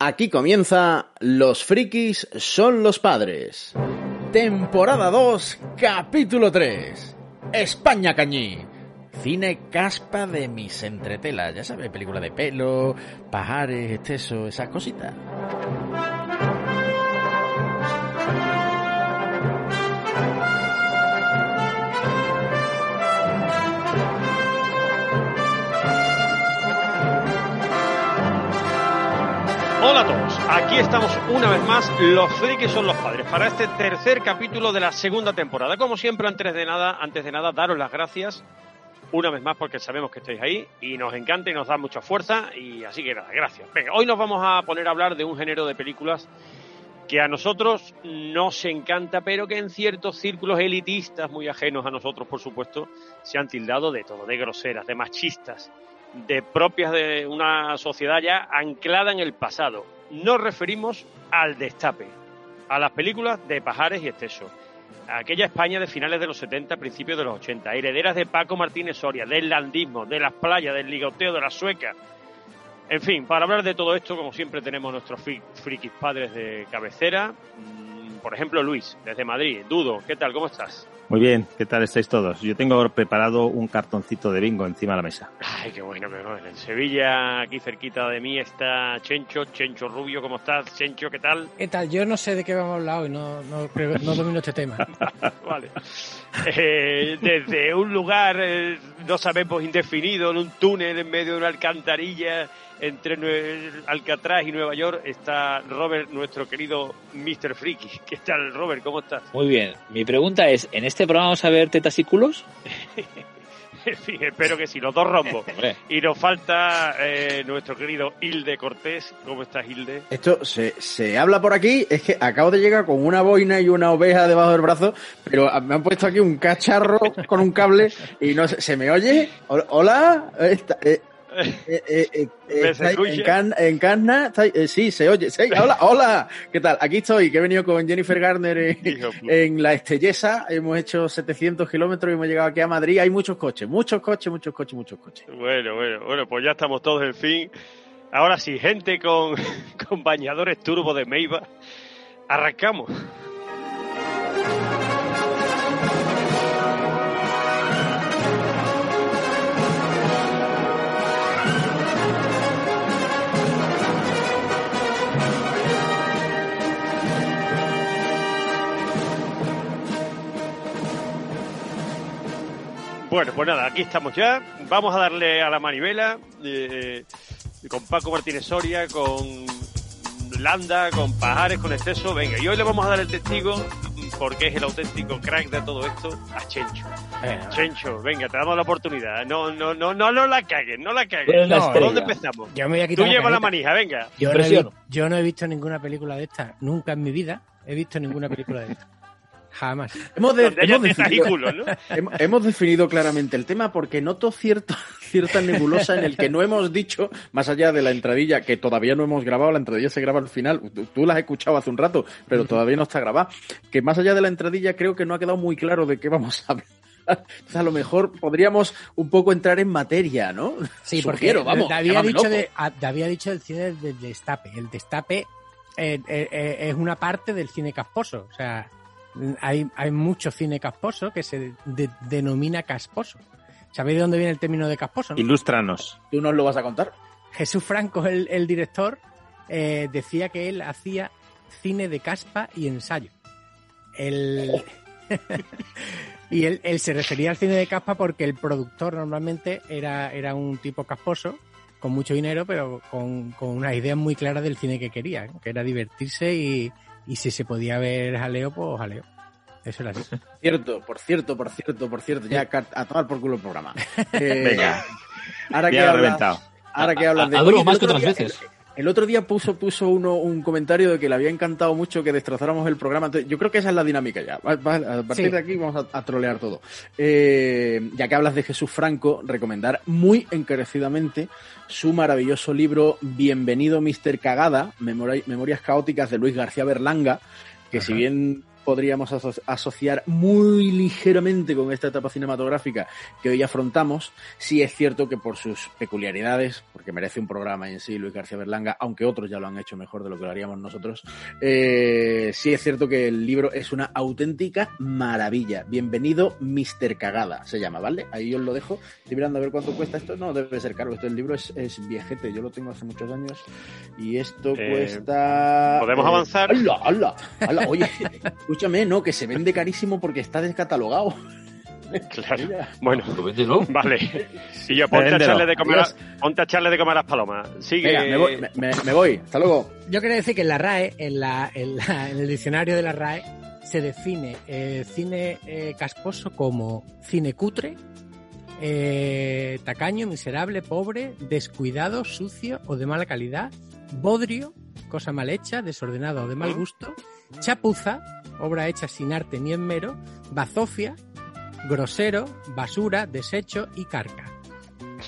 Aquí comienza Los frikis son los padres. Temporada 2, capítulo 3. España Cañí. Cine caspa de mis entretelas, ya sabes, película de pelo, pajares, exceso, esas cositas. Hola a todos, aquí estamos una vez más, los frikis son los padres, para este tercer capítulo de la segunda temporada. Como siempre, antes de nada, antes de nada, daros las gracias una vez más porque sabemos que estáis ahí y nos encanta y nos da mucha fuerza y así que nada, gracias. Hoy nos vamos a poner a hablar de un género de películas que a nosotros nos encanta, pero que en ciertos círculos elitistas, muy ajenos a nosotros, por supuesto, se han tildado de todo, de groseras, de machistas, de propias de una sociedad ya anclada en el pasado. Nos referimos al destape, a las películas de pajares y exceso. A aquella España de finales de los 70, principios de los 80, herederas de Paco Martínez Soria, del landismo, de las playas, del ligoteo, de la sueca. En fin, para hablar de todo esto, como siempre, tenemos nuestros frikis padres de cabecera. Por ejemplo, Luis, desde Madrid. Dudo, ¿qué tal? ¿Cómo estás? Muy bien, ¿qué tal estáis todos? Yo tengo preparado un cartoncito de bingo encima de la mesa. Ay, qué bueno, qué bueno. En Sevilla, aquí cerquita de mí, está Chencho, Chencho Rubio, ¿cómo estás? Chencho, ¿qué tal? ¿Qué tal? Yo no sé de qué vamos a hablar hoy, no, no, no domino este tema. vale. Eh, desde un lugar, eh, no sabemos, indefinido, en un túnel en medio de una alcantarilla, entre Alcatraz y Nueva York está Robert, nuestro querido Mr. Freaky. ¿Qué tal, Robert? ¿Cómo estás? Muy bien. Mi pregunta es, ¿en este programa vamos a ver tetas y culos? sí, espero que sí, los dos rombos. y nos falta eh, nuestro querido Hilde Cortés. ¿Cómo estás, Hilde? Esto se, se habla por aquí, es que acabo de llegar con una boina y una oveja debajo del brazo, pero me han puesto aquí un cacharro con un cable y no sé, ¿se me oye? ¿Hola? Esta, eh, eh, eh, eh, en, en Canna, sí, se oye. hola, hola, ¿qué tal? Aquí estoy, que he venido con Jennifer Garner en, La Estellesa. Hemos hecho 700 kilómetros y hemos llegado aquí a Madrid. Hay muchos coches, muchos coches, muchos coches, muchos coches. Bueno, bueno, bueno, pues ya estamos todos en fin. Ahora sí, gente con, con bañadores turbo de Meiba. Arrancamos. Bueno, pues nada, aquí estamos ya. Vamos a darle a la manivela eh, con Paco Martínez Soria, con Landa, con Pajares, con exceso. Venga, y hoy le vamos a dar el testigo, porque es el auténtico crack de todo esto, a Chencho. Chencho, venga, te damos la oportunidad. No, no, no, no, no la cagues, no la cagues. No, ¿Por dónde empezamos? Yo me voy a Tú llevas la manija, venga. Yo no, he, yo no he visto ninguna película de esta, nunca en mi vida he visto ninguna película de esta. Jamás. Hemos, definido, claramente el tema porque noto cierto, cierta nebulosa en el que no hemos dicho, más allá de la entradilla, que todavía no hemos grabado, la entradilla se graba al final, tú, la has escuchado hace un rato, pero todavía no está grabada, que más allá de la entradilla creo que no ha quedado muy claro de qué vamos a hablar. Entonces, a lo mejor podríamos un poco entrar en materia, ¿no? Sí, porque vamos, había dicho, de, había dicho el cine del destape. El destape eh, eh, eh, es una parte del cine casposo. O sea, hay, hay mucho cine casposo que se denomina casposo. ¿Sabéis de dónde viene el término de casposo? Ilústranos. ¿Tú nos lo vas a contar? Jesús Franco, el, director, eh, decía que él hacía cine de caspa y ensayo. y él, se refería al cine de caspa porque el productor normalmente era, era un tipo casposo, con mucho dinero, pero con, con unas ideas muy claras del cine que quería, que era divertirse y, y si se podía ver jaleo, pues jaleo. Eso era así. Cierto, por cierto, por cierto, por cierto. Ya a tomar por culo el programa. Eh, Venga. Ahora que, hablas, ahora que hablas de... Algo más que otras veces. El otro día puso, puso uno un comentario de que le había encantado mucho que destrozáramos el programa. yo creo que esa es la dinámica ya. A partir de aquí vamos a, trolear todo. Eh, ya que hablas de Jesús Franco, recomendar muy encarecidamente su maravilloso libro Bienvenido Mr. Cagada, Memorias Caóticas de Luis García Berlanga, que si bien podríamos aso- asociar muy ligeramente con esta etapa cinematográfica que hoy afrontamos. Sí es cierto que por sus peculiaridades, porque merece un programa en sí Luis García Berlanga, aunque otros ya lo han hecho mejor de lo que lo haríamos nosotros, eh, sí es cierto que el libro es una auténtica maravilla. Bienvenido, Mr. Cagada, se llama, ¿vale? Ahí os lo dejo. Estoy mirando a ver cuánto cuesta esto. No, debe ser caro. Esto, el libro es, es viejete. Yo lo tengo hace muchos años. Y esto Eh, cuesta. ¿podemos avanzar? ¡Hala, hala! hala! Oye, escúchame, no, que se vende carísimo porque está descatalogado. Claro. Mira. Bueno, Pues véndelo. vale. Y yo ponte a, echarle de comer a, ponte a echarle de comer a las palomas. Sigue. Venga, me voy, me, voy. Hasta luego. Yo quería decir que en la RAE, en, la, en, la- en el diccionario de la RAE, se define eh, cine eh, casposo como cine cutre, eh, tacaño, miserable, pobre, descuidado, sucio o de mala calidad, bodrio, cosa mal hecha, desordenado o de mal ¿Mm? Chapuza, obra hecha sin arte ni esmero, bazofia, grosero, basura, desecho y carca.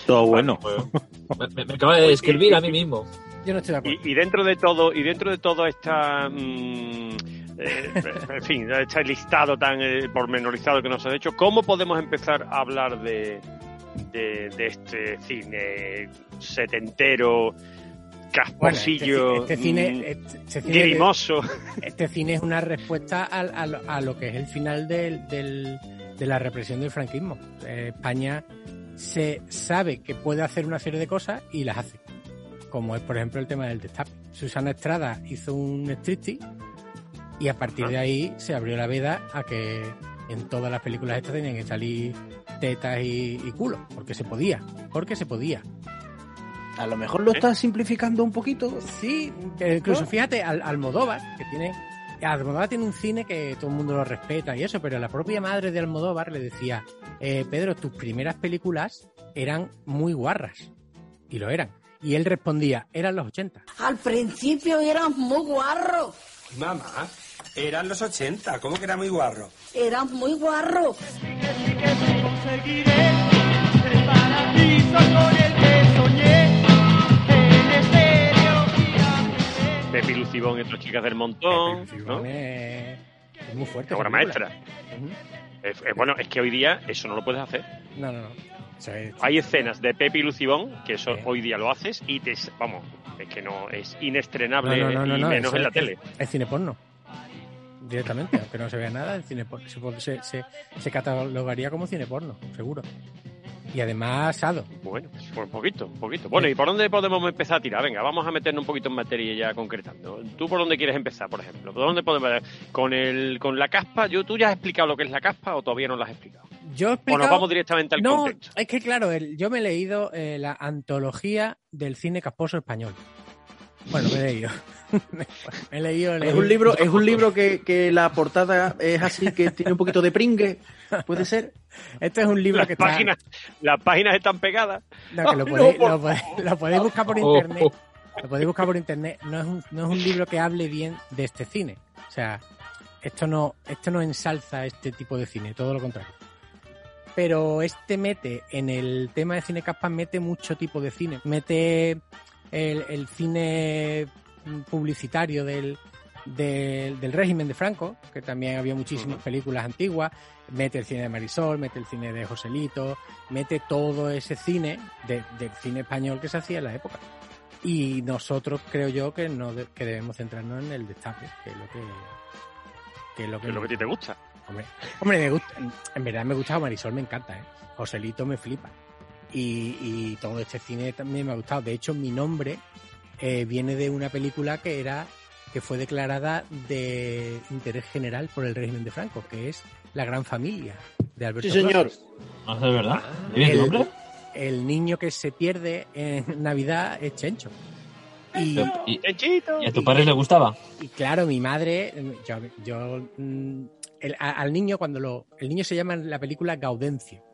Todo bueno. Me, me- acaba de escribir a mí mismo. Yo no estoy de acuerdo. Y, y dentro de todo, y dentro de todo esta mm, eh, en fin, este listado tan eh, pormenorizado que nos has hecho, ¿cómo podemos empezar a hablar de, de, de este cine setentero, Bueno, este, casposillo, este cine, mm, este, este cine? Este es una respuesta a, lo- a lo que es el final del- del- de la represión del franquismo. Eh, España se sabe que puede hacer una serie de cosas y las hace. Como es, por ejemplo, el tema del destape. Susana Estrada hizo un striptease y a partir de ahí se abrió la veda a que en todas las películas estas tenían que salir tetas y, y culo. Porque se podía. Porque se podía. A lo mejor lo estás simplificando un poquito. Sí, que incluso fíjate, Al- Almodóvar, que tiene. Almodóvar tiene un cine que todo el mundo lo respeta y eso, pero la propia madre de Almodóvar le decía, eh, Pedro, tus primeras películas eran muy guarras. Y lo eran. Y él respondía, eran los 80. Al principio eras muy guarro, Mamá, eran los 80, ¿cómo que era muy guarro? eras muy guarro. Pepi Lucibón y otras chicas del montón, Pepe ¿no? Es, es muy fuerte. Obra maestra. Ujú. Es- es- bueno, es que hoy día eso no lo puedes hacer. No, no, no. Es- Hay escenas de Pepe y Lucibón que eso hoy día lo haces y te, vamos, es que no es inestrenable No, no, y menos en la tele. Es cine porno. Directamente, aunque no se vea nada, el cine porno. Se, se, se, se catalogaría como cine porno, seguro. Y además, asado. Bueno, pues un poquito, un poquito. Bueno, ¿y por dónde podemos empezar a tirar? Venga, vamos a meternos un poquito en materia ya concretando. ¿Tú por dónde quieres empezar, por ejemplo? ¿Por dónde podemos con el con la caspa? Yo, ¿Tú ya has explicado lo que es la caspa o todavía no lo has explicado? Yo he ¿O explicado... nos vamos directamente al no, contexto? es que claro, el- yo me he leído eh, la antología del cine casposo español. Bueno, me he leído. Me he leído... Es un libro, es un libro que, que la portada es así, que tiene un poquito de pringue. ¿Puede ser? Este es un libro Las que está... páginas, las páginas están pegadas. No, que lo podéis, no, por lo podéis- lo podéis buscar por Oh, internet. oh. Lo podéis buscar por internet. No es, un, no es un libro que hable bien de este cine. O sea, esto no, esto no ensalza este tipo de cine, todo lo contrario. Pero este mete, en el tema de cine caspa, mete mucho tipo de cine. Mete el, el cine publicitario del, del, del régimen de Franco, que también había muchísimas películas antiguas, mete el cine de Marisol, mete el cine de Joselito, mete todo ese cine de- del cine español que se hacía en la época. Y nosotros creo yo que no de- que debemos centrarnos en el destape, que es lo que que es lo que, Que es lo que a ti te gusta. Hombre, hombre, me gusta, en verdad me gusta Marisol, me encanta, ¿eh? Joselito me flipa. Y, y todo este cine también me ha gustado. De hecho, mi nombre eh, viene de una película que era que fue declarada de interés general por el régimen de Franco, que es La Gran Familia de Alberto Sí, señor. ¿No es verdad? ¿Viene tu El- nombre? El niño que se pierde en Navidad es Chencho. Y, ¿Y, ¡Chenchito! y a tus padres les gustaba? y claro, mi madre, yo, yo mm, el- al niño cuando lo, el niño se llama en la película Gaudencio.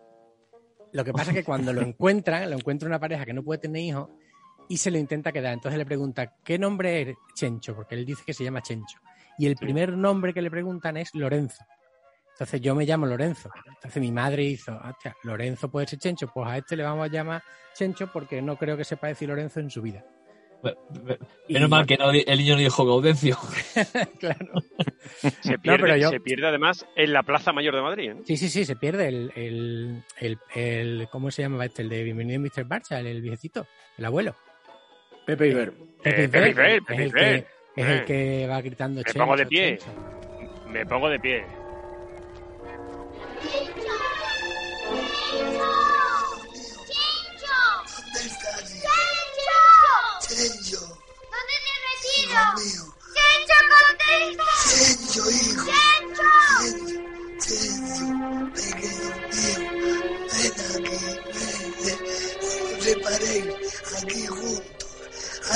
Lo que pasa es que cuando lo encuentran, lo encuentra una pareja que no puede tener hijos y se lo intenta quedar. Entonces le pregunta, ¿qué nombre es Chencho? Porque él dice que se llama Chencho. Y el primer nombre que le preguntan es Lorenzo. Entonces yo me llamo Lorenzo. Entonces mi madre hizo, hostia, Lorenzo puede ser Chencho, pues a este le vamos a llamar Chencho porque no creo que sepa decir Lorenzo en su vida. Menos mal que no, el niño no dijo Gaudencio. claro. Se pierde, pero yo- se pierde además en la Plaza Mayor de Madrid. ¿eh? Sí, sí, sí, se pierde el, el, el, el- ¿cómo se llamaba este? El de Bienvenido Mr. Barcha, el, el viejecito, el abuelo. Pepe Iber. Pepe Eh, Pepe Iber, Iber, es Pepe el Iber. que es el Eh. que va gritando Me pongo de "Chencho, pie". Chencho". Me pongo de pie. ¿Dónde estás, hijo? Chencho. ¿Dónde te retiro? ¡Chencho, contesta! Chencho, hijo.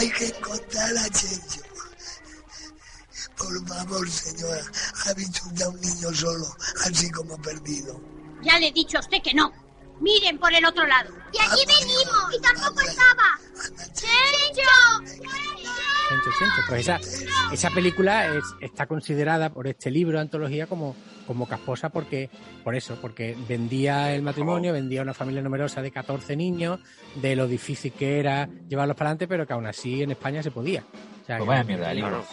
hay que encontrar a Checho. Por favor, señora, ha visto a un niño solo, así como perdido. Ya le he dicho a usted que no. Miren por el otro lado. Ah, y allí venimos, y tampoco ah, estaba. Andale, ¡Checho! ¡Checho! Pues esa, esa película es, está considerada por este libro de antología como, como casposa porque, por eso, porque vendía el matrimonio, vendía una familia numerosa de 14 niños, de lo difícil que era llevarlos para adelante, pero que aún así en España se podía. O sea, pues vaya mierda de libro.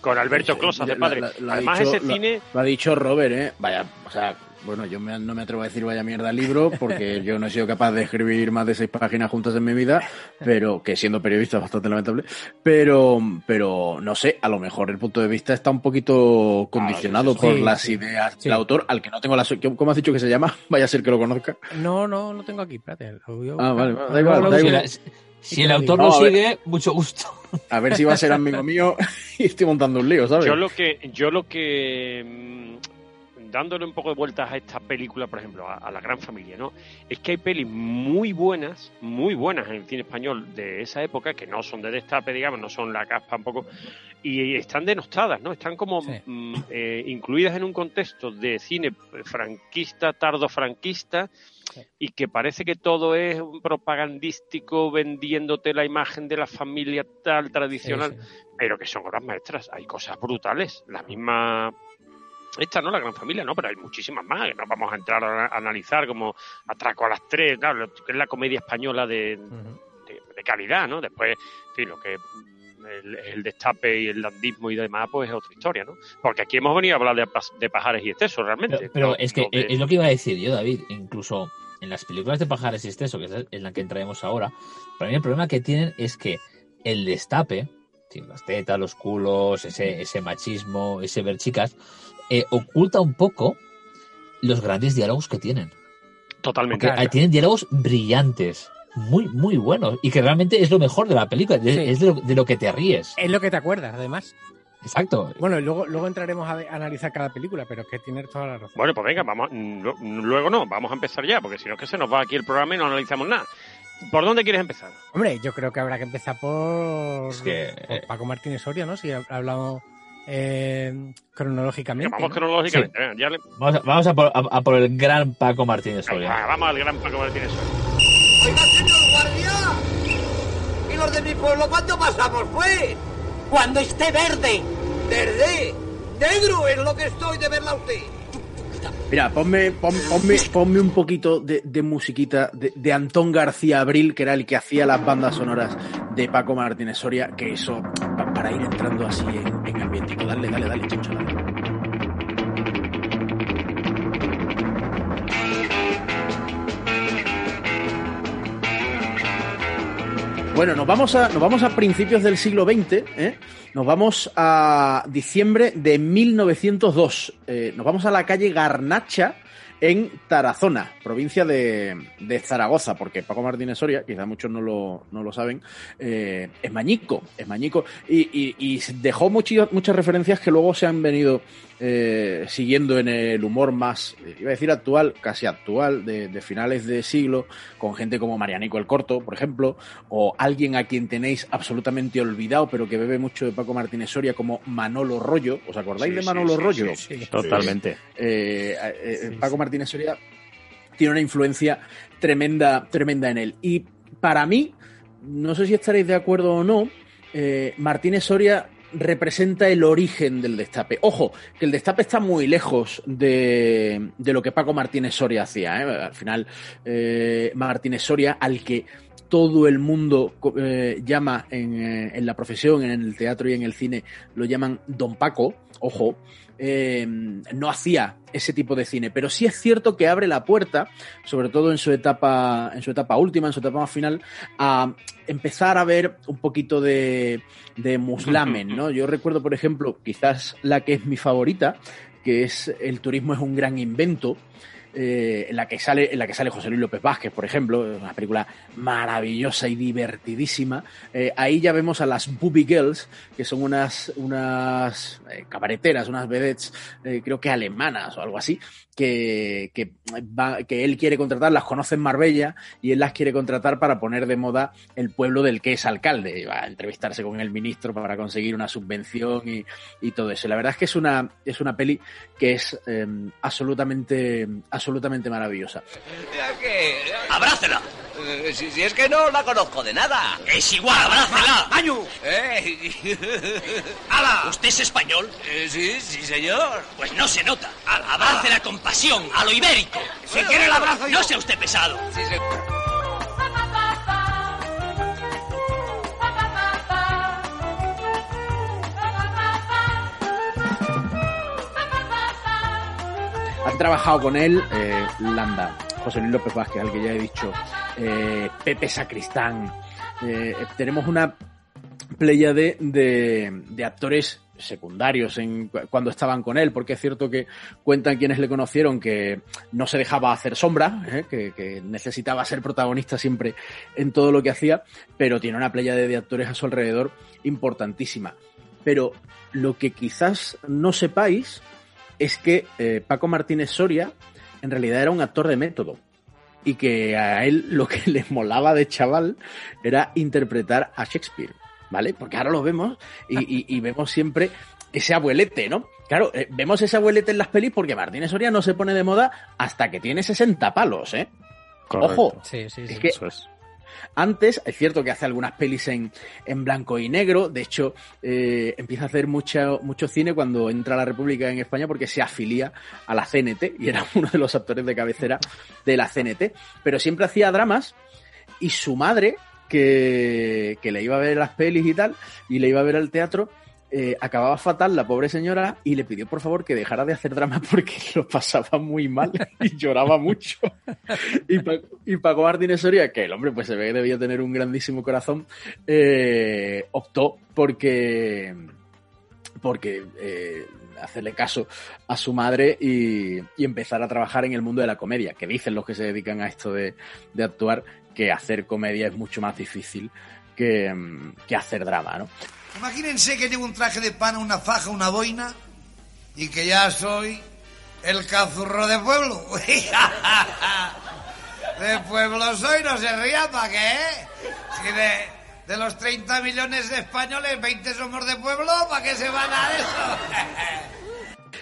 Con Alberto pues, eh, Closas, de padre. Además, ese cine. Lo, ha dicho Robert, ¿eh? Vaya, o sea, bueno, yo me- no me atrevo a decir vaya mierda libro porque yo no he sido capaz de escribir más de seis páginas juntas en mi vida, pero que siendo periodista es bastante lamentable. Pero, pero no sé, a lo mejor el punto de vista está un poquito condicionado sí, por sí, las sí. ideas Sí. del autor, al que no tengo la. ¿Cómo has dicho que se llama? Vaya a ser que lo conozca. No, no, lo tengo aquí, espérate. lo voy a Ah, vale, da Luego igual, da igual. si el autor lo sigue, mucho gusto. A ver si va a ser amigo mío y estoy montando un lío, ¿sabes? Yo lo que, yo lo que dándole un poco de vueltas a esta película, por ejemplo, a, a la gran familia, ¿no? Es que hay pelis muy buenas, muy buenas en el cine español de esa época, que no son de destape, digamos, no son la caspa un poco, y están denostadas, ¿no? Están como Sí. mm, eh, incluidas en un contexto de cine franquista, tardo franquista, y que parece que todo es un propagandístico vendiéndote la imagen de la familia tal tradicional sí. pero que son obras maestras. Hay cosas brutales. La misma. Esta no, la gran familia, no, pero hay muchísimas más que no vamos a entrar a, a analizar como Atraco a las tres, claro, que es la comedia española de, de, de calidad, ¿no? Después, en fin, lo que el, el destape y el dandismo y demás, pues es otra historia, ¿no? Porque aquí hemos venido a hablar de, de pajares y excesos, realmente. Pero, pero No- es que no de- es lo que iba a decir yo, David. Incluso en las películas de pajares y exceso, que es en la que entraremos ahora, para mí el problema que tienen es que el destape, las tetas, los culos, ese, ese machismo, ese ver chicas, eh, oculta un poco los grandes diálogos que tienen. Totalmente. Porque ahí tienen diálogos brillantes, muy, muy buenos, y que realmente es lo mejor de la película, de- Sí. es de lo, de lo que te ríes. Es lo que te acuerdas, además. Exacto. Bueno, y luego, luego entraremos a, a analizar cada película, pero es que tienes toda la razón. Bueno, pues venga, vamos, luego no, vamos a empezar ya, porque si no es que se nos va aquí el programa y no analizamos nada. ¿Por dónde quieres empezar? Hombre, yo creo que habrá que empezar por, Es que, por eh, Paco Martínez Soria, ¿no? Si hab- hablamos eh, cronológicamente. Venga, vamos ¿no? cronológicamente. venga, ya le- Vamos a, vamos a por, a- a por el gran Paco Martínez Soria. venga, vamos al gran Paco Martínez Soria. Oiga, señor guardia. ¿Y los de mi pueblo cuándo pasamos, pues? Cuando esté verde. ¿Verde? Negro es lo que estoy de verla a usted. Mira, ponme, pon- ponme, ponme un poquito de, de musiquita de, de Antón García Abril, que era el que hacía las bandas sonoras de Paco Martínez Soria, que eso, pa- para ir entrando así en, en ambiente. Dale, dale, dale, chucho, dale. Bueno, nos vamos a, nos vamos a principios del siglo XX, ¿eh? Nos vamos a diciembre de 1902. Eh, nos vamos a la calle Garnacha en Tarazona, provincia de, de Zaragoza, porque Paco Martínez Soria, quizá muchos no lo, no lo saben, eh, es mañico, es mañico, y, y- y dejó muchas referencias que luego se han venido eh, siguiendo en el humor más, iba a decir actual, casi actual, de, de finales de siglo, con gente como Marianico el Corto, por ejemplo, o alguien a quien tenéis absolutamente olvidado, pero que bebe mucho de Paco Martínez Soria, como Manolo Rollo. ¿Os acordáis Sí, de Manolo sí, Rollo? sí, sí. Totalmente. Eh, eh, Paco Martínez Soria tiene una influencia tremenda, tremenda en él. Y para mí, no sé si estaréis de acuerdo o no, eh, Martínez Soria representa el origen del destape. Ojo, que el destape está muy lejos de, de lo que Paco Martínez Soria hacía. ¿eh? Al final, eh, Martínez Soria, al que todo el mundo eh, llama en, en, la profesión, en el teatro y en el cine, lo llaman Don Paco, ojo, eh, no hacía ese tipo de cine, pero sí es cierto que abre la puerta, sobre todo en su etapa, en su etapa última, en su etapa más final, a empezar a ver un poquito de, de muslamen, ¿no? Yo recuerdo, por ejemplo, quizás la que es mi favorita, que es El turismo es un gran invento, eh, en la que sale en la que sale José Luis López Vázquez, por ejemplo, una película maravillosa y divertidísima. Eh, ahí ya vemos a las Booby Girls, que son unas unas eh, cabareteras, unas vedettes, eh, creo que alemanas o algo así, que, que, va, que él quiere contratar, las conoce en Marbella y él las quiere contratar para poner de moda el pueblo del que es alcalde. Va a entrevistarse con el ministro para conseguir una subvención y, y todo eso. La verdad es que es una, es una peli que es eh, absolutamente, absolutamente maravillosa. ¡Abrácela! Eh, Si, si es que no la conozco de nada. ¡Es igual, abrácela! ¡Año! ¿Eh? ¡Hala! ¿Usted es español? Eh, sí, sí, señor. Pues no se nota. Abrácela con pasión, a lo ibérico. Si quiere la abrazo yo. No sea usted pesado. Sí, sí. Han trabajado con él eh, Landa, José Luis López Vázquez, al que ya he dicho, eh, Pepe Sacristán. Eh, tenemos una playa de, de, actores secundarios en, cuando estaban con él, porque es cierto que cuentan quienes le conocieron que no se dejaba hacer sombra, ¿eh? que, necesitaba ser protagonista siempre en todo lo que hacía, pero tiene una playa de, de actores a su alrededor importantísima. Pero lo que quizás no sepáis es que Paco Martínez Soria en realidad era un actor de método y que a él lo que le molaba de chaval era interpretar a Shakespeare. ¿vale? Porque ahora lo vemos y, y, y vemos siempre ese abuelete, ¿no? Claro, eh, vemos ese abuelete en las pelis porque Martínez Soria no se pone de moda hasta que tiene 60 palos, ¿eh? Correcto. Ojo, Sí, sí, sí. es que Eso es. Antes, es cierto que hace algunas pelis en, en blanco y negro, de hecho, eh, empieza a hacer mucho, mucho cine cuando entra la República en España porque se afilia a la CNT y era uno de los actores de cabecera de la CNT, pero siempre hacía dramas y su madre, que, que le iba a ver las pelis y tal, y le iba a ver al teatro, eh, acababa fatal la pobre señora y le pidió por favor que dejara de hacer drama porque lo pasaba muy mal y lloraba mucho. y, Pa- y Paco Soria, que el hombre pues se ve que debía tener un grandísimo corazón, eh, optó porque porque eh, hacerle caso a su madre y, y empezar a trabajar en el mundo de la comedia, que dicen los que se dedican a esto de, de actuar que hacer comedia es mucho más difícil que, que hacer drama, ¿no? Imagínense que llevo un traje de pana, una faja, una boina y que ya soy el cazurro de pueblo. de pueblo soy, no se ría, ¿para qué? Si de, los 30 millones de españoles, 20 somos de pueblo, ¿para qué se van a eso?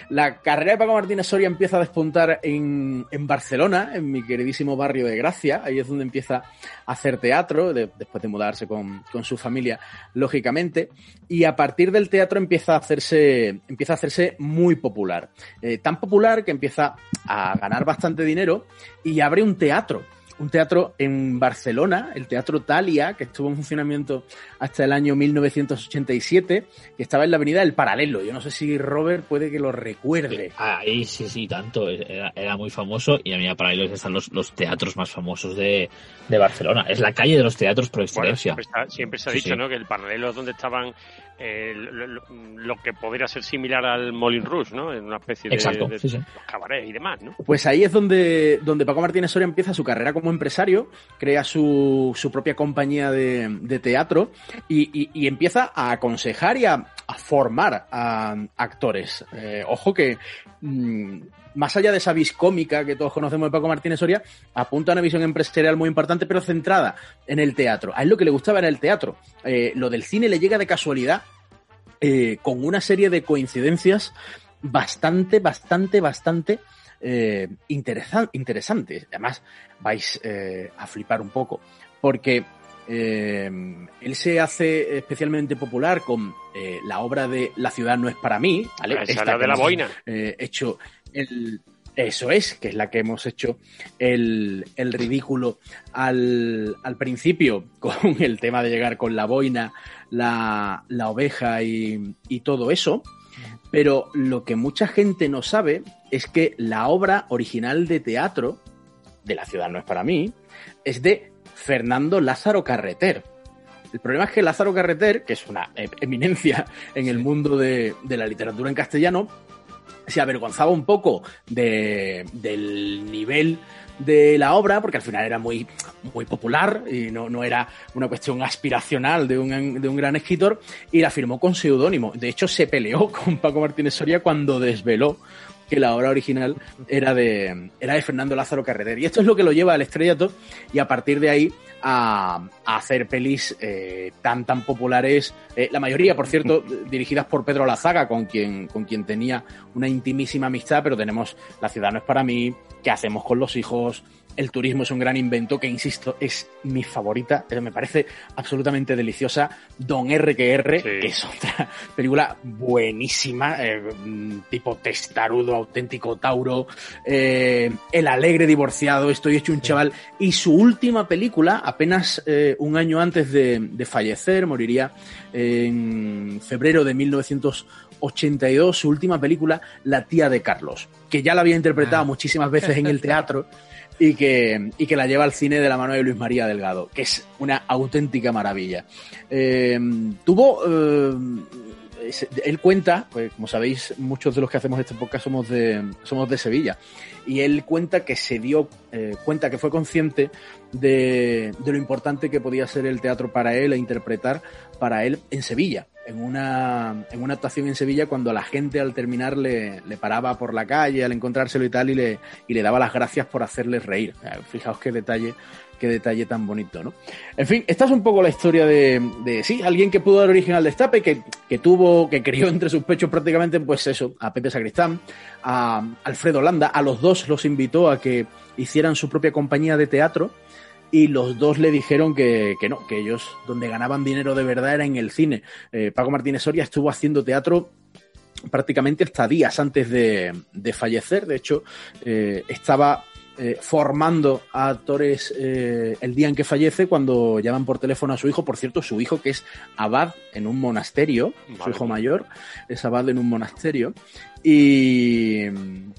La carrera de Paco Martínez Soria empieza a despuntar en, en Barcelona, en mi queridísimo barrio de Gracia. Ahí es donde empieza a hacer teatro, de- después de mudarse con, con su familia, lógicamente. Y a partir del teatro empieza a hacerse, empieza a hacerse muy popular. Eh, tan popular que empieza a ganar bastante dinero y abre un teatro. Un teatro en Barcelona, el Teatro Talia, que estuvo en funcionamiento hasta el año 1987, que estaba en la avenida del Paralelo. Yo no sé si Robert puede que lo recuerde. Ahí sí, sí, tanto. Era, era muy famoso y a mí para ellos están los, los teatros más famosos de, de Barcelona. Es la calle de los teatros por Bueno, excelencia. siempre, está- siempre se ha Sí, dicho sí. ¿no? que el paralelo es donde estaban eh, lo, que podría ser similar al Molin Rouge, ¿no? En una especie de, Exacto, de- sí, sí. los cabarets y demás, ¿no? Pues ahí es donde, donde Paco Martínez Soria empieza su carrera como empresario, crea su, su propia compañía de, de teatro y, y- y empieza a aconsejar y a, a formar a actores. Eh, ojo que mm, más allá de esa vis cómica que todos conocemos de Paco Martínez Soria, apunta a una visión empresarial muy importante, pero centrada en el teatro. A él lo que le gustaba era el teatro. Eh, lo del cine le llega de casualidad eh, con una serie de coincidencias bastante, bastante, bastante eh, interesan- interesantes. Además, vais a flipar un poco, porque eh, él se hace especialmente popular con eh, la obra de La ciudad no es para mí, ¿vale? Esa es Esta la de la boina. eh, hecho el, Eso es, que es la que hemos hecho el, el ridículo al, al principio con el tema de llegar con la boina, la, la oveja y, y todo eso. Pero lo que mucha gente no sabe es que la obra original de teatro de La ciudad no es para mí es de Fernando Lázaro Carreter. El problema es que Lázaro Carreter, que es una eminencia en el mundo de, de la literatura en castellano, se avergonzaba un poco de- del nivel de la obra, porque al final era muy, muy popular y no, no era una cuestión aspiracional de un, de un gran escritor, y la firmó con seudónimo. De hecho, se peleó con Paco Martínez Soria cuando desveló que la obra original era de, era de Fernando Lázaro Carreter. Y esto es lo que lo lleva al estrellato y a partir de ahí a, hacer pelis eh, tan tan populares, eh, la mayoría, por cierto, dirigidas por Pedro Lazaga, con quien, con quien tenía una intimísima amistad, pero tenemos La ciudad no es para mí, ¿qué hacemos con los hijos? El turismo es un gran invento que, insisto, es mi favorita, eh, me parece absolutamente deliciosa. Don R que R, que es otra película buenísima, eh, mm, tipo testarudo, auténtico Tauro, eh, El alegre divorciado, Estoy hecho un chaval, y su última película, apenas eh, un año antes de, de fallecer, moriría en febrero de 1982, su última película, La tía de Carlos, que ya la había interpretado muchísimas veces en el teatro y que, y que la lleva al cine de la mano de Luis María Delgado, que es una auténtica maravilla. Eh, tuvo. eh, él cuenta, pues, como sabéis, muchos de los que hacemos este podcast somos de, somos de Sevilla, y él cuenta que se dio eh, cuenta que fue consciente de, de lo importante que podía ser el teatro para él e interpretar para él en Sevilla. En una, en una actuación en Sevilla, cuando la gente al terminar le, le paraba por la calle al encontrárselo y tal, y le, y le daba las gracias por hacerles reír. Fijaos qué detalle, qué detalle tan bonito, ¿no? En fin, esta es un poco la historia de, de sí, alguien que pudo dar origen al destape, que, que tuvo, que crió entre sus pechos prácticamente, pues eso, a Pepe Sacristán, a Alfredo Landa, a los dos los invitó a que hicieran su propia compañía de teatro y los dos le dijeron que, que no, que ellos donde ganaban dinero de verdad era en el cine. Eh, Paco Martínez Soria estuvo haciendo teatro prácticamente hasta días antes de, de fallecer. De hecho, eh, estaba eh, formando a actores eh, el día en que fallece cuando llaman por teléfono a su hijo. Por cierto, su hijo que es abad en un monasterio, su hijo mayor es abad en un monasterio. Y,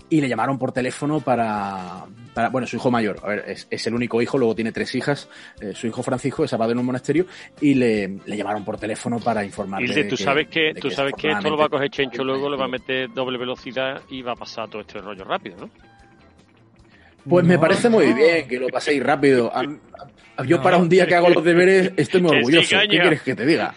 y le llamaron por teléfono para, para- bueno, su hijo mayor, a ver, es, es el único hijo, luego tiene tres hijas, eh, su hijo Francisco es abad en un monasterio y le, le llamaron por teléfono para informarle. Hilde, tú sabes que, tú sabes que esto lo va a coger Chencho luego, le va a meter doble velocidad y va a pasar todo este rollo rápido, ¿no? Pues me parece muy no. bien que lo paséis rápido. A- a- yo No, para un día que hago los deberes estoy muy orgulloso. ¿Qué quieres que te diga?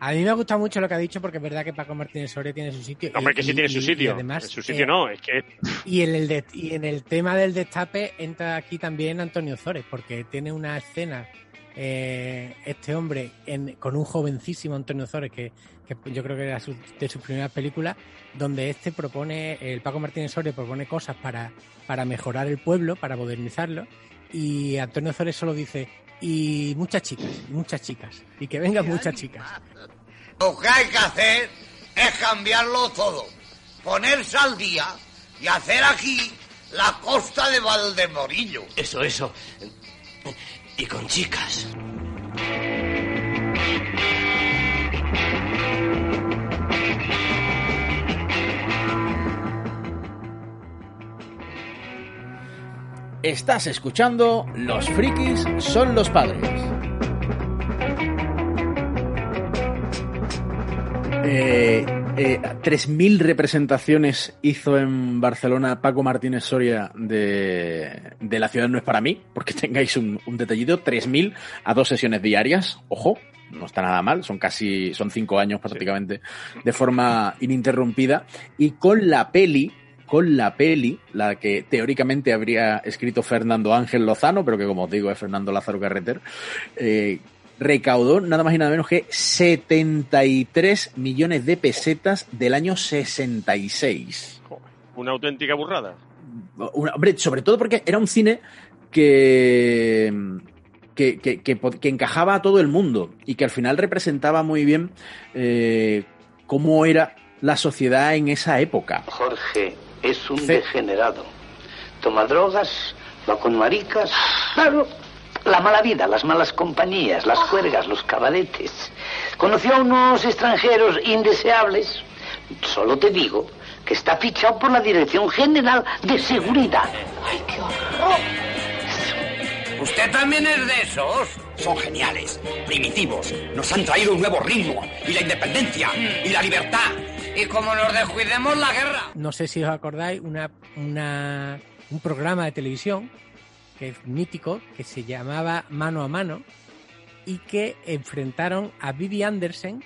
A mí me gusta mucho lo que ha dicho porque es verdad que Paco Martínez Soria tiene su sitio. Hombre, que sí Y- tiene su y- y sitio. además, su sitio eh, no, es que Y en, el de- y en el tema del destape entra aquí también Antonio Zores, porque tiene una escena, eh, este hombre, en- con un jovencísimo Antonio Zores, que, que yo creo que era su- de sus primeras películas, donde este propone, el Paco Martínez Soria propone cosas para, para mejorar el pueblo, para modernizarlo, y Antonio Zores solo dice, y muchas chicas, muchas chicas, y que vengan muchas chicas. Lo que hay que hacer es cambiarlo todo. Ponerse al día y hacer aquí la costa de Valdemorillo. Eso, eso. Y con chicas. Estás escuchando Los frikis son los padres. Eh, eh, 3.000 representaciones hizo en Barcelona Paco Martínez Soria de, de La ciudad no es para mí, porque tengáis un, un detallito, 3.000 a dos sesiones diarias, ojo, no está nada mal, son casi, son cinco años prácticamente de forma ininterrumpida, y con la peli, con la peli, la que teóricamente habría escrito Fernando Ángel Lozano, pero que como os digo es Fernando Lázaro Carreter, eh, recaudó nada más y nada menos que 73 millones de pesetas del año 66. una auténtica burrada. Una- hombre, sobre todo porque era un cine que, que, que, que encajaba a todo el mundo y que al final representaba muy bien eh, cómo era la sociedad en esa época. Jorge, es un Sí. degenerado. Toma drogas, va con maricas. Claro, la mala vida, las malas compañías, las juergas, los cabaretes. Conoció a unos extranjeros indeseables. Solo te digo que está fichado por la Dirección General de Seguridad. ¿Usted también es de esos? Son geniales, primitivos. Nos han traído un nuevo ritmo. Y la independencia. Y la libertad. Y como nos descuidemos la guerra. No sé si os acordáis, una, una, un programa de televisión que es mítico, que se llamaba Mano a Mano, y que enfrentaron a Vivi Andersen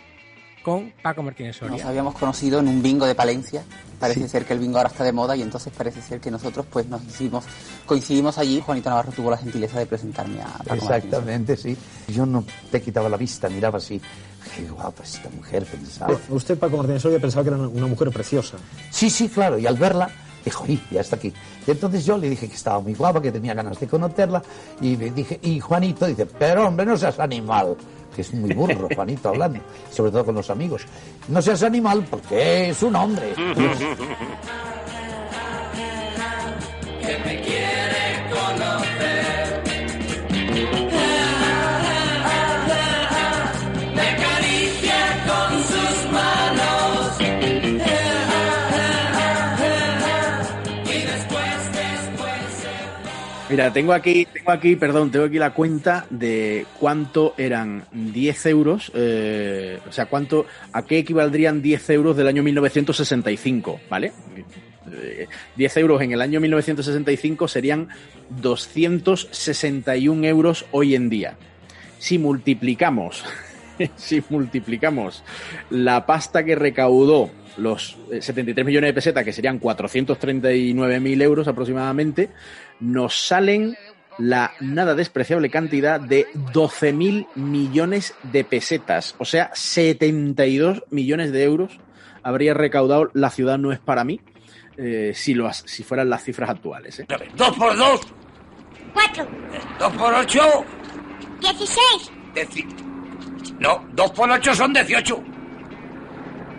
con Paco Martínez Nos Soria. habíamos conocido en un bingo de Palencia. Parece Sí. ser que el bingo ahora está de moda y entonces parece ser que nosotros pues nos hicimos, coincidimos allí. Juanito Navarro tuvo la gentileza de presentarme a Paco Martínez. Exactamente, sí. Yo no te quitaba la vista, miraba así. Qué guapa esta mujer, pensaba. Usted, Paco Martínez Soria, pensaba que era una- mujer preciosa. Sí, sí, claro. Y al verla, dijo, "Uy, ya está aquí. Y entonces yo le dije que estaba muy guapa, que tenía ganas de conocerla. Y le dije, y Juanito dice, pero hombre, no seas animal. Que es muy burro, Juanito, hablando. Sobre todo con los amigos. No seas animal porque es un hombre. Que me quiere conocer. Mira, tengo aquí, tengo aquí, perdón, tengo aquí la cuenta de cuánto eran 10 euros, eh, o sea, cuánto, a qué equivaldrían 10 euros del año 1965, ¿vale? Eh, 10 euros en el año 1965 serían 261 euros hoy en día. Si multiplicamos, si multiplicamos la pasta que recaudó los eh, 73 millones de pesetas, que serían 439.000 euros aproximadamente, nos salen la nada despreciable cantidad de 12.000 millones de pesetas, o sea, 72 millones de euros habría recaudado la ciudad no es para mí eh, si, lo, as- si fueran las cifras actuales. ¿eh? Dos por dos. Cuatro. Dos por ocho. Dieciséis. Deci- No, dos por ocho son dieciocho.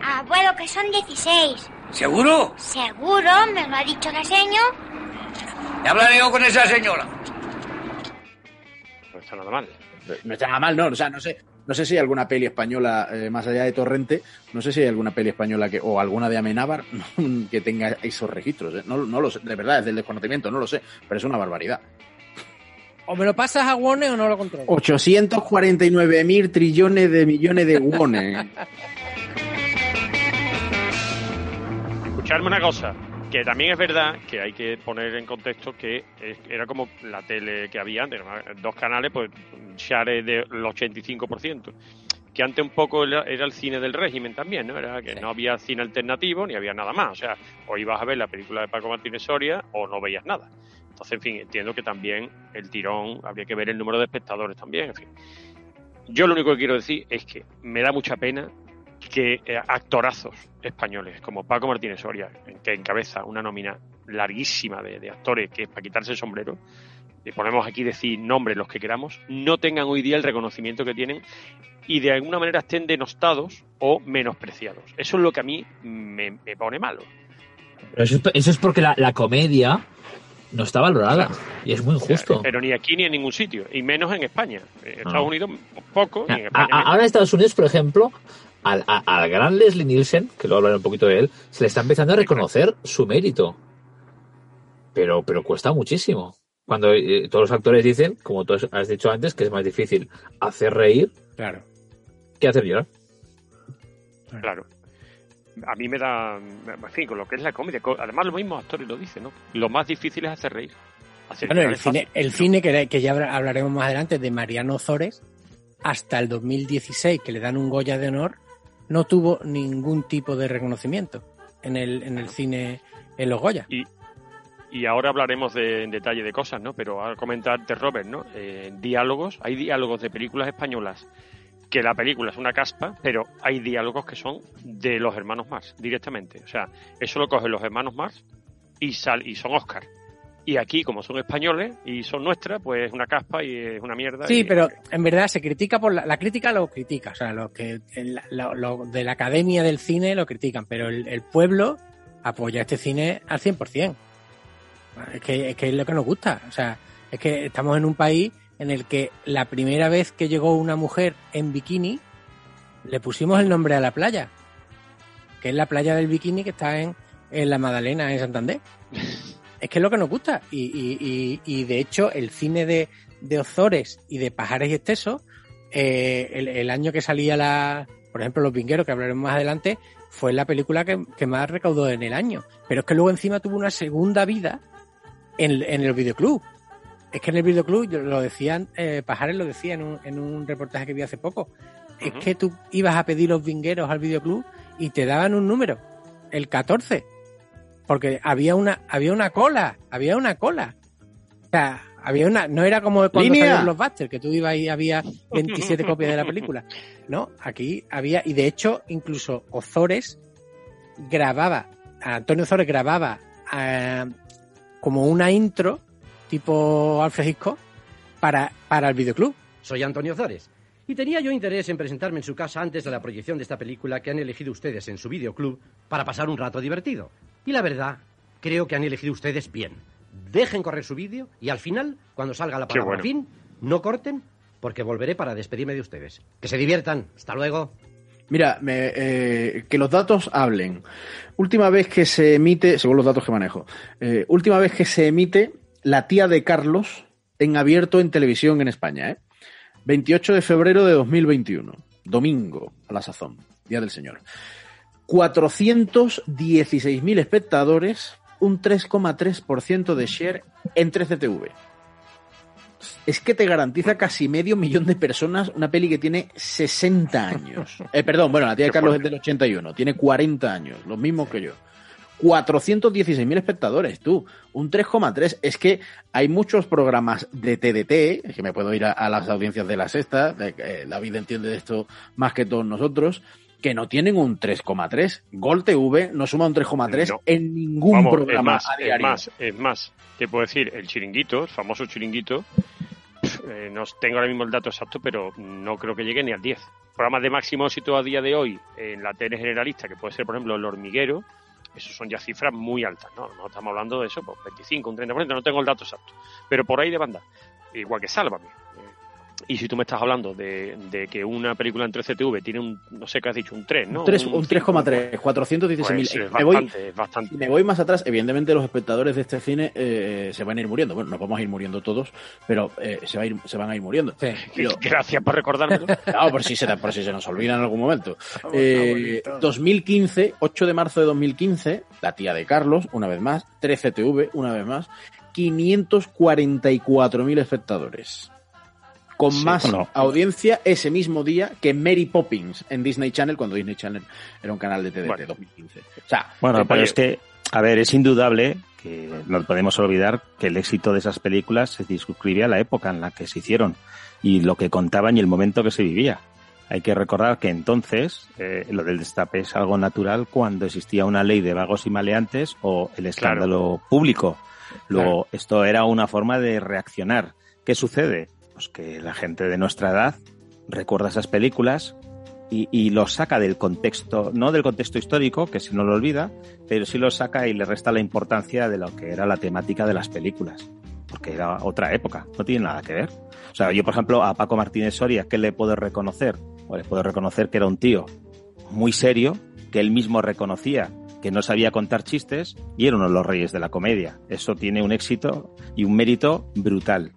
Abuelo, que son dieciséis. ¿Seguro? Seguro, me lo ha dicho la seño. Ya hablaré yo con esa señora. No está nada mal. No está nada mal, no, o sea, no sé, no sé si hay alguna peli española, eh, más allá de Torrente, no sé si hay alguna peli española que, o alguna de Amenábar que tenga esos registros. ¿eh? No, no lo sé, de verdad, es del desconocimiento, no lo sé, pero es una barbaridad. O me lo pasas a Warner o no lo controlo. 849 mil trillones de millones de wones. Escucharme una cosa, que también es verdad que hay que poner en contexto que es- era como la tele que había antes, dos canales, pues share del 85%, que antes un poco era, era el cine del régimen también, ¿no? Era que no había cine alternativo ni había nada más, o sea, o ibas a ver la película de Paco Martínez Soria o no veías nada. Entonces, en fin, entiendo que también el tirón, habría que ver el número de espectadores también, en fin. Yo lo único que quiero decir es que me da mucha pena que eh, actorazos españoles como Paco Martínez Soria, que encabeza una nómina larguísima de, de actores que es para quitarse el sombrero, y ponemos aquí decir nombres los que queramos, no tengan hoy día el reconocimiento que tienen y de alguna manera estén denostados o menospreciados. Eso es lo que a mí me, me pone malo. Pero eso, es, eso es porque la, la comedia no está valorada. Y es muy injusto. Pero ni aquí ni en ningún sitio, y menos en España. En Estados No. Unidos poco, y en A- España a- menos. ahora en Estados Unidos, por ejemplo, al, a- al gran Leslie Nielsen, que luego hablaré un poquito de él, se le está empezando a reconocer su mérito. Pero, pero cuesta muchísimo. Cuando eh, todos los actores dicen, como tú has- dicho antes, que es más difícil hacer reír Claro. que hacer llorar. Claro. A mí me da, en fin, con lo que es la comedia. co- Además, los mismos actores lo dicen, ¿no? Lo más difícil es hacer reír. Hacer Bueno, llorar el cine, el cine que, que ya habla- hablaremos más adelante de Mariano Zores, hasta el 2016, que le dan un Goya de honor, no tuvo ningún tipo de reconocimiento en el, en el cine, en los Goya. Y, y ahora hablaremos de, en detalle de cosas, ¿no? Pero a comentarte, Robert, ¿no? Eh, diálogos, hay diálogos de películas españolas que la película es una caspa, pero hay diálogos que son de los hermanos Marx, directamente. O sea, eso lo cogen los hermanos Marx y, sal, y son Oscar. Y aquí, como son españoles y son nuestras, pues es una caspa y es una mierda. Sí, y- pero en verdad se critica por la, la crítica lo critica, o sea, lo que lo, lo de la academia del cine lo critican, pero el, el pueblo apoya este cine al 100%. Es que, es que es lo que nos gusta. O sea, es que estamos en un país en el que la primera vez que llegó una mujer en bikini, le pusimos el nombre a la playa, que es la playa del bikini que está en, en la Madalena, en Santander. Es que es lo que nos gusta. Y, y, y, y de hecho, el cine de, de Ozores y de Pajares y Excesos, eh, el, el año que salía la, por ejemplo, Los Vingueros, que hablaremos más adelante, fue la película que, que más recaudó en el año. Pero es que luego encima tuvo una segunda vida en, en el videoclub. Es que en el videoclub, yo lo decían, eh, Pajares lo decía en un, en un reportaje que vi hace poco, es que tú ibas a pedir los vingueros al videoclub y te daban un número, el 14, porque había una, había una cola, había una cola. O sea, había una, no era como cuando ¡Línea! salieron los Busters, que tú ibas y había 27 copias de la película. No, aquí había, y de hecho, incluso Ozores grababa, Antonio Ozores grababa eh, como una intro, tipo Alfred Hitchcock, para, para el videoclub. Soy Antonio Zores. Y tenía yo interés en presentarme en su casa antes de la proyección de esta película que han elegido ustedes en su videoclub para pasar un rato divertido. Y la verdad, creo que han elegido ustedes bien. Dejen correr su vídeo y al final, cuando salga la palabra bueno. fin, no corten porque volveré para despedirme de ustedes. Que se diviertan. Hasta luego. Mira, me- eh, que los datos hablen. Última vez que se emite, según los datos que manejo, eh, última vez que se emite La tía de Carlos en abierto en televisión en España, ¿eh? 28 de febrero de 2021, domingo a la sazón, Día del Señor. 416.000 espectadores, un 3,3% de share en 13TV. Es que te garantiza casi medio millón de personas una peli que tiene 60 años. Eh, perdón, bueno, la tía de Carlos es del 81, tiene 40 años, los mismos que yo. 416.000 espectadores, tú. Un 3,3. Es que hay muchos programas de TDT, es que me puedo ir a, a las audiencias de la sexta, eh, David entiende de esto más que todos nosotros, que no tienen un 3,3. Gol TV no suma un 3,3 No. en ningún Vamos, programa es más, a es diario. más, es más, te puedo decir, el chiringuito, el famoso chiringuito, eh, no tengo ahora mismo el dato exacto, pero no creo que llegue ni al 10. Programas de máximo éxito a día de hoy en la tele generalista, que puede ser, por ejemplo, El Hormiguero, esos son ya cifras muy altas, ¿no? No estamos hablando de eso, pues 25, un 30%, no tengo el dato exacto, pero por ahí de banda, igual que Sálvame. Y si tú me estás hablando de, de que una película en 13TV tiene un, no sé qué has dicho, un 3, ¿no? Un tres- Un un 3,3, 416.000. Pues es me, voy, bastante, me voy más atrás, evidentemente los espectadores de este cine eh, se van a ir muriendo. Bueno, nos vamos a ir muriendo todos, pero eh, se, va a ir, se van a ir muriendo. Pero- Gracias por recordármelo. Claro, por si, se, por si se nos olvida en algún momento. Eh, 2015, 8 de marzo de 2015, La tía de Carlos, una vez más, 13TV, una vez más, 544.000 espectadores. Con Sí, más bueno. audiencia ese mismo día que Mary Poppins en Disney Channel, cuando Disney Channel era un canal de TDT 2015. O sea, Bueno, que- pero es que, a ver, es indudable que no podemos olvidar que el éxito de esas películas se circunscribía a la época en la que se hicieron y lo que contaban y el momento que se vivía. Hay que recordar que entonces eh, lo del destape es algo natural cuando existía una ley de vagos y maleantes o el escándalo público. Luego, esto era una forma de reaccionar. ¿Qué sucede? Pues que la gente de nuestra edad recuerda esas películas y, y los saca del contexto, no del contexto histórico, que si no lo olvida, pero sí lo saca y le resta la importancia de lo que era la temática de las películas. Porque era otra época, no tiene nada que ver. O sea, yo, por ejemplo, a Paco Martínez Soria, ¿qué le puedo reconocer? Pues le puedo reconocer que era un tío muy serio, que él mismo reconocía que no sabía contar chistes y era uno de los reyes de la comedia. Eso tiene un éxito y un mérito brutal.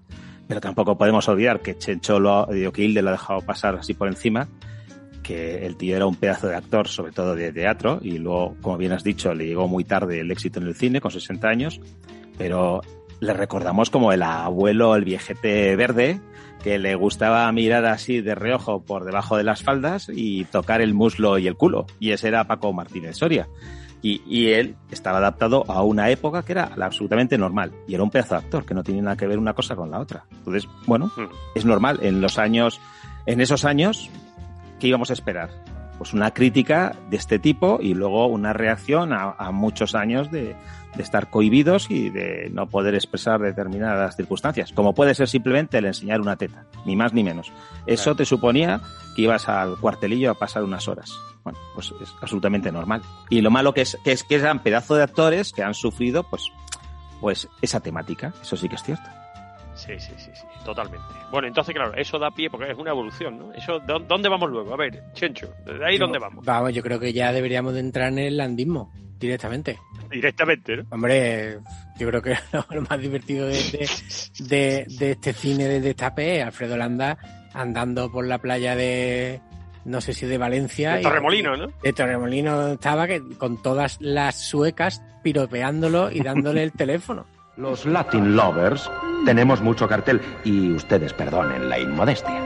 Pero tampoco podemos olvidar que Chencho lo, digo, que Hilde lo ha dejado pasar así por encima, que el tío era un pedazo de actor, sobre todo de teatro, y luego, como bien has dicho, le llegó muy tarde el éxito en el cine, con 60 años, pero le recordamos como el abuelo, el viejete verde, que le gustaba mirar así de reojo por debajo de las faldas y tocar el muslo y el culo. Y ese era Paco Martínez Soria. Y, y él estaba adaptado a una época que era absolutamente normal. Y era un pedazo de actor, que no tiene nada que ver una cosa con la otra. Entonces, bueno, es normal. En los años, en esos años, ¿qué íbamos a esperar? Pues una crítica de este tipo y luego una reacción a, a muchos años de, de estar cohibidos y de no poder expresar determinadas circunstancias, como puede ser simplemente el enseñar una teta, ni más ni menos. Eso te suponía que ibas al cuartelillo a pasar unas horas. Bueno, pues es absolutamente normal. Y lo malo que es que, es que eran pedazos de actores que han sufrido, pues, pues esa temática. Eso sí que es cierto. Sí, sí, sí, sí, totalmente. Bueno, entonces, claro, eso da pie porque es una evolución, ¿no? Eso, ¿dó- ¿Dónde vamos luego? A ver, Chencho, ¿de ahí dónde vamos? Vamos, yo creo que ya deberíamos de entrar en el landismo directamente. Directamente, ¿no? Hombre, yo creo que lo, más divertido de, de, de- de este cine de destape es Alfredo Landa andando por la playa de, no sé si de Valencia. De y- Torremolino, ¿no? De Torremolino estaba que, con todas las suecas piropeándolo y dándole el teléfono. Los Latin Lovers tenemos mucho cartel y ustedes perdonen la inmodestia.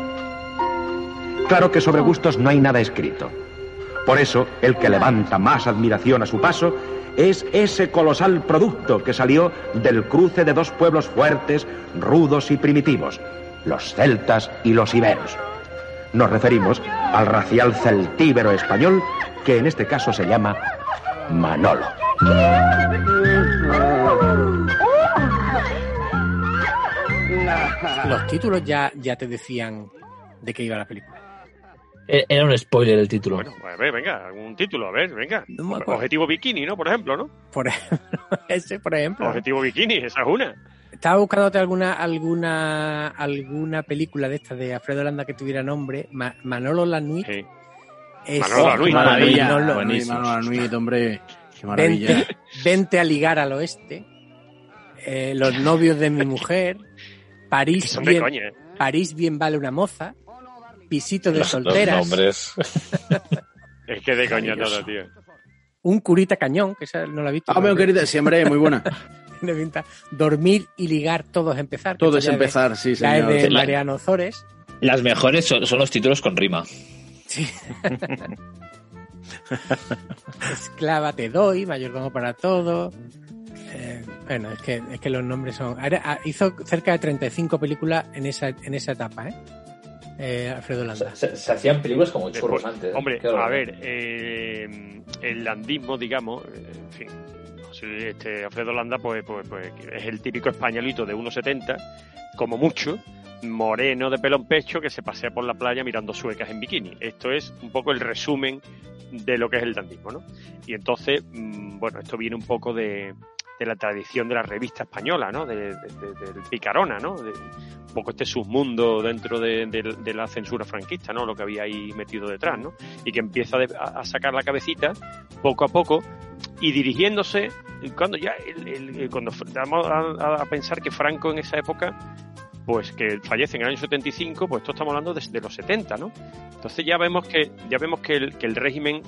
Claro que sobre gustos no hay nada escrito. Por eso, el que levanta más admiración a su paso es ese colosal producto que salió del cruce de dos pueblos fuertes, rudos y primitivos, los celtas y los iberos. Nos referimos al racial celtíbero español, que en este caso se llama Manolo. Los títulos ya, ya te decían de qué iba la película. E- Era un spoiler el título. Bueno, a ver, venga, algún título, a ver, venga. Objetivo Bikini, ¿no? Por ejemplo, ¿no? Por ejemplo, ese, por ejemplo. Objetivo Bikini, esa es una. Estaba buscándote alguna, alguna, alguna película de estas de Alfredo Landa que tuviera nombre. Ma- Manolo Lanuit. Es- Manolo Lanuit, maravilla. Manolo-. Manolo Lanuit, hombre. Qué maravilla. Vente, vente a ligar al oeste. eh, los novios de mi mujer. París son de bien, coña, ¿eh? París bien vale una moza. Pisito de Los- los solteras. nombres. Es que de Maravilloso. todo, tío. Un curita cañón, que esa no la he visto. Ah, meu querida, siempre muy buena. Tiene pinta. Dormir y ligar, todos empezar. Todo es ya de- empezar, sí, es señor. de Sí, la- Mariano Zores. Las mejores son, son los títulos con rima. Esclava te doy, mayordomo para todo. Eh, bueno, es que, es que los nombres son. Ahora, ah, hizo cerca de 35 películas en esa, en esa etapa, ¿eh? Eh, Alfredo Landa. Se, se hacían películas como churros Después, antes. Hombre, a ver, eh, el landismo, digamos, eh, en fin, este Alfredo Landa, pues, pues, pues es el típico españolito de 1,70, como mucho, moreno de pelo en pecho que se pasea por la playa mirando suecas en bikini. Esto es un poco el resumen de lo que es el dandismo, ¿no? Y entonces, mm, bueno, esto viene un poco de, de la tradición de la revista española, ¿no? De, de- de- del Picarona, ¿no? Un poco este submundo dentro de, la censura franquista, ¿no? Lo que había ahí metido detrás, ¿no? Y que empieza a, a sacar la cabecita poco a poco y dirigiéndose cuando ya el- cuando vamos a, pensar que Franco en esa época pues que fallece en el año 75, pues esto estamos hablando desde los 70, ¿no? Entonces ya vemos que ya vemos que el régimen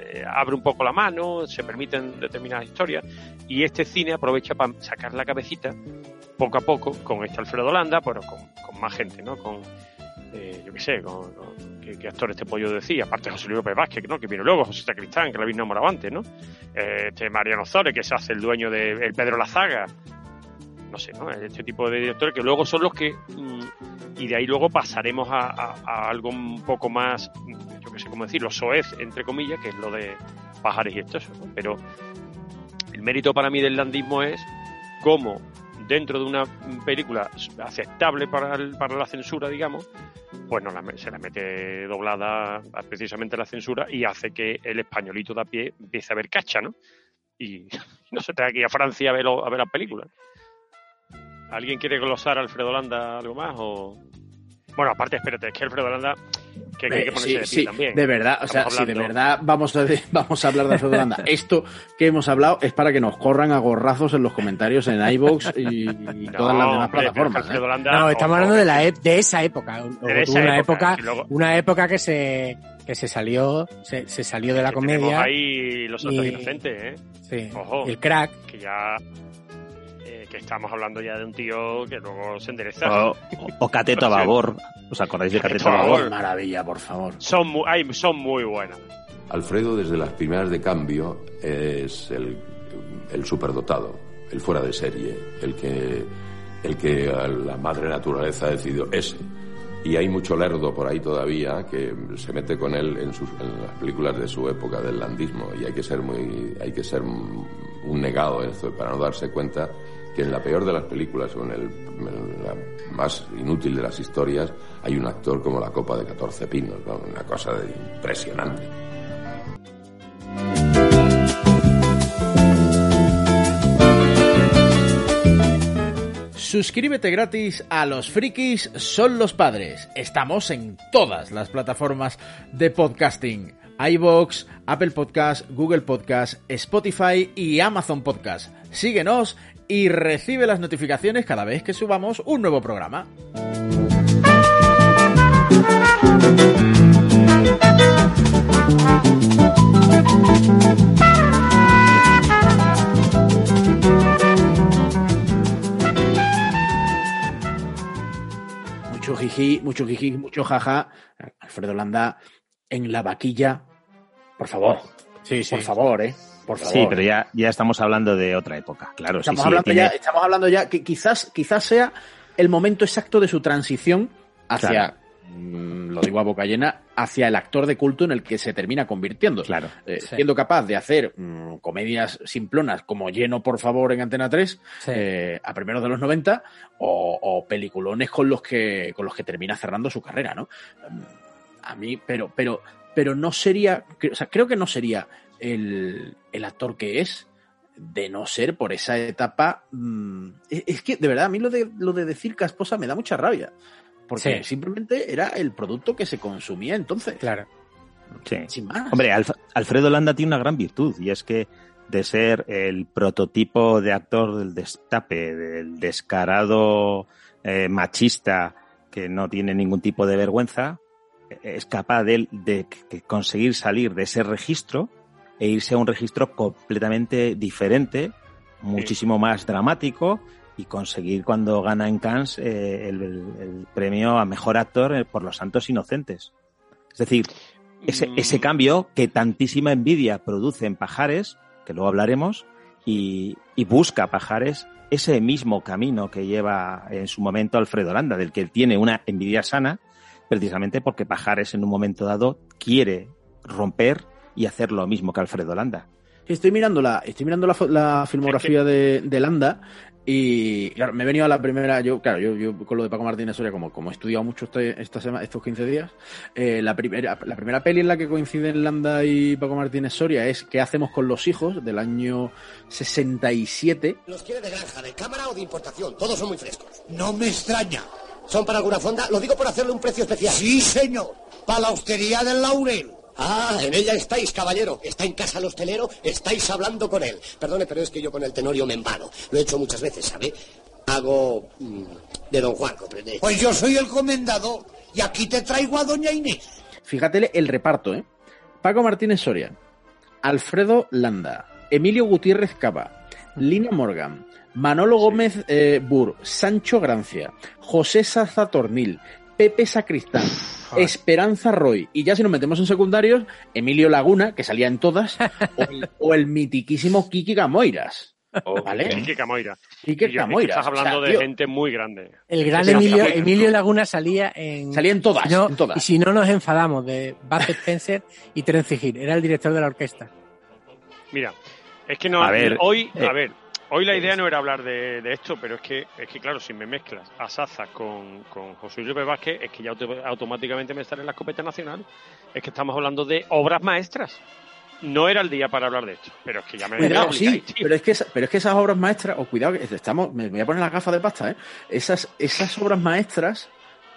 eh, abre un poco la mano, se permiten determinadas historias y este cine aprovecha para sacar la cabecita poco a poco con este Alfredo Landa, pero con, con más gente, ¿no? Con, eh, yo qué sé, con, ¿qué, qué actores te puedo decir? Aparte José Luis López Vázquez, ¿no? Que viene luego, José Sacristán, que lo habéis nombrado antes, ¿no? Eh, este Mariano Zores, que se hace el dueño de el Pedro Lazaga, no sé, ¿no? Este tipo de directores que luego son los que mm, y de ahí luego pasaremos a, algo un poco más, mm, yo qué sé cómo decirlo, soez, entre comillas, que es lo de Pajares y esto. Pero el mérito para mí del landismo es cómo dentro de una película aceptable para, el- para la censura, digamos, pues la se la mete doblada a precisamente la censura y hace que el españolito de a pie empiece a ver cacha, ¿no? Y no se tenga que a Francia a ver, a ver las películas. ¿Alguien quiere glosar a Alfredo Landa algo más? o Bueno, aparte, espérate, es que Alfredo Landa que, que hay que Eh, ponerse sí, de sí, también. de verdad, o sea, si de verdad vamos a, vamos a hablar de Alfredo Landa. Esto que hemos hablado es para que nos corran a gorrazos en los comentarios en iVoox y, y todas las demás hombre, plataformas. ¿eh? Landa- No, estamos hablando de la ep- de esa época. o- De esa una época, época, y luego- una época que se que se salió se, se salió de la comedia. ahí los y- inocentes, ¿eh? Sí, Ojo. el crack. Que ya. Que estamos hablando ya de un tío que luego se endereza. O, o Cateto a babor. ¿Os acordáis de Cateto a babor? Maravilla, por favor. Son muy, ay, son muy buenas. Alfredo, desde las primeras de cambio, es el, el superdotado, el fuera de serie, el que, el que la madre naturaleza ha decidido ese Y hay mucho lerdo por ahí todavía que se mete con él en, sus, en las películas de su época del landismo y hay que ser muy, hay que ser un negado eso para no darse cuenta en la peor de las películas o en, el, la más inútil de las historias hay un actor como la copa de 14 pinos, ¿no? una cosa impresionante. Suscríbete gratis a Los Frikis son los padres. Estamos en todas las plataformas de podcasting. iVoox, Apple Podcast, Google Podcast, Spotify y Amazon Podcast. Síguenos y recibe las notificaciones cada vez que subamos un nuevo programa. Mucho jiji, mucho jiji, mucho jaja. Alfredo Landa en la vaquilla. Por favor. Sí, sí. Por favor, ¿eh? Por favor. Sí, pero ya, ya estamos hablando de otra época, claro. Estamos, sí, hablando tiene- ya, estamos hablando ya que quizás, quizás sea el momento exacto de su transición hacia, Claro. mm, lo digo a boca llena, hacia el actor de culto en el que se termina convirtiendo. Claro. Eh, Sí. Siendo capaz de hacer mm, comedias simplonas como Lleno, por favor, en Antena 3, Sí. eh, a primeros de los 90, o, o peliculones con los que, con los que termina cerrando su carrera, ¿no? Mm, A mí, pero, pero, pero no sería, cre- o sea, creo que no sería el, el actor que es de no ser por esa etapa. mm, es, es que, de verdad, a mí lo de, lo de decir casposa me da mucha rabia. Porque Sí. simplemente era el producto que se consumía entonces. Claro. Sí. Sin más. Hombre, Alf- Alfredo Landa tiene una gran virtud y es que de ser el prototipo de actor del destape, del descarado eh, machista que no tiene ningún tipo de vergüenza, eh, es capaz de, de que- conseguir salir de ese registro e irse a un registro completamente diferente, muchísimo más dramático y conseguir cuando gana en Cannes eh, el, premio a mejor actor eh, por Los Santos Inocentes. Es decir, ese, Mm. ese cambio que tantísima envidia produce en Pajares, que luego hablaremos, y, y busca Pajares ese mismo camino que lleva en su momento Alfredo Landa, del que él tiene una envidia sana, precisamente porque Pajares en un momento dado quiere romper y hacer lo mismo que Alfredo Landa. Estoy mirando la, estoy mirando la, filmografía de, de Landa y claro, me he venido a la primera, yo, claro, yo, yo con lo de Paco Martínez Soria, como, como he estudiado mucho este, esta estos 15 días, eh, la, primera, la primera peli en la que coinciden Landa y Paco Martínez Soria es ¿Qué hacemos con los hijos? del año 67. ¿Los quiere de granja, de cámara o de importación? Todos son muy frescos. No me extraña. ¿Son para alguna fonda? Lo digo por hacerle un precio especial. Sí, señor. Para la hostería del Laurel. Ah, en ella estáis, caballero. Está en casa el hostelero, estáis hablando con él. Perdone, pero es que yo con el tenorio me embalo. Lo he hecho muchas veces, ¿sabe? Hago mm, de don Juan, ¿comprende? Pues yo soy el comendador y aquí te traigo a doña Inés. Fíjate el reparto, ¿eh? Paco Martínez Soria, Alfredo Landa, Emilio Gutiérrez Cava, Lina Morgan, Manolo Gómez eh, Bur, Sancho Grancia, José Saza Tornil, Pepe Sacristán, Esperanza Roy, y ya si nos metemos en secundarios, Emilio Laguna, que salía en todas, o el, o el mitiquísimo Kiki Gamoiras. ¿Vale? Quique Camoira. Quique Estás hablando o sea, de tío. gente muy grande. El gran Emilio, Laguna salía en. Salía en todas, si no- en todas. Y si no nos enfadamos de Bud Spencer y Terence Hill, era el director de la orquesta. Mira, es que no. A ver, hoy, eh, a ver, hoy la idea no era hablar de, de esto, pero es que, es que claro, si me mezclas a Saza con, con José Luis López Vázquez, es que ya auto- automáticamente me sale en la escopeta nacional. Es que estamos hablando de obras maestras. No era el día para hablar de esto, pero es que ya me Cuidado, sí, tío. pero es que pero es que esas obras maestras, o cuidado que estamos, me voy a poner las gafas de pasta, ¿eh? Esas, esas obras maestras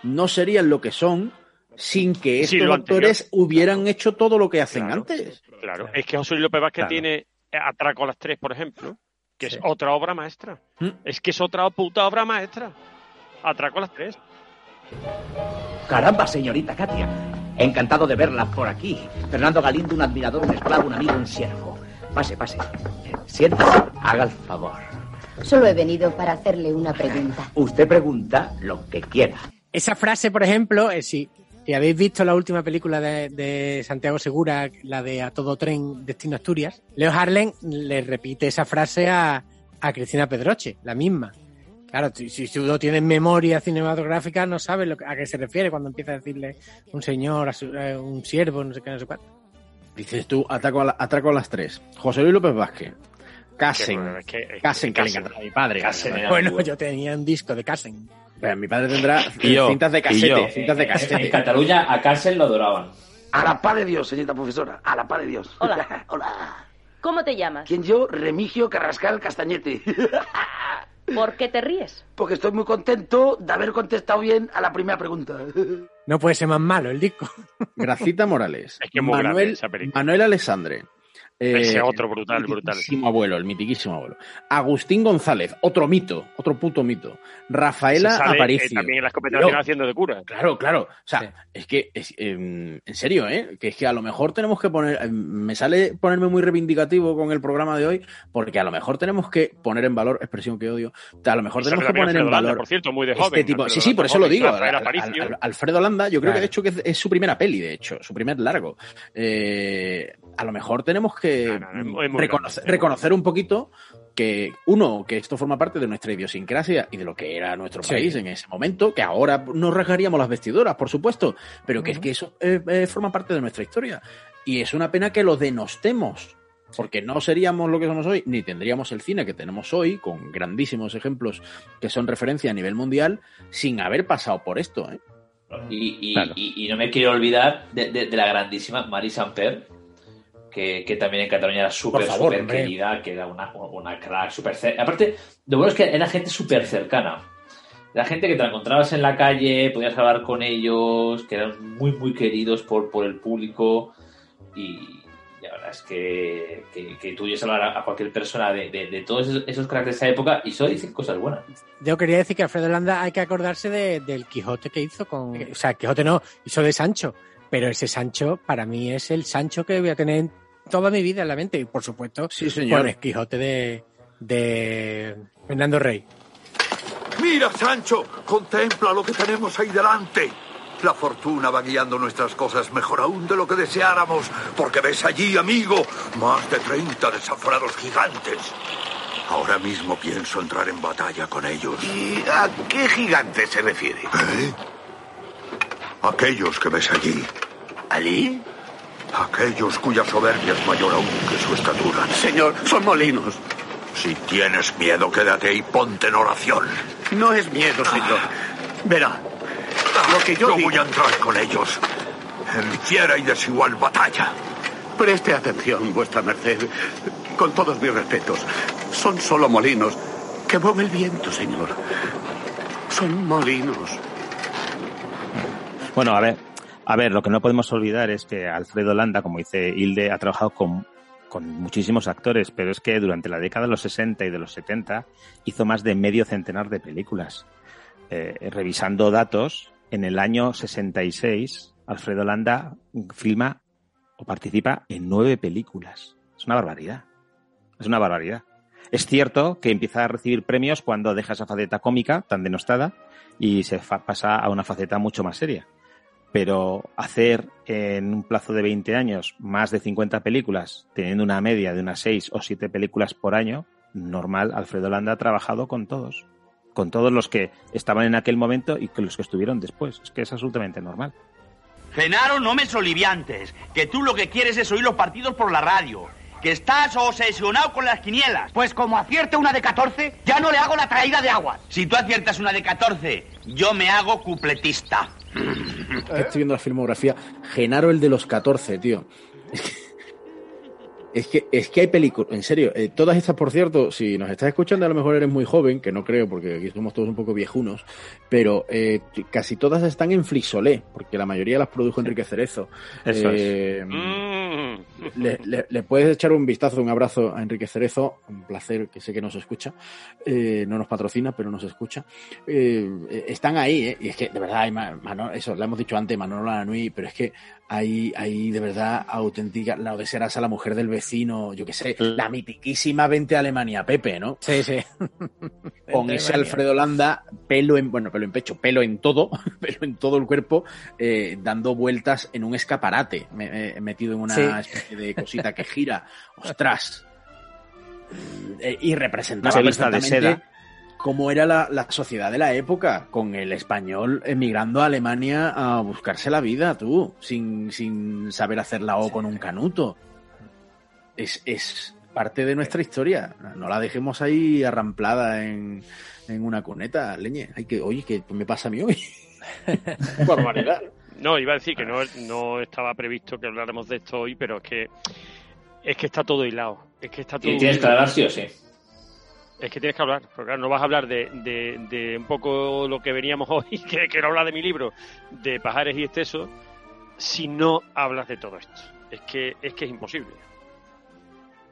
no serían lo que son sin que estos actores hubieran hecho todo lo que hacen Claro. antes. Claro, es que José Luis López Vázquez Claro. tiene Atraco a las tres, por ejemplo, que es Sí. otra obra maestra. ¿Mm? Es que es otra puta obra maestra. Atraco a las tres. Caramba, señorita Katia. Encantado de verla por aquí. Fernando Galindo, un admirador, un esclavo, un amigo, un siervo. Pase, pase. Siéntase, haga el favor. Solo he venido para hacerle una pregunta. Usted pregunta lo que quiera. Esa frase, por ejemplo, eh, si, si habéis visto la última película de, de Santiago Segura, la de A Todo Tren, Destino Asturias, Leo Harlem le repite esa frase a, a Cristina Pedroche, la misma. Claro, si, si tú no tienes memoria cinematográfica, no sabes lo a qué se refiere cuando empieza a decirle un señor, a su- a un siervo, no sé qué, no sé cuánto. Dices tú, atraco a, la- atraco a las tres. José Luis López Vázquez. Casen. que- que Casen, que le Casen- encantaba a mi padre. Casen Bueno, yo tenía un disco de Casen. Pero mi padre tendrá Y yo, cintas de y casete. yo. Cintas de En. Cataluña a Carsen lo adoraban. A la paz de Dios, señorita profesora. A la paz de Dios. Hola. Hola. ¿Cómo te llamas? ¿Quién yo? Remigio Carrascal Castañete. ¿Por qué te ríes? Porque estoy muy contento de haber contestado bien a la primera pregunta. No puede ser más malo el disco. Gracita Morales. Es que es muy grande Manuel, esa película. Manuel Alessandre. Ese Eh, otro brutal, el brutal. mitiquísimo abuelo, el mitiquísimo abuelo. Agustín González, otro mito, otro puto mito. Rafaela Se sale, eh, Aparicio. también en la escopeta nacional haciendo de cura. Claro, claro. O sea, es que, es- em, en serio, ¿eh? Que es que a lo mejor tenemos que poner. em, Me sale ponerme muy reivindicativo con el programa de hoy, porque a lo mejor tenemos que poner en valor, expresión que odio, a lo mejor tenemos que poner en Alfredo Landa, valor. por cierto, muy de este joven. tipo. Alfredo Sí, sí, por eso lo digo. Rafael Al- al- Aparicio. al- Alfredo Landa, yo creo que de hecho que es, es su primera peli, de hecho, su primer largo. Eh, a lo mejor tenemos que No, no, reconocer, un poquito que, uno, que esto forma parte de nuestra idiosincrasia y de lo que era nuestro Sí. país en ese momento, que ahora nos rasgaríamos las vestiduras, por supuesto, pero que es que eso eh, eh, forma parte de nuestra historia. Y es una pena que lo denostemos. Porque no seríamos lo que somos hoy, ni tendríamos el cine que tenemos hoy, con grandísimos ejemplos que son referencia a nivel mundial, sin haber pasado por esto. ¿eh? Y, y- Claro. y- y no me quiero olvidar de, de- de la grandísima Marie Samper, que, que también en Cataluña era súper, súper querida, que era una, una crack, súper Aparte, lo bueno es que era gente súper cercana. Era gente que te la encontrabas en la calle, podías hablar con ellos, que eran muy, muy queridos por, por el público. Y la verdad es que, que, que tú oyes hablar a, a cualquier persona de, de- de todos esos, esos cracks de esa época y solo dicen cosas buenas. Yo quería decir que Alfredo Landa hay que acordarse de- del Quijote que hizo con. O sea, Quijote no, hizo de Sancho. Pero ese Sancho, para mí, es el Sancho que voy a tener toda mi vida en la mente. Y por supuesto, Sí, señor. el Quijote de, de Fernando Rey. Mira, Sancho, contempla lo que tenemos ahí delante. La fortuna va guiando nuestras cosas mejor aún de lo que deseáramos, porque ves allí, amigo, más de 30 desaforados gigantes. Ahora mismo pienso entrar en batalla con ellos. ¿Y a qué gigante se refiere? ¿Eh? Aquellos que ves allí. ¿Allí? Aquellos cuya soberbia es mayor aún que su estatura. Señor, son molinos. Si tienes miedo, quédate y ponte en oración. No es miedo, señor. Verá, lo que yo Yo digo... voy a entrar con ellos en fiera y desigual batalla. Preste atención, vuestra merced. Con todos mis respetos, son solo molinos que mueve el viento, señor. Son molinos. Bueno, a ver, a ver, lo que no podemos olvidar es que Alfredo Landa, como dice Hilde, ha trabajado con, con muchísimos actores, pero es que durante la década de los 60 y de los 70 hizo más de medio centenar de películas. Eh, revisando datos, en el año 66, Alfredo Landa filma o participa en nueve películas. Es una barbaridad. Es una barbaridad. Es cierto que empieza a recibir premios cuando deja esa faceta cómica tan denostada y se pasa a una faceta mucho más seria. Pero hacer en un plazo de 20 años más de 50 películas, teniendo una media de unas 6 o 7 películas por año, normal, Alfredo Landa ha trabajado con todos. Con todos los que estaban en aquel momento y con los que estuvieron después. Es que es absolutamente normal. Genaro, no me soliviantes. Que tú lo que quieres es oír los partidos por la radio. Que estás obsesionado con las quinielas. Pues como acierte una de 14, ya no le hago la traída de agua. Si tú aciertas una de 14, yo me hago cupletista. Estoy viendo la filmografía. Genaro, el de los 14, tío. Es que, es que, es que hay películas, en serio, eh, todas estas, por cierto, si nos estás escuchando, a lo mejor eres muy joven, que no creo, porque aquí somos todos un poco viejunos, pero eh, casi todas están en Flixolé, porque la mayoría las produjo Enrique Cerezo. Eso es. Eh, Mm. le, le- le puedes echar un vistazo, un abrazo a Enrique Cerezo, un placer que sé que nos escucha, eh, no nos patrocina, pero nos escucha. Eh, están ahí, eh, y es que de verdad hay ma- Mano- eso, lo hemos dicho antes, Manolo Lanui, pero es que hay, hay de verdad auténtica, la de Serasa, la mujer del vecino, yo qué sé, la mitiquísima Vente a Alemania, Pepe, ¿no? Sí, sí. Con ese. Alfredo Landa, pelo en, bueno, pelo en pecho, pelo en todo, pelo en todo el cuerpo, eh, dando vueltas en un escaparate, me- eh, metido en una Sí. especie de cosita que gira. ¡Ostras! Eh, y representaba de seda. Cómo era la, la sociedad de la época, con el español emigrando a Alemania a buscarse la vida, tú, sin, sin saber hacer la O con un canuto. Es, es parte de nuestra historia. No la dejemos ahí arramplada en, en una cuneta, leñe. Hay que, oye, ¿qué me pasa a mí hoy? Barbaridad. No, iba a decir que no, no estaba previsto que habláramos de esto hoy, pero es que es que está todo hilado. Es que está todo Y tienes que hablar sí o sí. Es que tienes que hablar, porque claro, no vas a hablar de, de, de un poco lo que veníamos hoy, que quiero hablar de mi libro, de pajares y excesos, si no hablas de todo esto. Es que es que es imposible.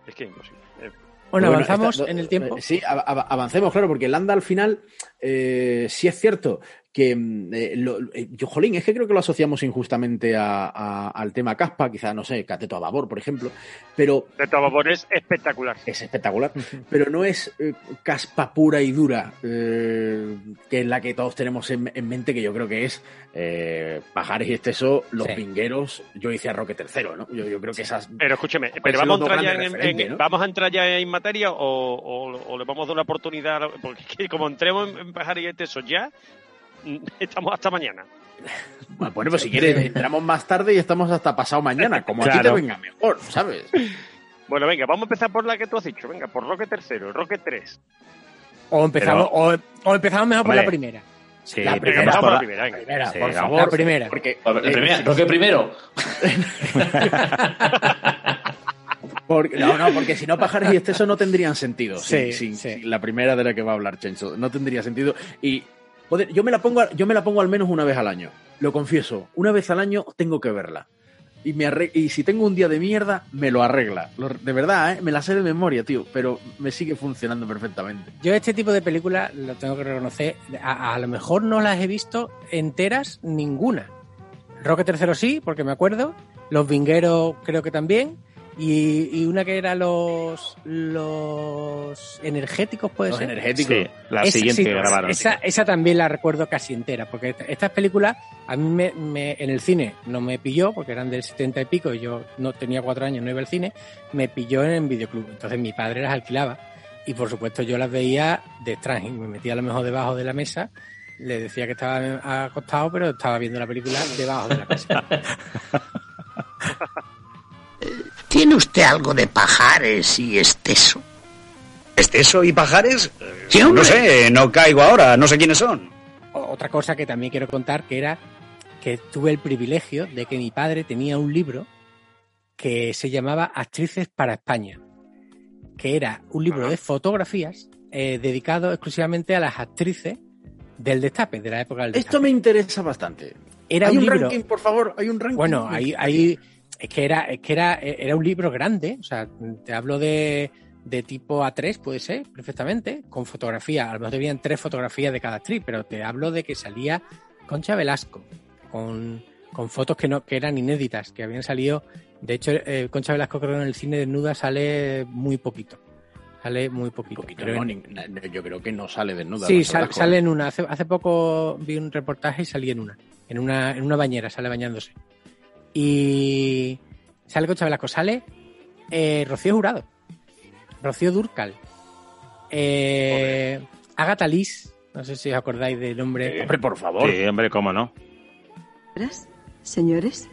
Es que es imposible. Eh, Bueno, avanzamos esta- en el tiempo. eh, Sí, av- av- avancemos, claro, porque Landa al final eh, sí es cierto que mm, eh, lo- eh, yo, jolín, es que creo que lo asociamos injustamente a- a- al tema caspa, quizá, no sé, cateto a babor, por ejemplo, pero De todo vapor es espectacular. es espectacular, pero no es eh, caspa pura y dura, eh, que es la que todos tenemos en, en mente, que yo creo que es eh, Pajares y Exceso, Los Sí. Pingueros, yo hice a Roque tercero, ¿no? Yo, yo creo que esas... Pero escúcheme, pero vamos a entrar ya en, en- vamos a entrar ya en materia o, o- o le vamos a dar una oportunidad, porque como entremos en, en pajares y excesos ya, estamos hasta mañana. Bueno, pues si quieres, entramos más tarde y estamos hasta pasado mañana, como a ti te Claro. venga mejor, ¿sabes? Bueno, venga, vamos a empezar por la que tú has dicho. Venga, por Roque tercero, Roque 3. O empezamos, o, o empezamos mejor por la primera. Sí, la empezamos primera. por la primera, venga. Primera, Sí, por favor. La primera. Porque, La eh, primera, Roque primero. porque- no, no, porque si no, Pajares y Exceso no tendrían sentido. Sí, sin, sin- sí. sin la primera de la que va a hablar Chencho. No tendría sentido. Y yo me la pongo, yo me la pongo al menos una vez al año. Lo confieso. Una vez al año tengo que verla. Y, me arre- y si tengo un día de mierda, me lo arregla. De verdad, ¿eh? me la sé de memoria, tío. Pero me sigue funcionando perfectamente. Yo este tipo de películas, lo tengo que reconocer, a, a lo mejor no las he visto enteras ninguna. Roque tercero sí, porque me acuerdo. Los Vingueros creo que también. Y, y una que era los los energéticos, puede Los ser. energéticos. Sí, la Esa- siguiente sí, que grabaron. Esa, esa también la recuerdo casi entera, porque esta- estas películas a mí me, me- en el cine no me pilló, porque eran del 70 y pico, y yo no tenía cuatro años, no iba al cine, me pilló en el videoclub. Entonces mi padre las alquilaba y por supuesto yo las veía de extraño, me metía a lo mejor debajo de la mesa, le decía que estaba acostado, pero estaba viendo la película debajo de la mesa. ¿Tiene usted algo de pajares y esteso? ¿Esteso y pajares? Sí, no sé, no caigo ahora, no sé quiénes son. Otra cosa que también quiero contar que era que tuve el privilegio de que mi padre tenía un libro que se llamaba Actrices para España, que era un libro de fotografías eh, dedicado exclusivamente a las actrices del destape, de la época del destape. Esto me interesa bastante. Era hay un un, libro- ranking, por favor, hay un ranking. Bueno, ahí, ahí es que era, es que era, era un libro grande, o sea, te hablo de, de tipo A3, puede ser, perfectamente, con fotografía. A lo mejor te venían tres fotografías de cada actriz, pero te hablo de que salía Concha Velasco, con, con fotos que no, que eran inéditas, que habían salido. De hecho, eh, Concha Velasco creo que en el cine desnuda sale muy poquito. Sale muy poquito. Poquito, pero no, en- ni- yo creo que no sale desnuda. Sí, sal- sale ¿eh? en una. Hace, hace poco vi un reportaje y salí en una. En una, en una bañera, sale bañándose. Y sale Concha Velasco, sale eh, Rocío Jurado, Rocío Durcal, eh, Agatha Liz, no sé si os acordáis del nombre. Hombre, por favor. Sí, hombre, cómo no. Señoras, Señores,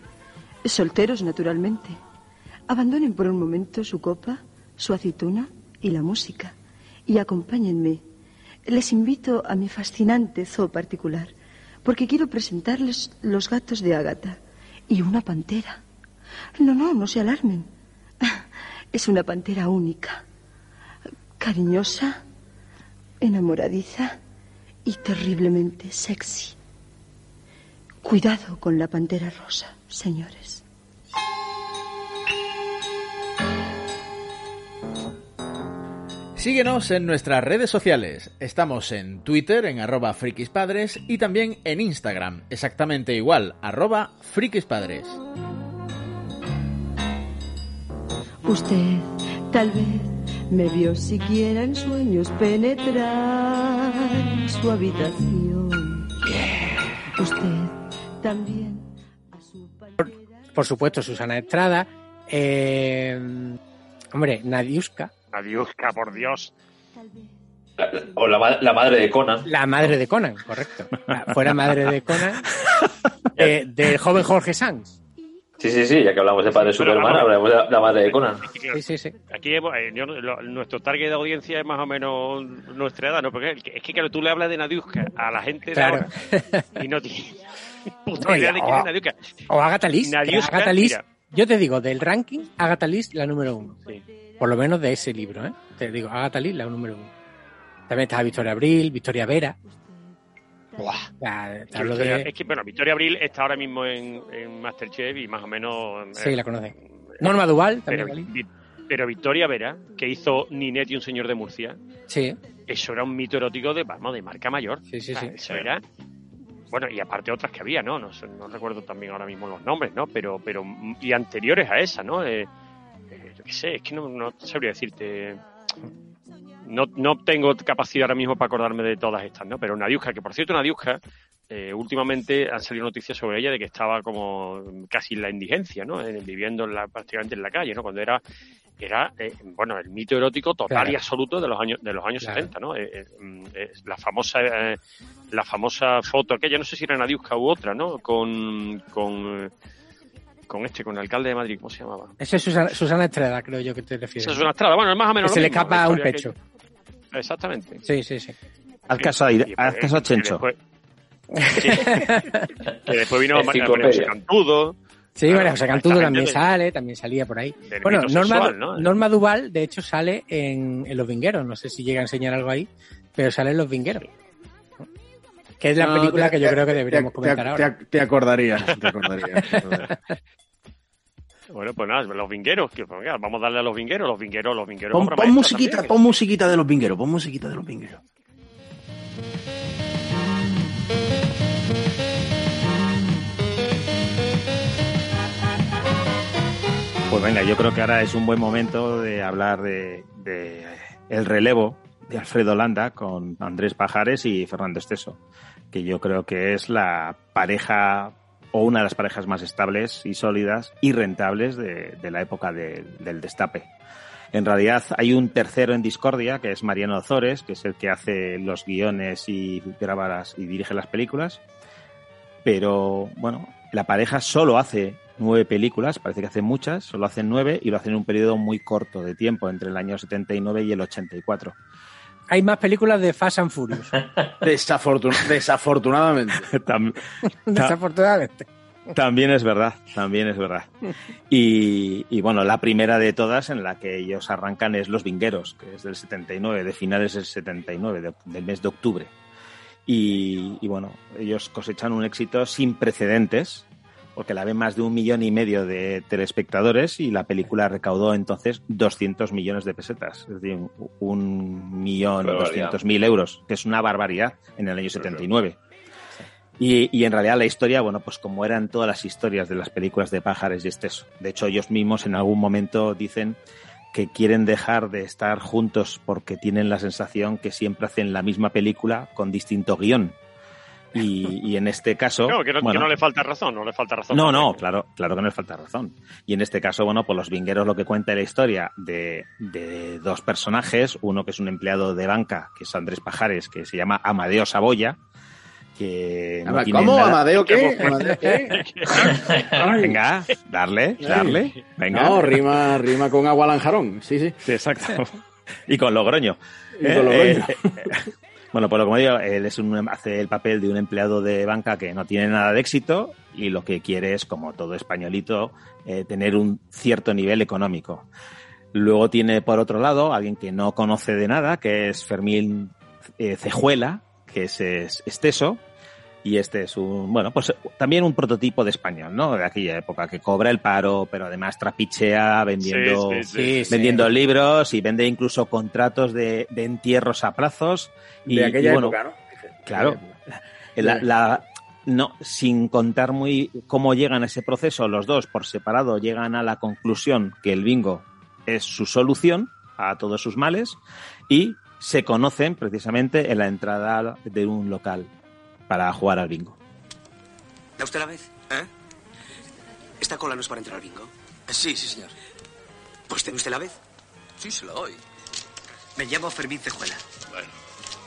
solteros naturalmente, abandonen por un momento su copa, su aceituna y la música y acompáñenme. Les invito a mi fascinante zoo particular porque quiero presentarles los gatos de Ágata y una pantera. No, no, no se alarmen. Es una pantera única, cariñosa, enamoradiza y terriblemente sexy. Cuidado con la pantera rosa, señores. Síguenos en nuestras redes sociales. Estamos en Twitter, en arroba frikispadres, y también en Instagram, exactamente igual, arroba frikispadres. Usted tal vez me vio siquiera en sueños penetrar en su habitación. Usted también. Por supuesto, Susana Estrada. eh, hombre, Nadiuska. Nadiuska, por Dios. O la, ma- la madre de Conan. La madre de Conan, correcto. La- Fuera madre de Conan, de- del joven Jorge Sanz. Sí, sí, sí, ya que hablamos de padre Superman, hablamos de la, la madre de Conan. Sí, sí, sí. Aquí hemos- eh, yo no- lo- nuestro target de audiencia es más o menos nuestra edad, ¿no? Porque es que- claro, tú le hablas de Nadiuska a la gente de Claro. ahora y no tiene puta No, y idea de quién o- es Nadiuska. O Agatha Liz. Nadiuska, Agatha Liz, yo te digo, del ranking, Agatha Liz la número uno. Sí. Por lo menos de ese libro, ¿eh? Te digo, Agatha Liz la número uno. También está Victoria Abril, Victoria Vera. Ya, te hablo Victoria- de... Es que, bueno, Victoria Abril está ahora mismo en, en Masterchef y más o menos... Sí, eh, la conoce. Norma Duval pero, también. Vi- pero Victoria Vera, que hizo Ninette y un señor de Murcia, Sí. eso era un mito erótico de, vamos, de marca mayor. Sí, sí, O sea, sí. Eso era... Bueno, y aparte otras que había, ¿no? No, sé, no recuerdo también ahora mismo los nombres, ¿no? Pero, pero y anteriores a esa, ¿no? Eh, eh, yo qué sé, es que no, no sabría decirte... No, no tengo capacidad ahora mismo para acordarme de todas estas, ¿no? Pero Nadiuska, que por cierto, Nadiuska, eh, últimamente han salido noticias sobre ella de que estaba como casi en la indigencia, ¿no? Eh, viviendo en la, prácticamente en la calle, ¿no? Cuando era era eh, bueno el mito erótico total Claro. y absoluto de los años de los años Claro. 70 no Eh, eh, mm, eh, la famosa eh, la famosa foto aquella no sé si era Nadiuska u otra no con con eh, con este con el alcalde de Madrid cómo se llamaba Esa es Susana, Susana Estrada, creo yo que te refieres. esa es una estrada bueno es más o menos Que lo se le escapa un pecho. exactamente Sí, sí, sí. Haz caso a, Y haz después- caso a Chencho. después- Sí. que después vino María. José Cantudo Sí, Claro, María José Cantudo también de- sale, también salía por ahí. del Bueno, Norma, sexual, ¿no? Norma Duval, de hecho, sale en, en Los Vingueros. No sé si llega a enseñar algo ahí, pero sale en Los Vingueros. Que es la No, película te- que yo te- creo que deberíamos te- comentar te- ahora. Te acordarías, te acordarías. te acordarías. bueno pues nada los vingueros que pues, venga, vamos a darle a los vingueros los vingueros los vingueros Pon, musiquita, también. pon musiquita de los vingueros, pon musiquita de los vingueros. Pues venga, yo creo que ahora es un buen momento de hablar de, de el relevo de Alfredo Landa con Andrés Pajares y Fernando Esteso, que yo creo que es la pareja o una de las parejas más estables y sólidas y rentables de, la época de- del destape. En realidad hay un tercero en discordia, que es Mariano Ozores, que es el que hace los guiones y graba las, y dirige las películas. Pero bueno, la pareja solo hace nueve películas, parece que hace muchas, solo hacen nueve y lo hacen en un periodo muy corto de tiempo, entre el año 79 y el 84. Hay más películas de Fast and Furious. Desafortun- desafortunadamente. Tam- Desafortunadamente. También es verdad, también es verdad. Y, y, bueno, la primera de todas en la que ellos arrancan es Los Vingueros, que es del 79, de finales del 79, de- del mes de octubre. Y, y bueno, ellos cosechan un éxito sin precedentes, porque la ven más de un millón y medio de telespectadores y la película recaudó entonces 200 millones de pesetas, es decir, un- millón doscientos mil euros, que es una barbaridad en el año 79. Y, y en realidad la historia, bueno, pues como eran todas las historias de las películas de Pájaros y Esteso. De hecho, ellos mismos en algún momento dicen que quieren dejar de estar juntos porque tienen la sensación que siempre hacen la misma película con distinto guion. Y, y en este caso... No, que no, que bueno, no le falta razón, no le falta razón. no, no, claro, claro que no le falta razón. Y en este caso, bueno, pues los vingueros lo que cuenta es la historia de, de dos personajes, uno que es un empleado de banca, que es Andrés Pajares, que se llama Amadeo Saboya, que no ¿Cómo? nada- ¿Amadeo qué? ¿Amadeo qué? Venga, darle, darle, venga. No, rima, rima con agua lanjarón. Sí, sí. Sí, exacto. y con Logroño. Y con Logroño. Eh, eh, bueno, pues como digo, él es un, hace el papel de un empleado de banca que no tiene nada de éxito y lo que quiere es, como todo españolito, eh, tener un cierto nivel económico. Luego tiene, por otro lado, alguien que no conoce de nada, que es Fermín eh, Cejuela, que es, es esteso, y este es un, bueno, pues también un prototipo de español, ¿no? De aquella época, que cobra el paro, pero además trapichea vendiendo, Sí, sí, sí. vendiendo libros y vende incluso contratos de, de entierros a plazos. Y, De aquella y bueno, época, ¿no? Claro. La, la- no, sin contar muy cómo llegan a ese proceso, los dos por separado llegan a la conclusión que el bingo es su solución a todos sus males y se conocen precisamente en la entrada de un local para jugar al bingo. ¿Da usted la vez? ¿Eh? ¿Esta cola no es para entrar al bingo? Sí, sí, señor. Pues tiene usted la vez. Sí, se la doy. Me llamo Fermín Cejuela. Bueno,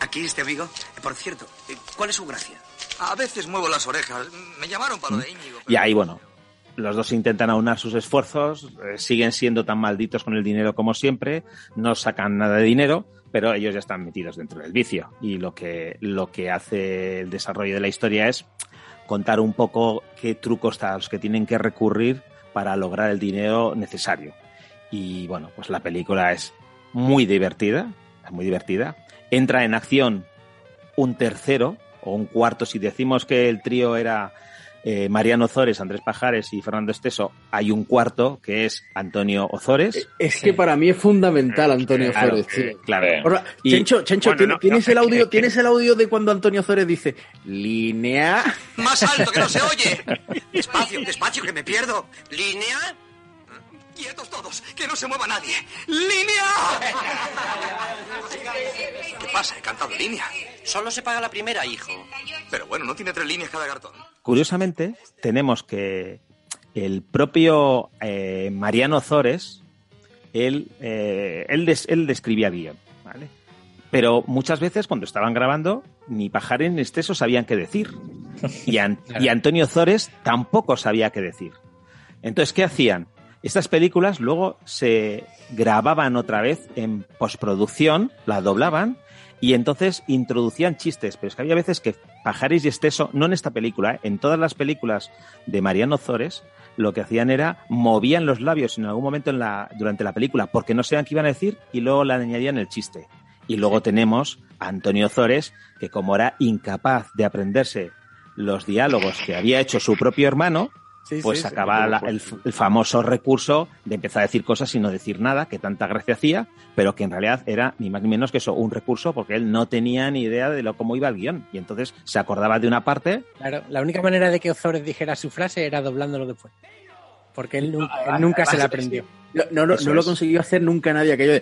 ¿Aquí este amigo? Por cierto, eh, ¿cuál es su gracia? A veces muevo las orejas. Me llamaron para lo de Íñigo. Y ahí, bueno, los dos intentan aunar sus esfuerzos, eh, siguen siendo tan malditos con el dinero como siempre, no sacan nada de dinero, pero ellos ya están metidos dentro del vicio. Y lo que, lo que hace el desarrollo de la historia es contar un poco qué trucos a los que tienen que recurrir para lograr el dinero necesario. Y bueno, pues la película es muy divertida, muy divertida. Entra en acción un tercero o un cuarto. Si decimos que el trío era eh, Mariano Ozores, Andrés Pajares y Fernando Esteso, hay un cuarto que es Antonio Ozores. Es que para mí es fundamental Antonio Claro, Ozores, tío. claro. Ahora, Y- Chencho, Chencho, bueno, ¿tienes, no, tienes no, el audio, que- ¿tienes el audio de cuando Antonio Ozores dice línea? Más alto, que no se oye. Despacio, despacio, que me pierdo. ¿Línea? Quietos todos, que no se mueva nadie. ¡Línea! ¿Qué pasa? He cantado línea. Solo se paga la primera, hijo. Pero bueno, no tiene tres líneas cada cartón. Curiosamente, tenemos que el propio eh, Mariano Ozores, él, eh, él, des- él describía guion, ¿vale? Pero muchas veces cuando estaban grabando, ni Pajares ni Esteso sabían qué decir. Y, An- y Antonio Ozores tampoco sabía qué decir. Entonces, ¿qué hacían? Estas películas luego se grababan otra vez en postproducción, la doblaban y entonces introducían chistes. Pero es que había veces que Pajares y Esteso, no en esta película, ¿eh? en todas las películas de Mariano Zores, lo que hacían era movían los labios en algún momento en la, durante la película porque no sabían qué iban a decir y luego le añadían el chiste. Y luego tenemos a Antonio Zores, que como era incapaz de aprenderse los diálogos que había hecho su propio hermano, Sí, pues sí, sí, sacaba la- el, el famoso recurso de empezar a decir cosas y no decir nada, que tanta gracia hacía, pero que en realidad era ni más ni menos que eso, un recurso, porque él no tenía ni idea de lo, cómo iba el guion. Y entonces se acordaba de una parte Claro, la única manera de que Ozores dijera su frase era doblándolo después. Porque él, nu- él nunca se la aprendió. No, no, no, lo consiguió hacer nunca nadie aquello de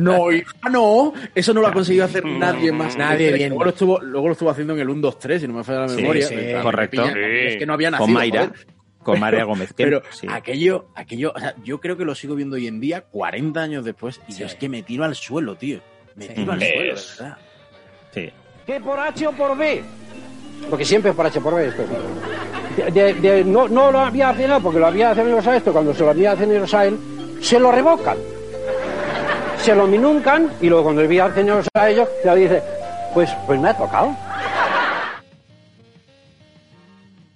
no, hija, no, eso no lo ha conseguido hacer nadie más. Nadie bien. Luego lo estuvo, luego lo estuvo haciendo en el 1, 2, 3, si no me falla la memoria. sí, correcto. Es que no había nacido. con Mayra, joder. con María Gómez. que- Pero sí. aquello, aquello, o sea, yo creo que lo sigo viendo hoy en día, 40 años después, y yo es que me tiro al suelo, tío. Me tiro al suelo, de verdad. Sí. ¿Qué por H o por B? Porque siempre es por H por esto. De- de- no, no lo había cenado porque lo había cenado a esto, cuando se lo había cenado a él, se lo revocan. Se lo minuncan y luego cuando le había cenado a ellos, ya dice, pues, pues me ha tocado.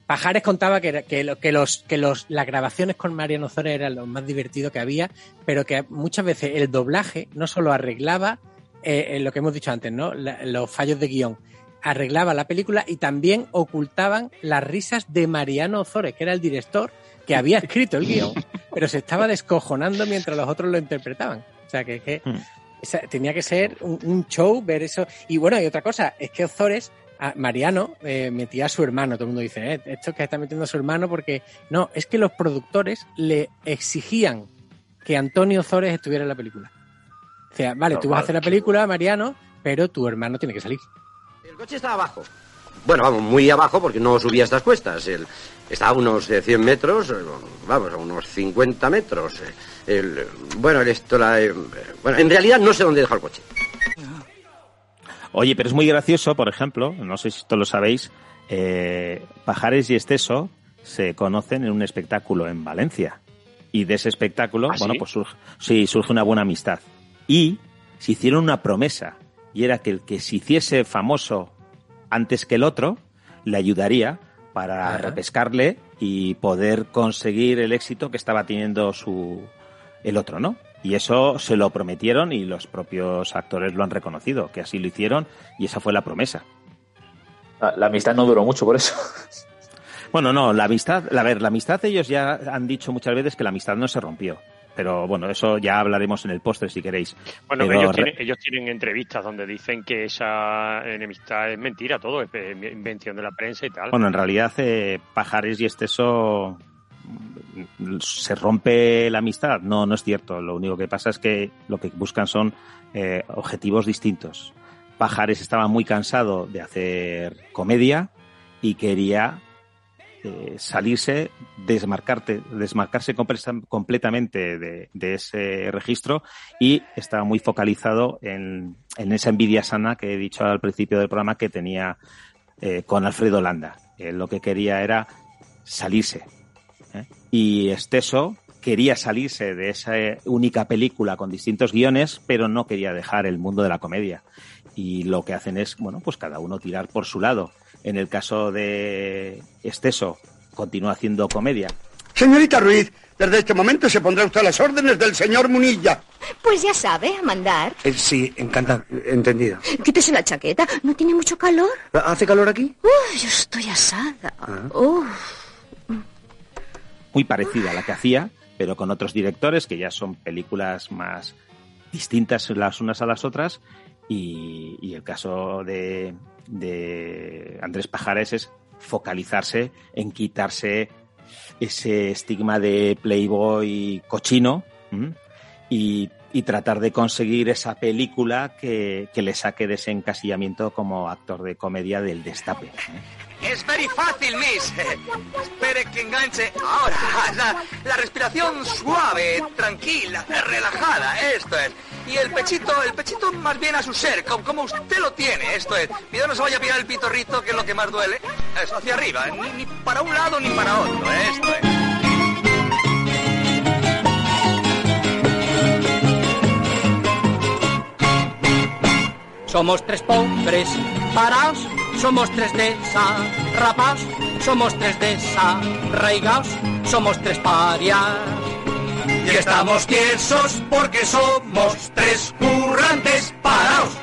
Pajares contaba que, que, lo- que los, que los, las grabaciones con Mariano Ozores eran lo más divertido que había, pero que muchas veces el doblaje no solo arreglaba eh, eh, lo que hemos dicho antes, ¿no? Los fallos de guion, arreglaba la película y también ocultaban las risas de Mariano Ozores, que era el director que había escrito el guion, pero se estaba descojonando mientras los otros lo interpretaban. O sea, que, que esa- tenía que ser un, un show ver eso. Y bueno, y otra cosa, es que Ozores, a Mariano, eh, metía a su hermano. Todo el mundo dice, eh, esto es que está metiendo a su hermano porque... No, es que los productores le exigían que Antonio Ozores estuviera en la película. O sea, vale, tú vas a hacer la película, Mariano, pero tu hermano tiene que salir. El coche estaba abajo. Bueno, vamos, muy abajo porque no subía estas cuestas. El, estaba a unos eh, 100 metros, eh, vamos, a unos 50 metros. eh, El, bueno, el esto, la, eh, bueno, en realidad no sé dónde dejar el coche. Oye, pero es muy gracioso, por ejemplo, no sé si esto lo sabéis, eh, Pajares y Esteso se conocen en un espectáculo en Valencia. Y de ese espectáculo, ¿Ah, bueno, sí? pues surge, sí, surge una buena amistad. Y se hicieron una promesa, y era que el que se hiciese famoso antes que el otro, le ayudaría para repescarle y poder conseguir el éxito que estaba teniendo su el otro, ¿no? Y eso se lo prometieron y los propios actores lo han reconocido, que así lo hicieron y esa fue la promesa. La, la amistad no duró mucho por eso. Bueno, no, la amistad, a ver, la amistad ellos ya han dicho muchas veces que la amistad no se rompió. Pero bueno, eso ya hablaremos en el postre si queréis. Bueno, Pero ellos tienen, ellos tienen entrevistas donde dicen que esa enemistad es mentira, todo es invención de la prensa y tal. Bueno, en realidad eh, Pajares y Esteso se rompe la amistad. No, no es cierto. Lo único que pasa es que lo que buscan son eh, objetivos distintos. Pajares estaba muy cansado de hacer comedia y quería eh, salirse, desmarcarte, desmarcarse comple- completamente de, ese registro y estaba muy focalizado en, en esa envidia sana que he dicho al principio del programa que tenía eh, con Alfredo Landa. Él lo que quería era salirse. ¿eh? Y Esteso quería salirse de esa única película con distintos guiones, pero no quería dejar el mundo de la comedia. Y lo que hacen es, bueno, pues cada uno tirar por su lado. En el caso de Esteso, continúa haciendo comedia. Señorita Ruiz, desde este momento se pondrá usted a las órdenes del señor Munilla. Pues ya sabe, a mandar. Eh, sí, encantado. Entendido. Quítese la chaqueta. ¿No tiene mucho calor? ¿Hace calor aquí? Uy, yo estoy asada. Ah. Uf. muy parecida a la que hacía, pero con otros directores que ya son películas más distintas las unas a las otras. Y, y el caso de, de Andrés Pajares es focalizarse en quitarse ese estigma de playboy cochino y, y tratar de conseguir esa película que, que le saque de ese encasillamiento como actor de comedia del destape. Es very fácil, Miss. Espere que enganche. Ahora, la, respiración suave, tranquila, relajada, esto es. Y el pechito, el pechito más bien a su ser, como, usted lo tiene, esto es. Cuidado no se vaya a pillar el pitorrito, que es lo que más duele. Eso, hacia arriba, ni, ni para un lado ni para otro, esto es. Somos tres pobres paraos, somos tres desarrapaos, somos tres desarraigaos, somos tres parias. Y estamos tiesos porque somos tres currantes paraos.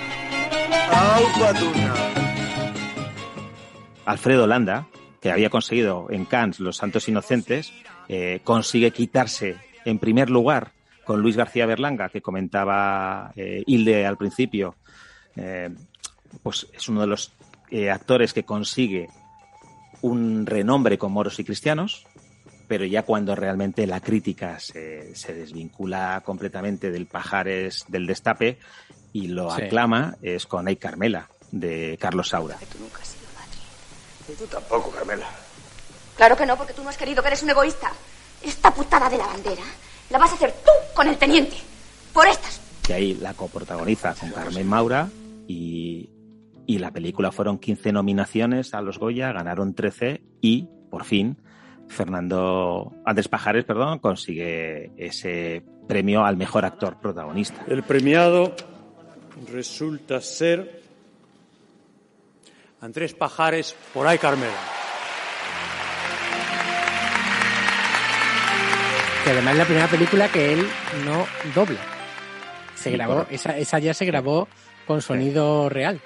Alfredo Landa, que había conseguido en Cannes Los Santos Inocentes, eh, consigue quitarse en primer lugar con Luis García Berlanga, que comentaba eh, Hilde al principio, eh, pues es uno de los eh, actores que consigue un renombre con moros y cristianos, pero ya cuando realmente la crítica se, se desvincula completamente del Pajares del Destape y lo Sí. aclama es con Ay Carmela, de Carlos Saura. Tú nunca has sido madre. Y tú tampoco, Carmela. Claro que no, porque tú no has querido, que eres un egoísta. Esta putada de la bandera la vas a hacer tú con el teniente. Por estas. que ahí la coprotagoniza con Carmen Maura y, y la película fueron 15 nominaciones a los Goya, ganaron 13 y por fin Fernando Andrés Pajares, perdón, consigue ese premio al mejor actor protagonista. El premiado resulta ser Andrés Pajares por ahí Carmela. Que además es la primera película que él no dobla. Se Sí, grabó, esa, esa ya se grabó con sonido real.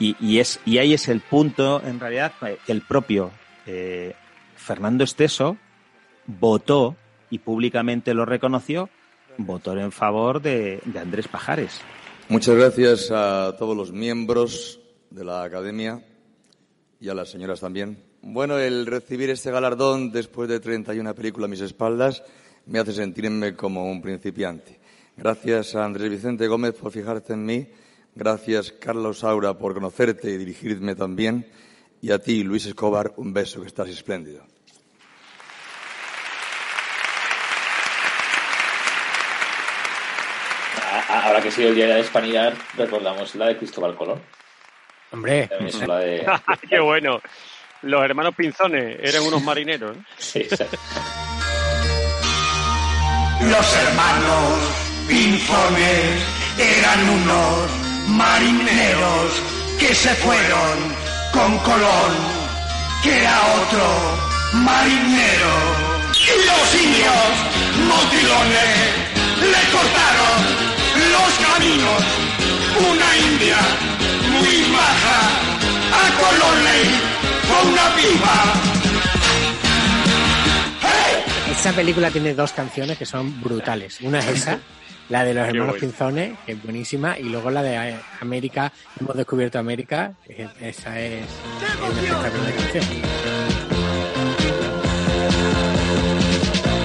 Y, es, y ahí es el punto, en realidad, que el propio eh, Fernando Esteso votó y públicamente lo reconoció, votó en favor de, de Andrés Pajares. Muchas gracias a todos los miembros de la Academia y a las señoras también. Bueno, el recibir este galardón después de 31 películas a mis espaldas me hace sentirme como un principiante. Gracias a Andrés Vicente Gómez por fijarte en mí. Gracias, Carlos Saura, por conocerte y dirigirme también. Y a ti, Luis Escobar, un beso, que estás espléndido. A- a- Ahora que ha sido el día de la hispanidad, recordamos la de Cristóbal Colón. Hombre. También es la de... Qué bueno. Los hermanos Pinzones eran unos marineros. ¿eh? Sí, exacto. Los hermanos Pinzones eran unos marineros que se fueron con Colón, que era otro marinero. Y los indios motilones le cortaron los caminos. Una india muy baja a Colón le hizo una pipa. Esa película tiene dos canciones que son brutales. Una es esa, la de los Qué hermanos bueno. Pinzones, que es buenísima, y luego la de eh, América, hemos descubierto América, esa es, es una espectacular canción.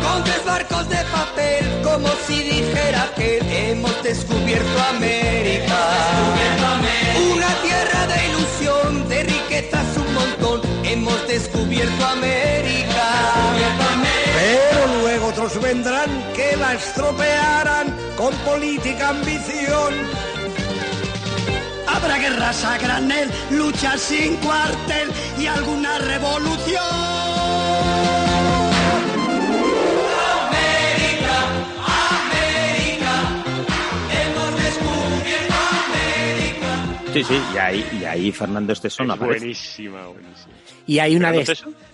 Con tres barcos de papel, como si dijera que hemos descubierto América. Una tierra de ilusión, de riquezas un montón. Hemos descubierto descubierto América. Luego otros vendrán que la estropearán con política ambición. Habrá guerras a granel, luchas sin cuartel y alguna revolución. América, América, hemos descubierto América. Sí, sí, y ahí, y ahí Fernando Esteso no Es aparece. buenísima, buenísima. Y hay una de...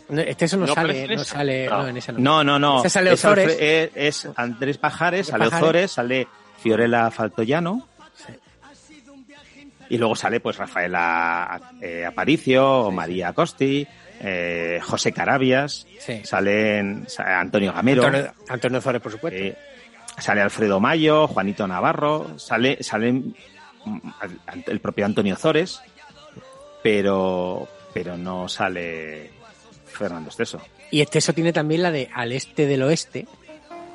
¿Fernando No, este eso no, ¿No sale, no sale, No. no, en esa no. No, no, no. Ese sale es, Ozores. Alfre- es, es Andrés Pajares, sale Pajares. Ozores, sale Fiorella Faltoyano. Y luego sale pues Rafaela eh, Aparicio, o María Costi, eh, José Carabias, Sí. salen sa- Antonio Gamero, Antonio, Antonio Zores, por supuesto. eh, sale Alfredo Mayo, Juanito Navarro, sale, salen al- el propio Antonio Zores, pero, pero no sale Fernando Esteso. Y este eso tiene también la de Al Este del Oeste,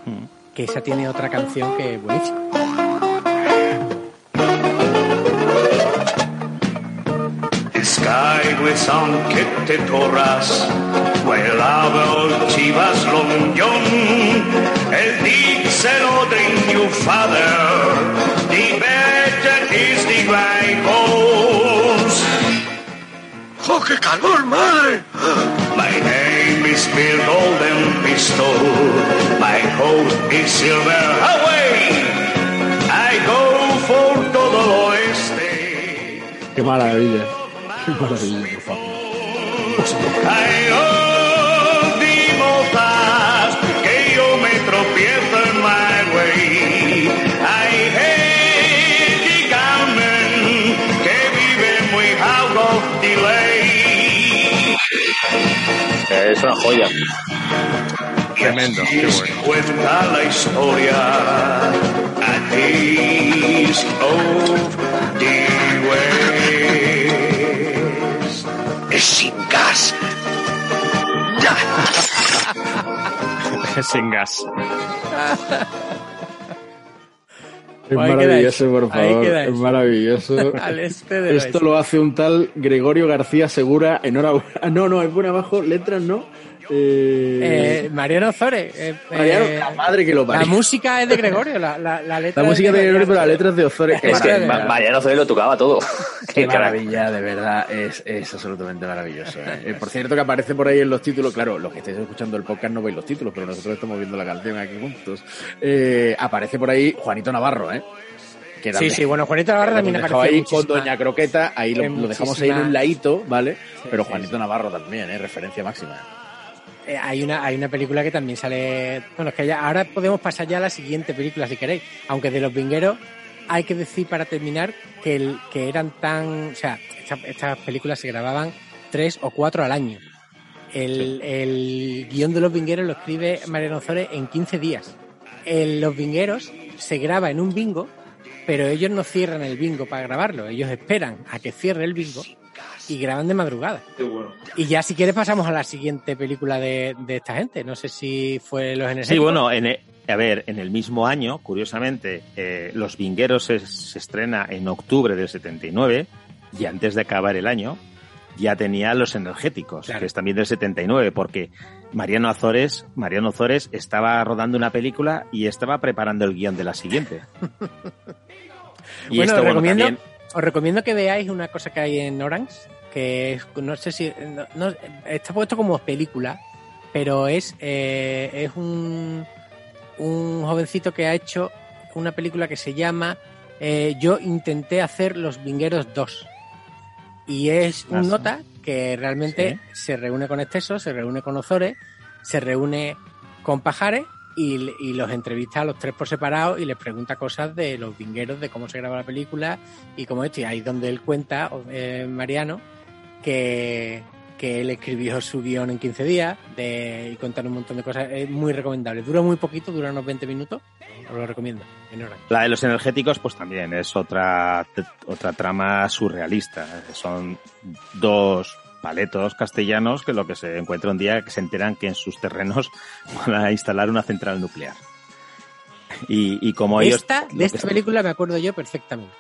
Mm. que esa tiene otra canción que es buenísima. Skyway aunque te torras, vuelava chivas longión, el díselo de your father, the better is the right horse. ¡Oh, qué calor, madre! My name is Bill Golden Pistol, my host is Silver Away. I go for todo lo oeste. Qué maravilla. Qué maravilla, por favor. Es una joya. Tremendo, qué bueno. Cuenta la historia a this of the west. Es sin gas. Sin gas. Es Ahí maravilloso, por favor. Es maravilloso. Al este del Esto lo hace un tal Gregorio García Segura. Enhorabuena. No, no, es por abajo. Letras no. Eh, Eh, Mariano Zores. eh, Mariano, eh, la madre que lo La parió. música es de Gregorio, la, la, la letra La música es de Gregorio, pero Mariano. las letras de Ozores. Es que Mariano Zores lo tocaba todo. Qué maravilla, de verdad, es, es absolutamente maravilloso. por cierto, que aparece por ahí en los títulos, claro, los que estáis escuchando el podcast no veis los títulos, pero nosotros estamos viendo la canción aquí juntos. Eh, aparece por ahí Juanito Navarro, ¿eh? Sí, sí, bueno, Juanito Navarro también aparece ahí con Doña Croqueta, ahí lo, dejamos ahí en un ladito, ¿vale? pero sí, Juanito Navarro también, ¿eh? Referencia máxima. Eh, hay una hay una película que también sale bueno es que ya ahora podemos pasar ya a la siguiente película si queréis. Aunque de los vingueros hay que decir para terminar que el, que eran tan o sea esta- estas películas se grababan tres o cuatro al año. El, el guion de los vingueros lo escribe Mariano Ozores en 15 días. El- los vingueros se graba en un bingo pero ellos no cierran el bingo para grabarlo ellos esperan a que cierre el bingo y graban de madrugada y ya si quieres pasamos a la siguiente película de, de esta gente. No sé si fue Los Energéticos. Sí, bueno, en e- a ver, en el mismo año, curiosamente, eh, Los Vingueros se, se estrena en octubre del 79 y antes de acabar el año ya tenía Los Energéticos, Claro. que es también del 79, porque Mariano Azores, Mariano Azores estaba rodando una película y estaba preparando el guion de la siguiente. Y bueno, esto, bueno, recomiendo, también- os recomiendo que veáis una cosa que hay en Orange, que es, no sé si, no- no- está puesto como película, pero es, eh, es un, un jovencito que ha hecho una película que se llama eh, Yo intenté hacer Los Vingueros 2. Y es un nota que realmente se reúne con Esteso, se reúne con Ozores, se reúne con Pajares y, y los entrevista a los tres por separado y les pregunta cosas de los vingueros, de cómo se graba la película y cómo esto. Y ahí es donde él cuenta, eh, Mariano, que, que él escribió su guion en 15 días de, y contar un montón de cosas. Es muy recomendable. Dura muy poquito, dura unos 20 minutos. Os lo recomiendo. La de los energéticos, pues también es otra, otra trama surrealista. Son dos paletos castellanos que lo que se encuentra un día que se enteran que en sus terrenos van a instalar una central nuclear. Y, y como ellos... esta, de esta película me acuerdo yo perfectamente.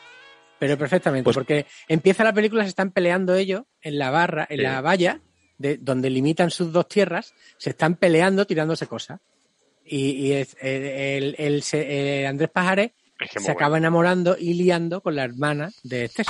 Pero perfectamente, Pues- porque empieza la película, se están peleando ellos en la barra, en Sí. la valla, de, donde limitan sus dos tierras, se están peleando, tirándose cosas. Y, y es- el, el- el- se- eh, Andrés Pajares Es que se acaba enamorando y liando con la hermana de este.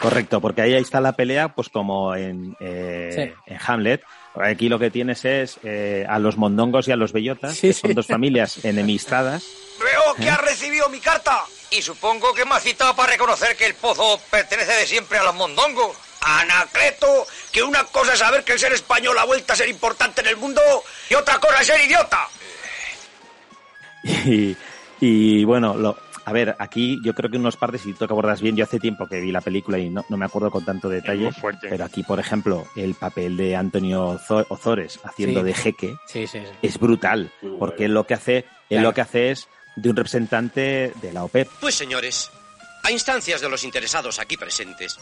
Correcto, porque ahí está la pelea, pues como en, eh, en Hamlet. Aquí lo que tienes es eh, a los mondongos y a los bellotas, que son dos familias enemistadas. Veo que has recibido mi carta. Y supongo que me has citado para reconocer que el pozo pertenece de siempre a los mondongos. Anacleto, que una cosa es saber que el ser español ha vuelto a ser importante en el mundo y otra cosa es ser idiota. Y, y bueno, lo, a ver, aquí yo creo que unos partes, si tú que abordas bien, yo hace tiempo que vi la película y no, no me acuerdo con tanto detalle, pero aquí, por ejemplo, el papel de Antonio Ozo- Ozores haciendo Sí. de jeque Sí, sí, sí. es brutal, porque él lo que hace, él Claro. lo que hace es de un representante de la OPEP. Pues señores, a instancias de los interesados aquí presentes,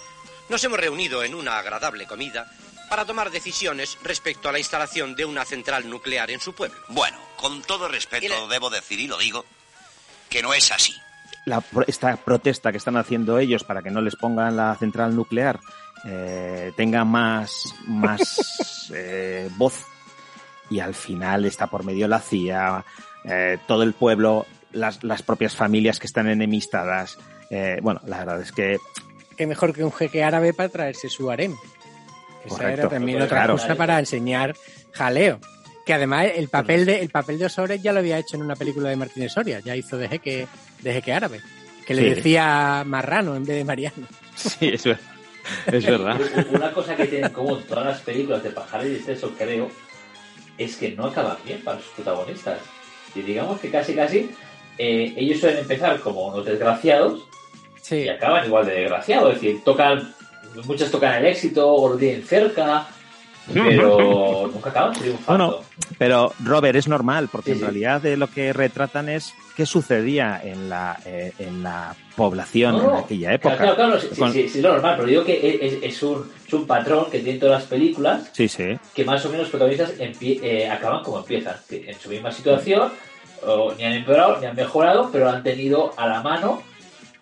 nos hemos reunido en una agradable comida para tomar decisiones respecto a la instalación de una central nuclear en su pueblo. Bueno, con todo respeto debo decir, y lo digo, que no es así. La, pro- esta protesta que están haciendo ellos para que no les pongan la central nuclear eh, tenga más, más eh, voz y al final está por medio la CIA, eh, todo el pueblo, las, las propias familias que están enemistadas. eh, bueno, la verdad es que Qué mejor que un jeque árabe para traerse su harem. Esa Correcto. era también otra Claro. cosa para enseñar jaleo. Que además el papel de el papel de Osores ya lo había hecho en una película de Martínez Soria, ya hizo de jeque, de jeque árabe. Que le decía marrano en vez de mariano. sí, es, ver- es verdad. Una cosa que tienen en común todas las películas de Pajares y Exceso, creo, es que no acaban bien para sus protagonistas. Y digamos que casi casi eh, ellos suelen empezar como unos desgraciados y acaban igual de desgraciados. Es decir, tocan, muchos tocan el éxito o lo tienen cerca, pero nunca acaban triunfando. Bueno, pero Robert es normal, porque Sí, en sí. realidad de lo que retratan es qué sucedía en la, eh, en la población No, en aquella época. Claro, claro, sí, Con- sí, sí, es lo normal, pero digo que es, es- un, es un patrón que tienen todas las películas sí, sí. que más o menos los protagonistas empie- eh, acaban como empiezan, que en su misma situación, o ni han empeorado ni han mejorado, pero han tenido a la mano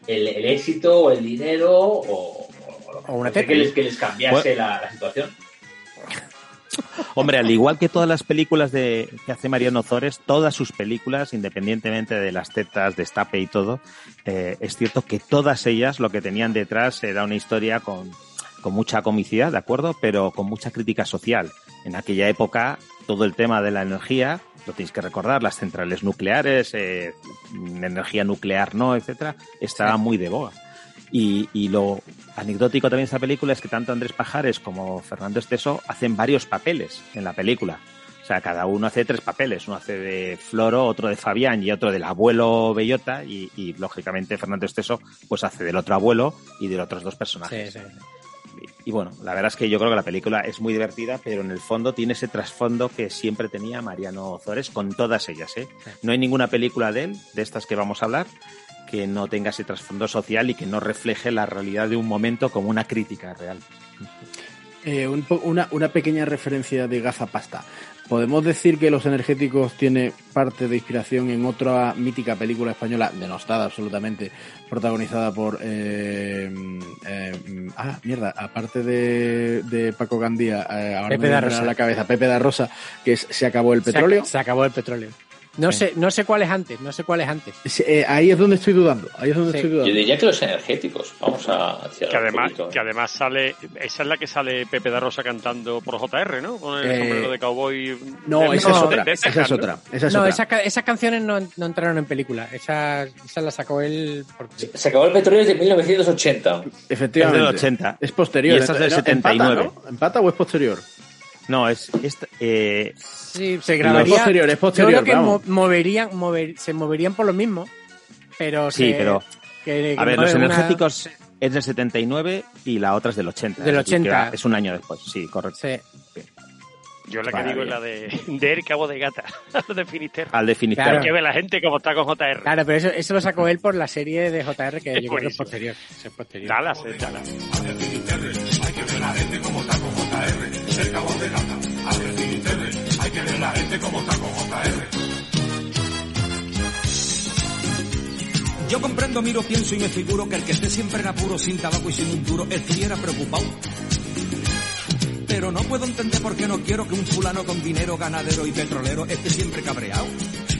el, el éxito o el dinero o, o una que les, que les cambiase Bueno. la, la situación. Hombre, al igual que todas las películas de que hace Mariano Zores, todas sus películas, independientemente de las tetas, destape y todo, eh, es cierto que todas ellas lo que tenían detrás era una historia con, con mucha comicidad, ¿de acuerdo? Pero con mucha crítica social. En aquella época, todo el tema de la energía, lo tenéis que recordar, las centrales nucleares, eh, energía nuclear no, etcétera, estaba muy de boga. Y, y lo anecdótico también de esta película es que tanto Andrés Pajares como Fernando Esteso hacen varios papeles en la película. O sea, cada uno hace tres papeles. Uno hace de Floro, otro de Fabián y otro del abuelo Bellota. Y, y, lógicamente Fernando Esteso pues hace del otro abuelo y de los otros dos personajes. Sí, sí. Y, y bueno, la verdad es que yo creo que la película es muy divertida, pero en el fondo tiene ese trasfondo que siempre tenía Mariano Ozores con todas ellas. ¿eh? No hay ninguna película de él, de estas que vamos a hablar, que no tenga ese trasfondo social y que no refleje la realidad de un momento como una crítica real. Eh, un po- una, una pequeña referencia de gafapasta. ¿Podemos decir que Los Energéticos tiene parte de inspiración en otra mítica película española, denostada absolutamente, protagonizada por... eh, eh, ah, mierda, aparte de, de Paco Gandía, eh, ahora Pepe me da Rosa. la cabeza, Pepe da Rosa, que es Se acabó el Se ac- petróleo. Se, acabó el petróleo. No sé, no sé cuál es antes, no sé cuál es antes. Sí, eh, ahí es donde estoy dudando, ahí es donde Sí. estoy dudando. Yo diría que los energéticos. Vamos a hacia Que además, poquito. que además sale, esa es la que sale Pepe da Rosa cantando por JR, ¿no? Con el Eh, sombrero de cowboy. no, de- esa es otra, de esa es otra, esa es no, otra. esa ca- esas canciones no, no entraron en película. Esas, esas las sacó él. Porque... Se acabó el petróleo desde 1980. Efectivamente. Es del 80. Es posterior. Y esta es del ¿no? 79. ¿Empata, no? ¿Empata o es posterior? No, es... esta- eh, Sí, se Es grabaría. posterior, es posterior, Yo creo que vamos. mo- moverían, mover, se moverían por lo mismo, pero sí, se- pero... que- que A ver, los es una- energéticos es del 79 y la otra es del 80. Del es decir, que 80. era- Es un año después, sí, correcto. Yo la que digo es la de, de El Cabo de Gata, de Finisterre. Al de Finisterre. Hay que ver la gente cómo está con JR. Claro, pero eso, eso lo sacó él por la serie de JR que yo creo que es posterior. es posterior. Dallas, es Dallas. Hay que ver la gente como está con JR, el cabo de gata. A ver, Finisterre, hay Hay que ver la gente como está con JR. Yo comprendo, miro, pienso y me figuro que el que esté siempre en apuro, sin tabaco y sin un duro, estuviera preocupado. Pero no puedo entender por qué no quiero que un fulano con dinero, ganadero y petrolero esté siempre cabreado.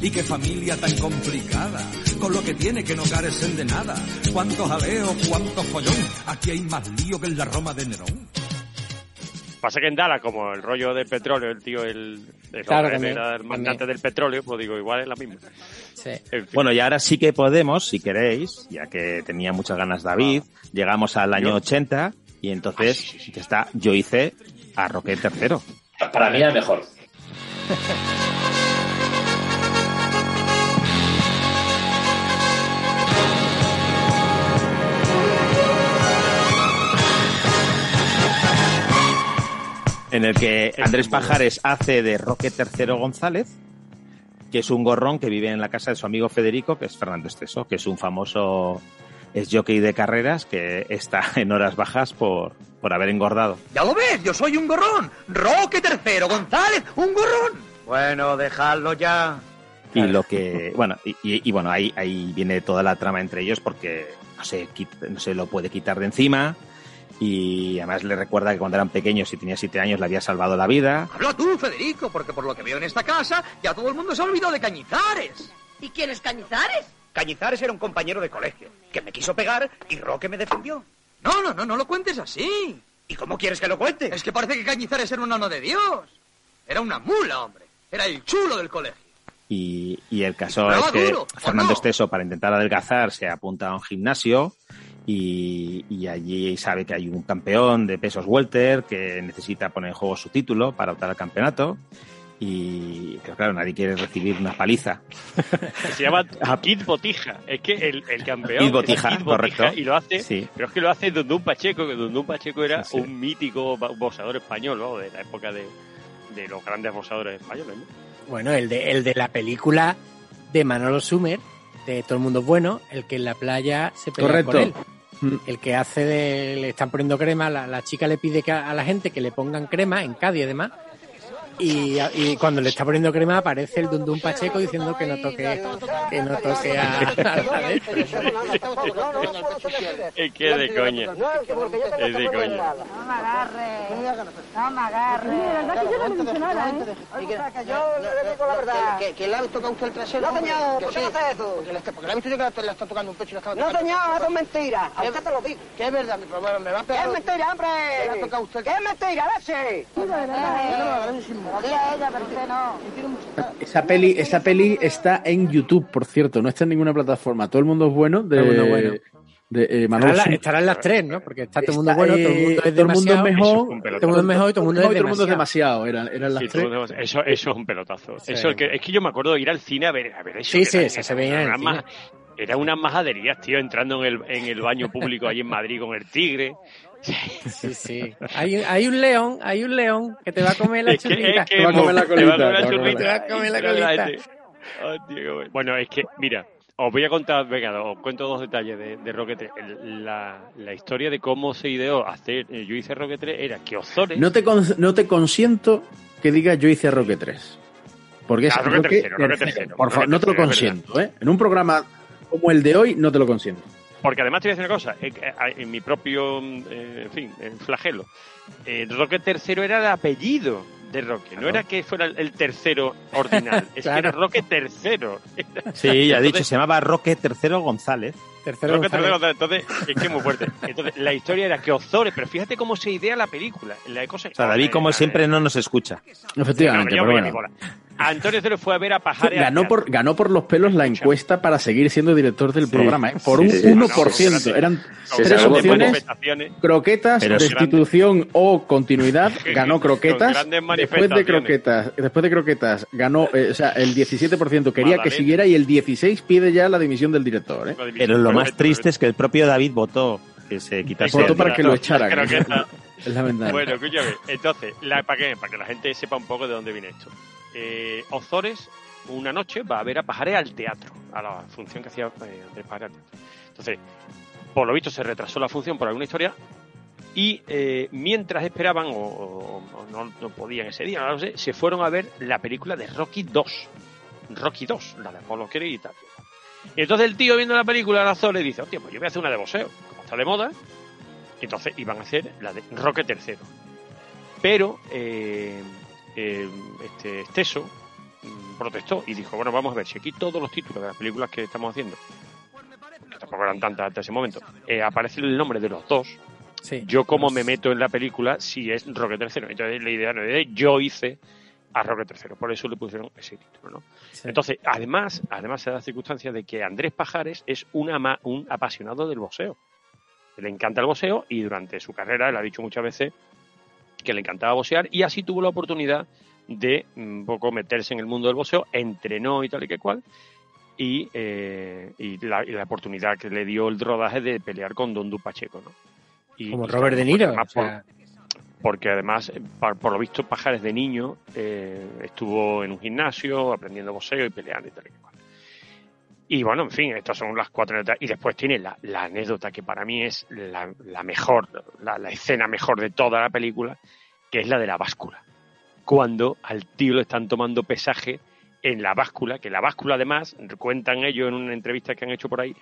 Y qué familia tan complicada, con lo que tiene que no carecen de nada. Cuánto jaleo, cuánto follón, aquí hay más lío que en la Roma de Nerón. Pasa que en Dallas, como el rollo del petróleo, el tío, el, el Claro, hombre también, era el mandante del petróleo, pues digo, igual es la misma. En fin. Bueno, y ahora sí que podemos, si queréis, ya que tenía muchas ganas David, llegamos al año 80 y entonces ya está, yo hice a Roque tercero. Para mí era mejor. en el que Andrés Pajares hace de Roque III González, que es un gorrón que vive en la casa de su amigo Federico, que es Fernando Esteso, que es un famoso es jockey de carreras que está en horas bajas por, por haber engordado. Ya lo ves, yo soy un gorrón. Roque tercero, González, un gorrón. Bueno, dejadlo ya. Y lo que, bueno, y, y- y bueno, ahí, ahí viene toda la trama entre ellos porque no se, no se lo puede quitar de encima. Y además le recuerda que cuando eran pequeños y tenía siete años le había salvado la vida. Habla tú, Federico, porque por lo que veo en esta casa, ya todo el mundo se ha olvidado de Cañizares. ¿Y quién es Cañizares? Cañizares era un compañero de colegio, que me quiso pegar y Roque me defendió. No, no, no, no lo cuentes así. ¿Y cómo quieres que lo cuente? Es que parece que Cañizares era un ano de Dios. Era una mula, hombre. Era el chulo del colegio. Y, y el caso es que duro, ¿o Fernando no? Esteso, para intentar adelgazar, se apunta a un gimnasio y, y allí sabe que hay un campeón de pesos welter que necesita poner en juego su título para optar al campeonato. Y pero claro, nadie quiere recibir una paliza. Se llama Kid Botija. Es que el, el campeón. Kid Botija, es Kid Botija correcto. Y lo hace. Sí. Pero es que lo hace Dundun Pacheco, que Dundun Pacheco era Sí, sí. un mítico bo- boxeador español, ¿no? De la época de, de los grandes boxeadores españoles, ¿no? Bueno, el de, el de la película de Manolo Sumer, de Todo el mundo es bueno, el que en la playa se pelea Correcto. con él. El que hace de. Le están poniendo crema, la, la chica le pide que a, a la gente que le pongan crema, en Cádiz además. Y, y cuando le está poniendo crema aparece el Dundun Pacheco diciendo que no toque, que no toque a, la Es que es de coña. Es de coña. No me agarre. No me agarre. Mira, verdad que yo no mencioné nada, ¿eh? yo le digo la verdad. ¿Que, le ha tocado usted el trasero? No, señor, ¿por qué no hace eso? Porque le, ha visto yo que le, está tocando un pecho y le estaba No, tocando. señor, eso es mentira. A usted te lo digo. Que es verdad, mi problema, me va a ¿Qué pegar. es mentira, hombre? ¿Qué? ¿Qué es mentira, leche? Yo no me ella, pero usted no. Esa peli, esa peli está en YouTube, por cierto, no está en ninguna plataforma. Todo el mundo es bueno de, Todo el mundo es bueno. de eh, Manuel Estarán, la- Sumer. estarán las tres, ¿no? Porque está todo el mundo bueno, todo el mundo es todo el mundo demasiado. es mejor, Todo el mundo es mejor y todo el mundo es todo el mundo es demasiado. Eran, eran las Sí, tres. eso, eso es un pelotazo. Sí. Eso es, que, es que yo me acuerdo de ir al cine a ver, a ver eso. Sí, sí, era- eso se veía en el Era unas majaderías, tío, entrando en el, en el baño público allí en Madrid con el tigre. Sí, sí. Hay, un- hay un león, hay un león que te va a comer la que Te va a comer la colita, te va a comer la- colita. bueno. Es que, mira, os voy a contar, venga, os cuento dos detalles de, de Rocket 3. El- la, la historia de cómo se ideó hacer, eh, yo hice Rocket 3, era que Ozores... No te, con- no te consiento que digas yo hice Roque 3. Porque es Ah, Roque Roque tercero, Roque tercero. tercero, Por favor, Roque no te lo consiento, ¿eh? En un programa como el de hoy, no te lo consiento. Porque además te voy a decir una cosa, eh, eh, en mi propio, mm, eh, en fin, eh, flagelo, eh, Roque tercero era el apellido de Roque, no era que fuera el- tercero ordinal, es que era Roque tercero. Sí, ya he dicho, se llamaba Roque III González. Tercero Roque tercero, entonces, es que es muy fuerte. Entonces, la historia era que Ozores, pero fíjate cómo se idea la película. La cosa, O sea, David, como siempre, no nos escucha. Efectivamente, pero bueno. Antonio Cero fue a ver a Pajares. Ganó por, ganó por los pelos la encuesta para seguir siendo director del Sí. programa, ¿eh? Por Sí, un sí. 1%. Eran tres opciones. Croquetas, Pero destitución o continuidad. Ganó croquetas. Después de croquetas, después de croquetas ganó, eh, o sea, el 17% quería que siguiera y el 16 pide ya la dimisión del director, ¿eh? Pero lo más triste es que el propio David votó que se quitase. Votó para que lo echaran. Es lamentable. Bueno, escúchame. Entonces, la, para, que, para que la gente sepa un poco de dónde viene esto. Eh, Ozores, una noche, va a ver a Pajares al teatro, a la función que hacía eh, Andrés Pajares al teatro. Entonces, por lo visto se retrasó la función por alguna historia Y eh, mientras esperaban, o, o- no, podían ese día, no lo sé, se fueron a ver la película de Rocky 2. Rocky 2, la de Apollo Creed y tal. Y entonces el tío viendo la película, Razor, le dice, hostia, pues yo voy a hacer una de boxeo, como está de moda. Entonces iban a hacer la de Roque III. Pero eh, eh, este Esteso mm, protestó y dijo, bueno, vamos a ver, si aquí todos los títulos de las películas que estamos haciendo, que tampoco eran tantas hasta ese momento, eh, aparece el nombre de los dos, Sí. yo como me meto en la película si es Roque III. Entonces la idea no es yo hice a Roque III, por eso le pusieron ese título, ¿no? Entonces, además, además se da la circunstancia de que Andrés Pajares es un, ama- un apasionado del boxeo. Le encanta el boxeo y durante su carrera, él ha dicho muchas veces que le encantaba boxear y así tuvo la oportunidad de mm, un poco meterse en el mundo del boxeo, entrenó y tal y que cual, y, eh, y, la, y la oportunidad que le dio el rodaje de pelear con Don Pacheco, ¿no? Y- Como Robert De Niro. además o sea, por- porque además, eh, por, lo visto, Pajares de niño eh, estuvo en un gimnasio aprendiendo boxeo y peleando y tal y cual. Y bueno, en fin, estas son las cuatro anécdotas. Y después tiene la, la anécdota que para mí es la, la mejor, la, la escena mejor de toda la película, que es la de la báscula. Cuando al tío le están tomando pesaje en la báscula, que la báscula además, cuentan ellos en una entrevista que han hecho por ahí,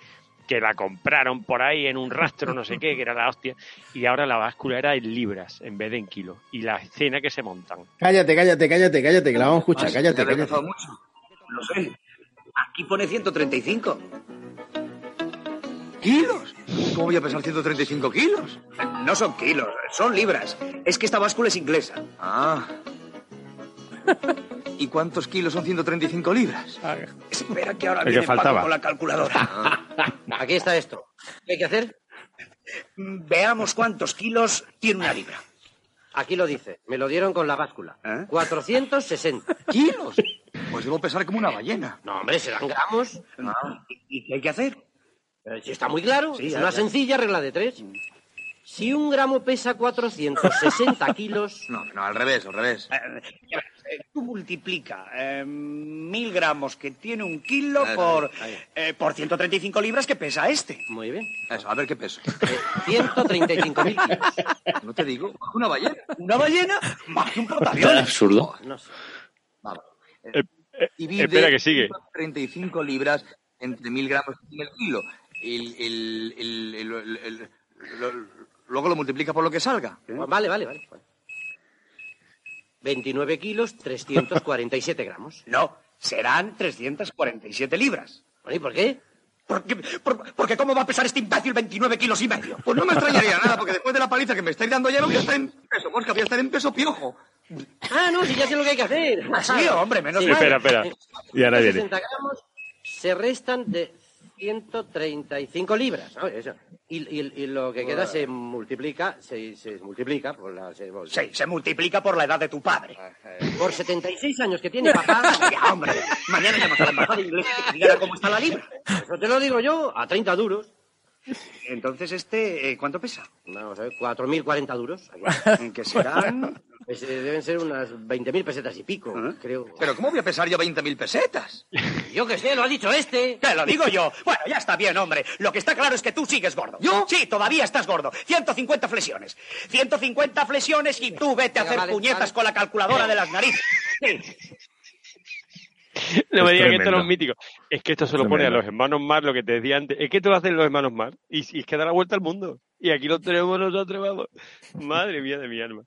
que la compraron por ahí en un rastro, no sé qué, que era la hostia, y ahora la báscula era en libras en vez de en kilos. Y la escena que se montan. Cállate, cállate, cállate, cállate, que la vamos a escuchar, cállate, cállate. empezado mucho. Lo sé. Aquí pone 135. ¿Kilos? ¿Cómo voy a pesar 135 kilos? No son kilos, son libras. Es que esta báscula es inglesa. Ah. ¿Y cuántos kilos son 135 libras? Espera que ahora que viene Paco faltaba. con la calculadora. Aquí está esto. ¿Qué hay que hacer? Veamos cuántos kilos tiene una libra. Aquí lo dice. Me lo dieron con la báscula. 460. ¿Kilos? Pues debo pesar como una ballena. No, hombre, serán gramos. ¿Y qué hay que hacer? Eh, Si está muy claro, Sí, es ya, una ya. sencilla regla de tres. Si un gramo pesa 460 kilos... No, no, al revés, al revés. tú multiplica eh, mil gramos que tiene un kilo Ahí, por, ahí. eh, por 135 libras que pesa este. Muy bien. Eso, a ver qué peso. 135.000 kilos. No te digo, una ballena. ¿Una ballena? Más que un portaaviones. absurdo. No sé. Eh, eh, Divide espera que sigue. 35 libras entre mil gramos que tiene el kilo. El, el, el, el- el- el- lo- luego lo multiplica por lo que salga. Vale, vale, vale. 29 kilos, 347 gramos. No, serán 347 libras. ¿Y por qué? Porque, por- porque ¿cómo va a pesar este imbécil 29 kilos y medio? Pues no me extrañaría nada, porque después de la paliza que me estáis dando ya no voy a estar en peso, Mosca, voy a estar en peso piojo. Ah, no, si ya sé lo que hay que hacer. Sí, hombre, menos Sí, mal. Espera, espera. Y ahora viene. 60 gramos se restan de 135 libras. ¿no? Eso. Y, y- y lo que queda se multiplica, se, se multiplica por la... Se, Sí, se multiplica por la edad de tu padre. Por 76 años que tiene papá. Ya, hombre, mañana llamas a la embajada inglesa que te cómo está la libra. Eso te lo digo yo, a 30 duros. Entonces, este, eh, ¿cuánto pesa? Vamos a ver, 4.040 duros. Que serán... Pues, eh, deben ser unas 20.000 pesetas y pico, creo. Pero ¿cómo voy a pesar yo 20.000 pesetas? Yo que sé, lo ha dicho este. Que lo digo yo. Bueno, ya está bien, hombre. Lo que está claro es que tú sigues gordo. ¿Yo? Sí, todavía estás gordo. 150 flexiones. 150 flexiones y tú vete a hacer vale, puñetas vale. con la calculadora de las narices. Sí. No me Es digan que esto no es mítico. Es que esto se lo Tremendo. pone a los hermanos Mar, lo que te decía antes. Es que esto lo hacen los hermanos Mar. Y, y es que da la vuelta al mundo. Y aquí lo tenemos nosotros, vamos. Madre mía de mi alma.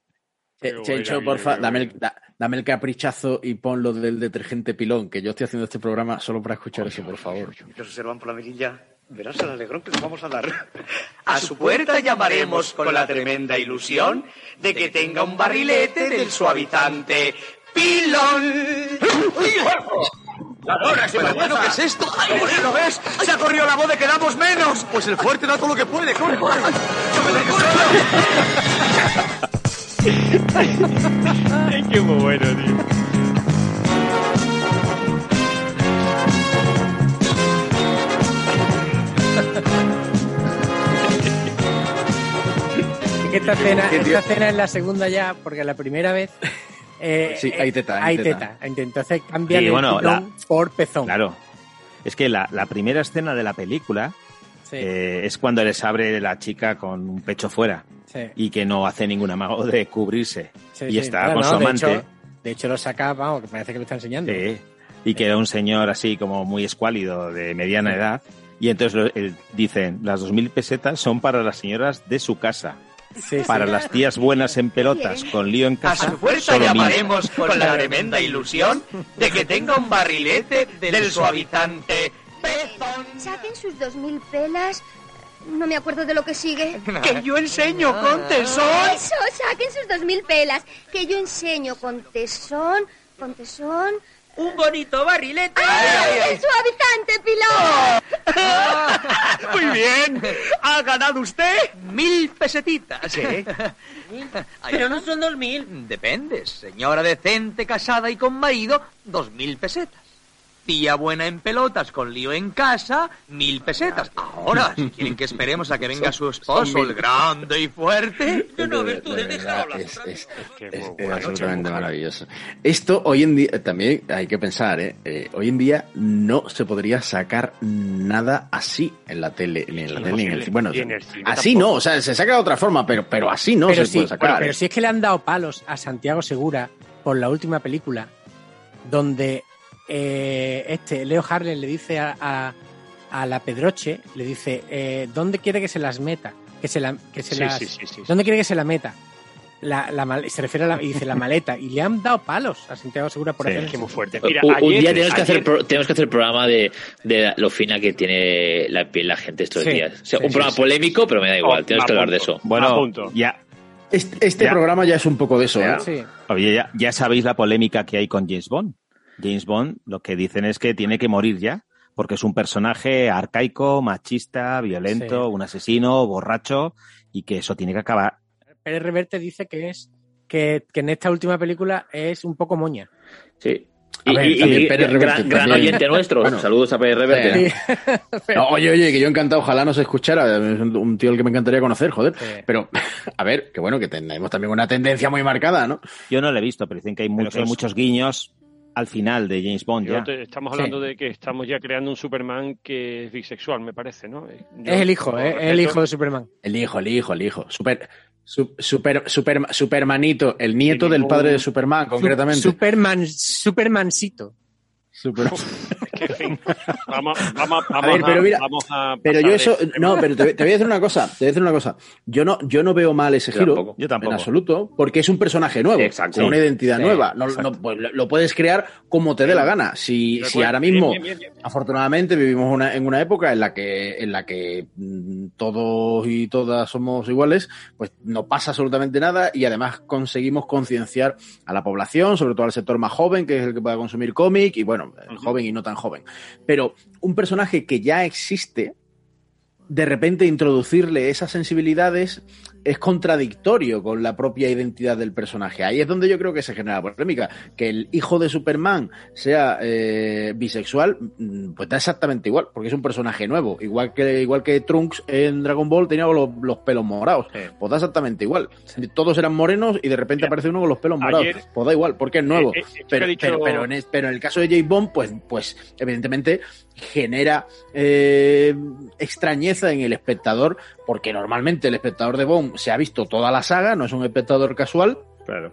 Qué Chencho, porfa, dame el, da- dame el caprichazo y pon lo del detergente pilón, que yo estoy haciendo este programa solo para escuchar eso, por favor. Los observan por la mirilla. Verás el alegrón que les vamos a dar. A su puerta llamaremos con la tremenda ilusión de que tenga un barrilete del suavizante Pilón. La lora se me bueno, ¿qué es esto? Ay, ¿Lo ves? Se ha corrido la voz de que damos menos. Pues el fuerte da todo lo que puede, corre. Ay, Es que muy bueno, tío. Esta escena, Qué tío. esta escena es la segunda ya, porque la primera vez. Eh, Sí, hay teta, Hay hay teta. teta. Entonces cambian Sí, el bueno, pilón por pezón. Claro. Es que la, la primera escena de la película Sí. eh, es cuando les abre la chica con un pecho fuera. y que no hace ningún amago de cubrirse. Sí, y sí. está No, con no, su de amante. hecho- De hecho, lo saca, vamos, que parece que lo está enseñando. Sí. Y que era un señor así como muy escuálido, de mediana edad. Y entonces lo- él- dicen, las dos mil pesetas son para las señoras de su casa. Para las tías buenas en pelotas con lío en A casa. su puerta llamaremos con la tremenda ilusión de que tenga un barrilete del suavizante Saquen sus dos mil pelas. No me acuerdo de lo que sigue. Que yo enseño con tesón. Eso, saquen sus dos mil pelas. Que yo enseño con tesón, con tesón. Un bonito barrilete. ¡Ay, el suavizante, pilón! Muy bien. Ha ganado usted mil pesetitas. ¿eh? Pero no son dos mil. Depende. Señora decente, casada y con marido, dos mil pesetas. Tía buena en pelotas con lío en casa, mil pesetas. Ahora, si quieren que esperemos a que venga su esposo, el grande y fuerte. De verdad, es, es- es- es absolutamente maravilloso. Esto hoy en día, también hay que pensar, ¿eh? Eh, hoy en día no se podría sacar nada así en la tele, ni en la tele, ni en el cine. Bueno, Y en el cine así tampoco. no, o sea, se saca de otra forma, pero, pero así no pero se sí, puede sacar. bueno, pero ¿eh? si es que le han dado palos a Santiago Segura por la última película, donde eh, este Leo Harlem le dice a, a, a la Pedroche, le dice, eh, ¿dónde quiere que se las meta? Que se la, que se Sí, las, sí, sí, sí, sí. ¿Dónde quiere que se la meta? La, se refiere a la, y dice la maleta y le han dado palos a Santiago Segura por Sí, hacer es que eso. muy fuerte. Un- Mira, un ayer- día tenemos que, hacer, tenemos que hacer programa de, de lo fina que tiene la piel la gente estos Sí, días. O sea, sí, un sí, programa sí. polémico, pero me da igual, Oh, tenemos que hablar de eso. Bueno, ya. Este, este Ya. programa ya es un poco de eso, Ya. ¿eh? Oye, ya, ya sabéis la polémica que hay con James Bond. James Bond lo que dicen es que tiene que morir ya, porque es un personaje arcaico, machista, violento, Sí. un asesino, borracho, y que eso tiene que acabar. Pérez Reverte dice que es que, que en esta última película es un poco moña. Sí. A Y, ver, y- y Pérez gran, Reverte gran también. oyente nuestro. Bueno. Saludos a Pérez Reverte. Sí. No, oye, oye, que yo encantado, ojalá nos escuchara, es un un tío al que me encantaría conocer, joder. Pero, a ver, que bueno, que tenemos también una tendencia muy marcada, ¿no? Yo no lo he visto, pero dicen que hay, mucho- hay pues- muchos guiños al final de James Bond Yo ya. te- estamos Sí. hablando de que estamos ya creando un Superman que es bisexual, me parece, ¿no? Yo- Es el hijo, ¿eh? es el hijo de Superman. El hijo, el hijo, el hijo. Super, su- super, super, Supermanito, el nieto del padre de Superman, concretamente. Superman, Supermancito. Super- en fin, vamos, vamos, A vamos ver, pero mira, vamos a pero yo eso, este no, pero te, te voy a decir una cosa, te voy a decir una cosa. Yo no, yo no veo mal ese Yo giro, tampoco. Yo tampoco. en absoluto, porque es un personaje nuevo, Exacto. con una identidad Sí, nueva. No, pues, lo puedes crear como te dé la gana. Si, si ahora mismo, Bien, bien, bien, bien. afortunadamente, vivimos una, en una época en la que, en la que mm, todos y todas somos iguales, pues no pasa absolutamente nada y además conseguimos concienciar a la población, sobre todo al sector más joven, que es el que pueda consumir cómic, y bueno, el joven y no tan joven. Pero un personaje que ya existe, de repente introducirle esas sensibilidades es contradictorio con la propia identidad del personaje. Ahí es donde yo creo que se genera polémica. Que el hijo de Superman sea eh, bisexual, mm, pues da exactamente igual, porque es un personaje nuevo. Igual que, igual que Trunks en Dragon Ball tenía los, los pelos morados. Pues da exactamente igual. Todos eran morenos y de repente aparece uno con los pelos morados. Ayer- Pues da igual, porque es nuevo. Eh, eh, esto pero, dicho- pero, pero en pero en el caso de James Bond, pues, pues evidentemente genera eh, extrañeza en el espectador, porque normalmente el espectador de Bond se ha visto toda la saga, no es un espectador casual,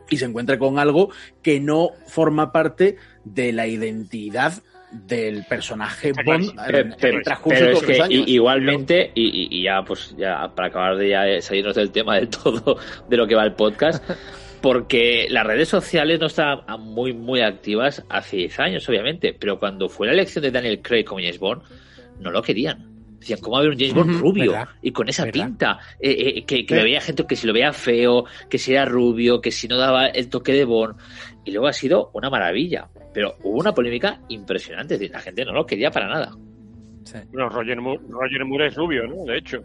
y se encuentra con algo que no forma parte de la identidad del personaje Bond en, Pero, en pero- transcurso es todos los que años. igualmente, y, y- y ya pues ya para acabar de ya salirnos del tema del todo de lo que va el podcast, porque las redes sociales no estaban muy muy activas hace 10 años, obviamente, pero cuando fue la elección de Daniel Craig como James Bond, no lo querían. Decían, ¿cómo va a haber un James Bond rubio? ¿verdad? Y con esa ¿Verdad? pinta. Eh, eh, que que Eh. gente que si lo veía feo, que si era rubio, que si no daba el toque de Bond. Y luego ha sido una maravilla. Pero hubo una polémica impresionante. Es decir, la gente no lo quería para nada. Bueno, Roger Moore, Roger Moore es rubio, ¿no? De hecho.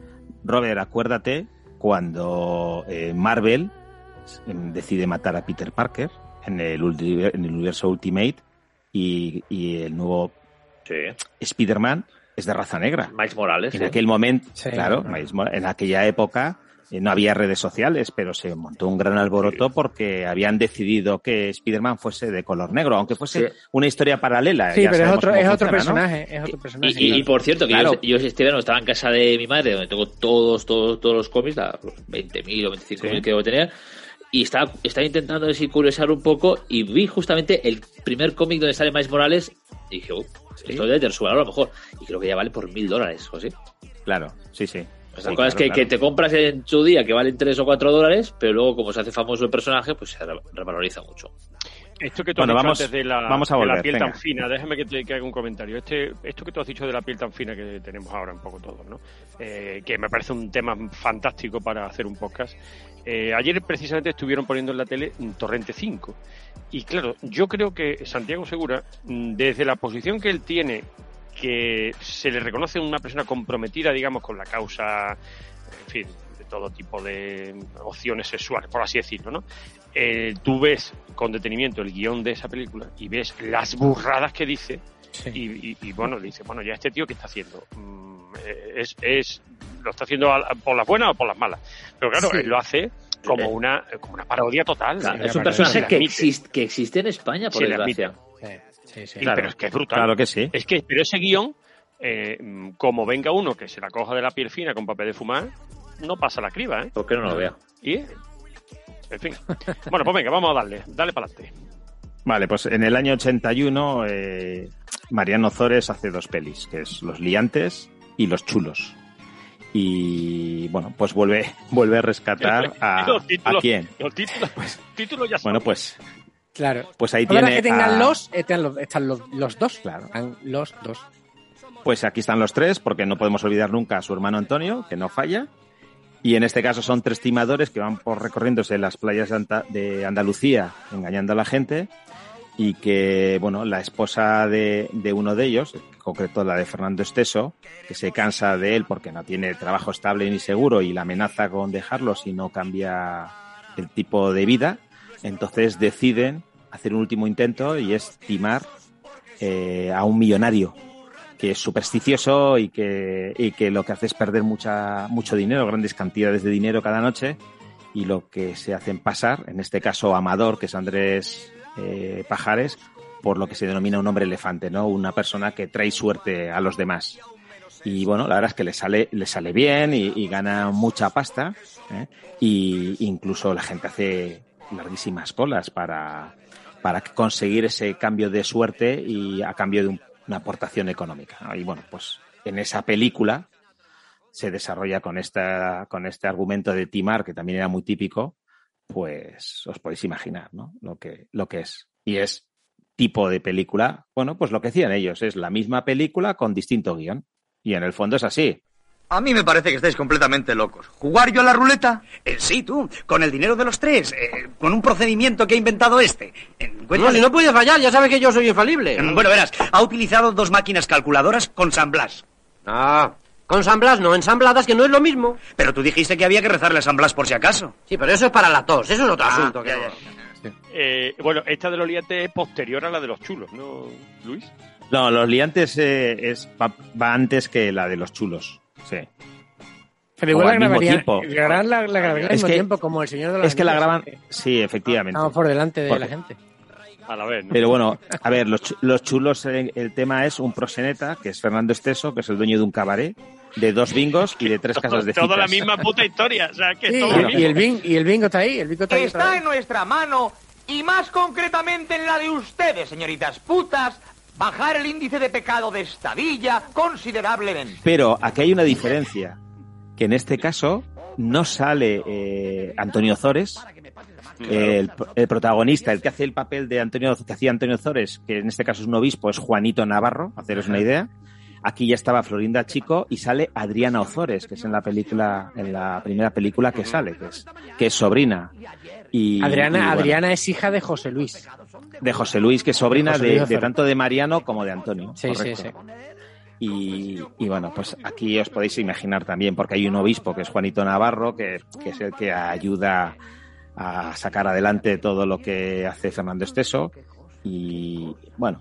Robert, acuérdate cuando eh, Marvel decide matar a Peter Parker en el, ulti- en el universo Ultimate y, y el nuevo Spider-Man es de raza negra. Miles Morales. En sí. aquel momento, Sí. claro, Miles Mor- en aquella época eh, no había redes sociales, pero se montó un gran alboroto porque habían decidido que Spider-Man fuese de color negro, aunque fuese Sí. una historia paralela. Sí, ya pero es otro, es otro funciona, ¿no? personaje. Es otro personaje. Y, y- y por cierto, que Claro. yo, yo verano estaba en casa de mi madre, donde tengo todos, todos, todos los cómics, la- los 20.000 o 25.000 Sí. que debo tener, y estaba, estaba intentando así curiosar un poco, y vi justamente el primer cómic donde sale Miles Morales, y dije, uh, esto debe tener su valor a lo mejor, y creo que ya vale por mil dólares, o así. Claro, sí, sí. Esas Sí, cosas claro, que, claro. que te compras en su día que valen 3 o 4 dólares, pero luego como se hace famoso el personaje, pues se re- revaloriza mucho. Esto que tú Bueno, has dicho vamos- antes de la, vamos a de la volver, piel venga. tan fina, déjame que te que haga un comentario. Este, esto que tú has dicho de la piel tan fina que tenemos ahora un poco todos, ¿no? Eh, que me parece un tema fantástico para hacer un podcast. Eh, ayer precisamente estuvieron poniendo en la tele Torrente 5. Y claro, yo creo que Santiago Segura, mm, desde la posición que él tiene, que se le reconoce una persona comprometida, digamos, con la causa, en fin, de todo tipo de opciones sexuales, por así decirlo, ¿no? Eh, tú ves con detenimiento el guion de esa película y ves las burradas que dice y, y- y, bueno, le dice, bueno, ya este tío, ¿qué está haciendo? Mm, eh, es, es, ¿Lo está haciendo por las buenas o por las malas? Pero claro, Sí. él lo hace como una, como una parodia total. Claro, es un personaje que, existe, que existe en España, por desgracia. Sí, sí. Sí, pero es que es brutal. Claro que sí. Es que, pero ese guion, eh, como venga uno que se la coja de la piel fina con papel de fumar, no pasa la criba, ¿eh? ¿Por qué no lo vea? Y, en fin. Bueno, pues venga, vamos a darle, dale para adelante. Vale, pues en el año 81 eh, Mariano Zores hace dos pelis, que es Los Liantes y Los Chulos. Y bueno, pues vuelve, vuelve a rescatar a, ¿a títulos- quién. Los títulos, títulos ya Bueno, pues, Claro. pues ahí Ahora tiene que tengan a- los, están los, están los, los dos. Claro. Los dos. Pues aquí están los tres, porque no podemos olvidar nunca a su hermano Antonio, que no falla. Y en este caso son tres timadores que van por recorriéndose las playas de, Anta- de Andalucía, engañando a la gente. Y que, bueno, la esposa de, de uno de ellos, en concreto la de Fernando Esteso, que se cansa de él porque no tiene trabajo estable ni seguro y la amenaza con dejarlo si no cambia el tipo de vida, entonces deciden hacer un último intento y es timar eh, a un millonario que es supersticioso y que, y que lo que hace es perder mucha, mucho dinero, grandes cantidades de dinero cada noche y lo que se hacen pasar, en este caso Amador, que es Andrés eh, Pajares, por lo que se denomina un hombre elefante, ¿no? Una persona que trae suerte a los demás. Y bueno, la verdad es que le sale, le sale bien y, y gana mucha pasta. ¿eh? Y incluso la gente hace larguísimas colas para, para conseguir ese cambio de suerte y a cambio de un- una aportación económica. Y bueno, pues en esa película se desarrolla con esta, con este argumento de timar, que también era muy típico, pues os podéis imaginar, ¿no? Lo que, lo que es. Y es tipo de película, bueno, pues lo que decían ellos, es la misma película con distinto guion. Y en el fondo es así. A mí me parece que estáis completamente locos. ¿Jugar yo a la ruleta? Eh, sí, tú, con el dinero de los tres, eh, con un procedimiento que ha inventado este. No, si no puede fallar, ya sabes que yo soy infalible. Bueno, verás, ha utilizado dos máquinas calculadoras con San Blas. Ah, con San Blas no, ensambladas, que no es lo mismo. Pero tú dijiste que había que rezarle a San Blas por si acaso. Sí, pero eso es para la tos, eso es otro Ah, asunto. que ya. Eh, bueno, esta de los liantes es posterior a la de los chulos, ¿no, Luis? No, los liantes eh, es, va, va antes que la de los chulos. Sí. Pero igual O la al mismo grabarían, la, la grabarían al Es mismo que- tiempo, como el señor de los Es que la graban. Sí, efectivamente. Estamos por delante de Porque- la gente. A la vez, ¿no? Pero bueno, a ver, los, los chulos, eh, el tema es un proseneta, que es Fernando Esteso, que es el dueño de un cabaret, de dos bingos y de tres casas de citas. Toda la misma puta historia, o sea, que Sí, todo y, el bing, y el bingo está ahí, el bingo está ahí. Está vez. en nuestra mano, y más concretamente en la de ustedes, señoritas putas, bajar el índice de pecado de esta villa considerablemente. Pero aquí hay una diferencia, que en este caso no sale eh, Antonio Zores, el, el protagonista, el que hace el papel de Antonio, que hacía Antonio Zores, que en este caso es un obispo, es Juanito Navarro, haceros una idea. Aquí ya estaba Florinda Chico y sale Adriana Ozores, que es en la película, en la primera película que sale, que es, que es sobrina. Y, Adriana, y bueno, Adriana es hija de José Luis. de José Luis, que es sobrina de, Luis de Ozores. tanto de Mariano como de Antonio. Sí, sí, correcto. Y, y bueno, pues aquí os podéis imaginar también, porque hay un obispo que es Juanito Navarro, que, que es el que ayuda a sacar adelante todo lo que hace Fernando Esteso. Y bueno,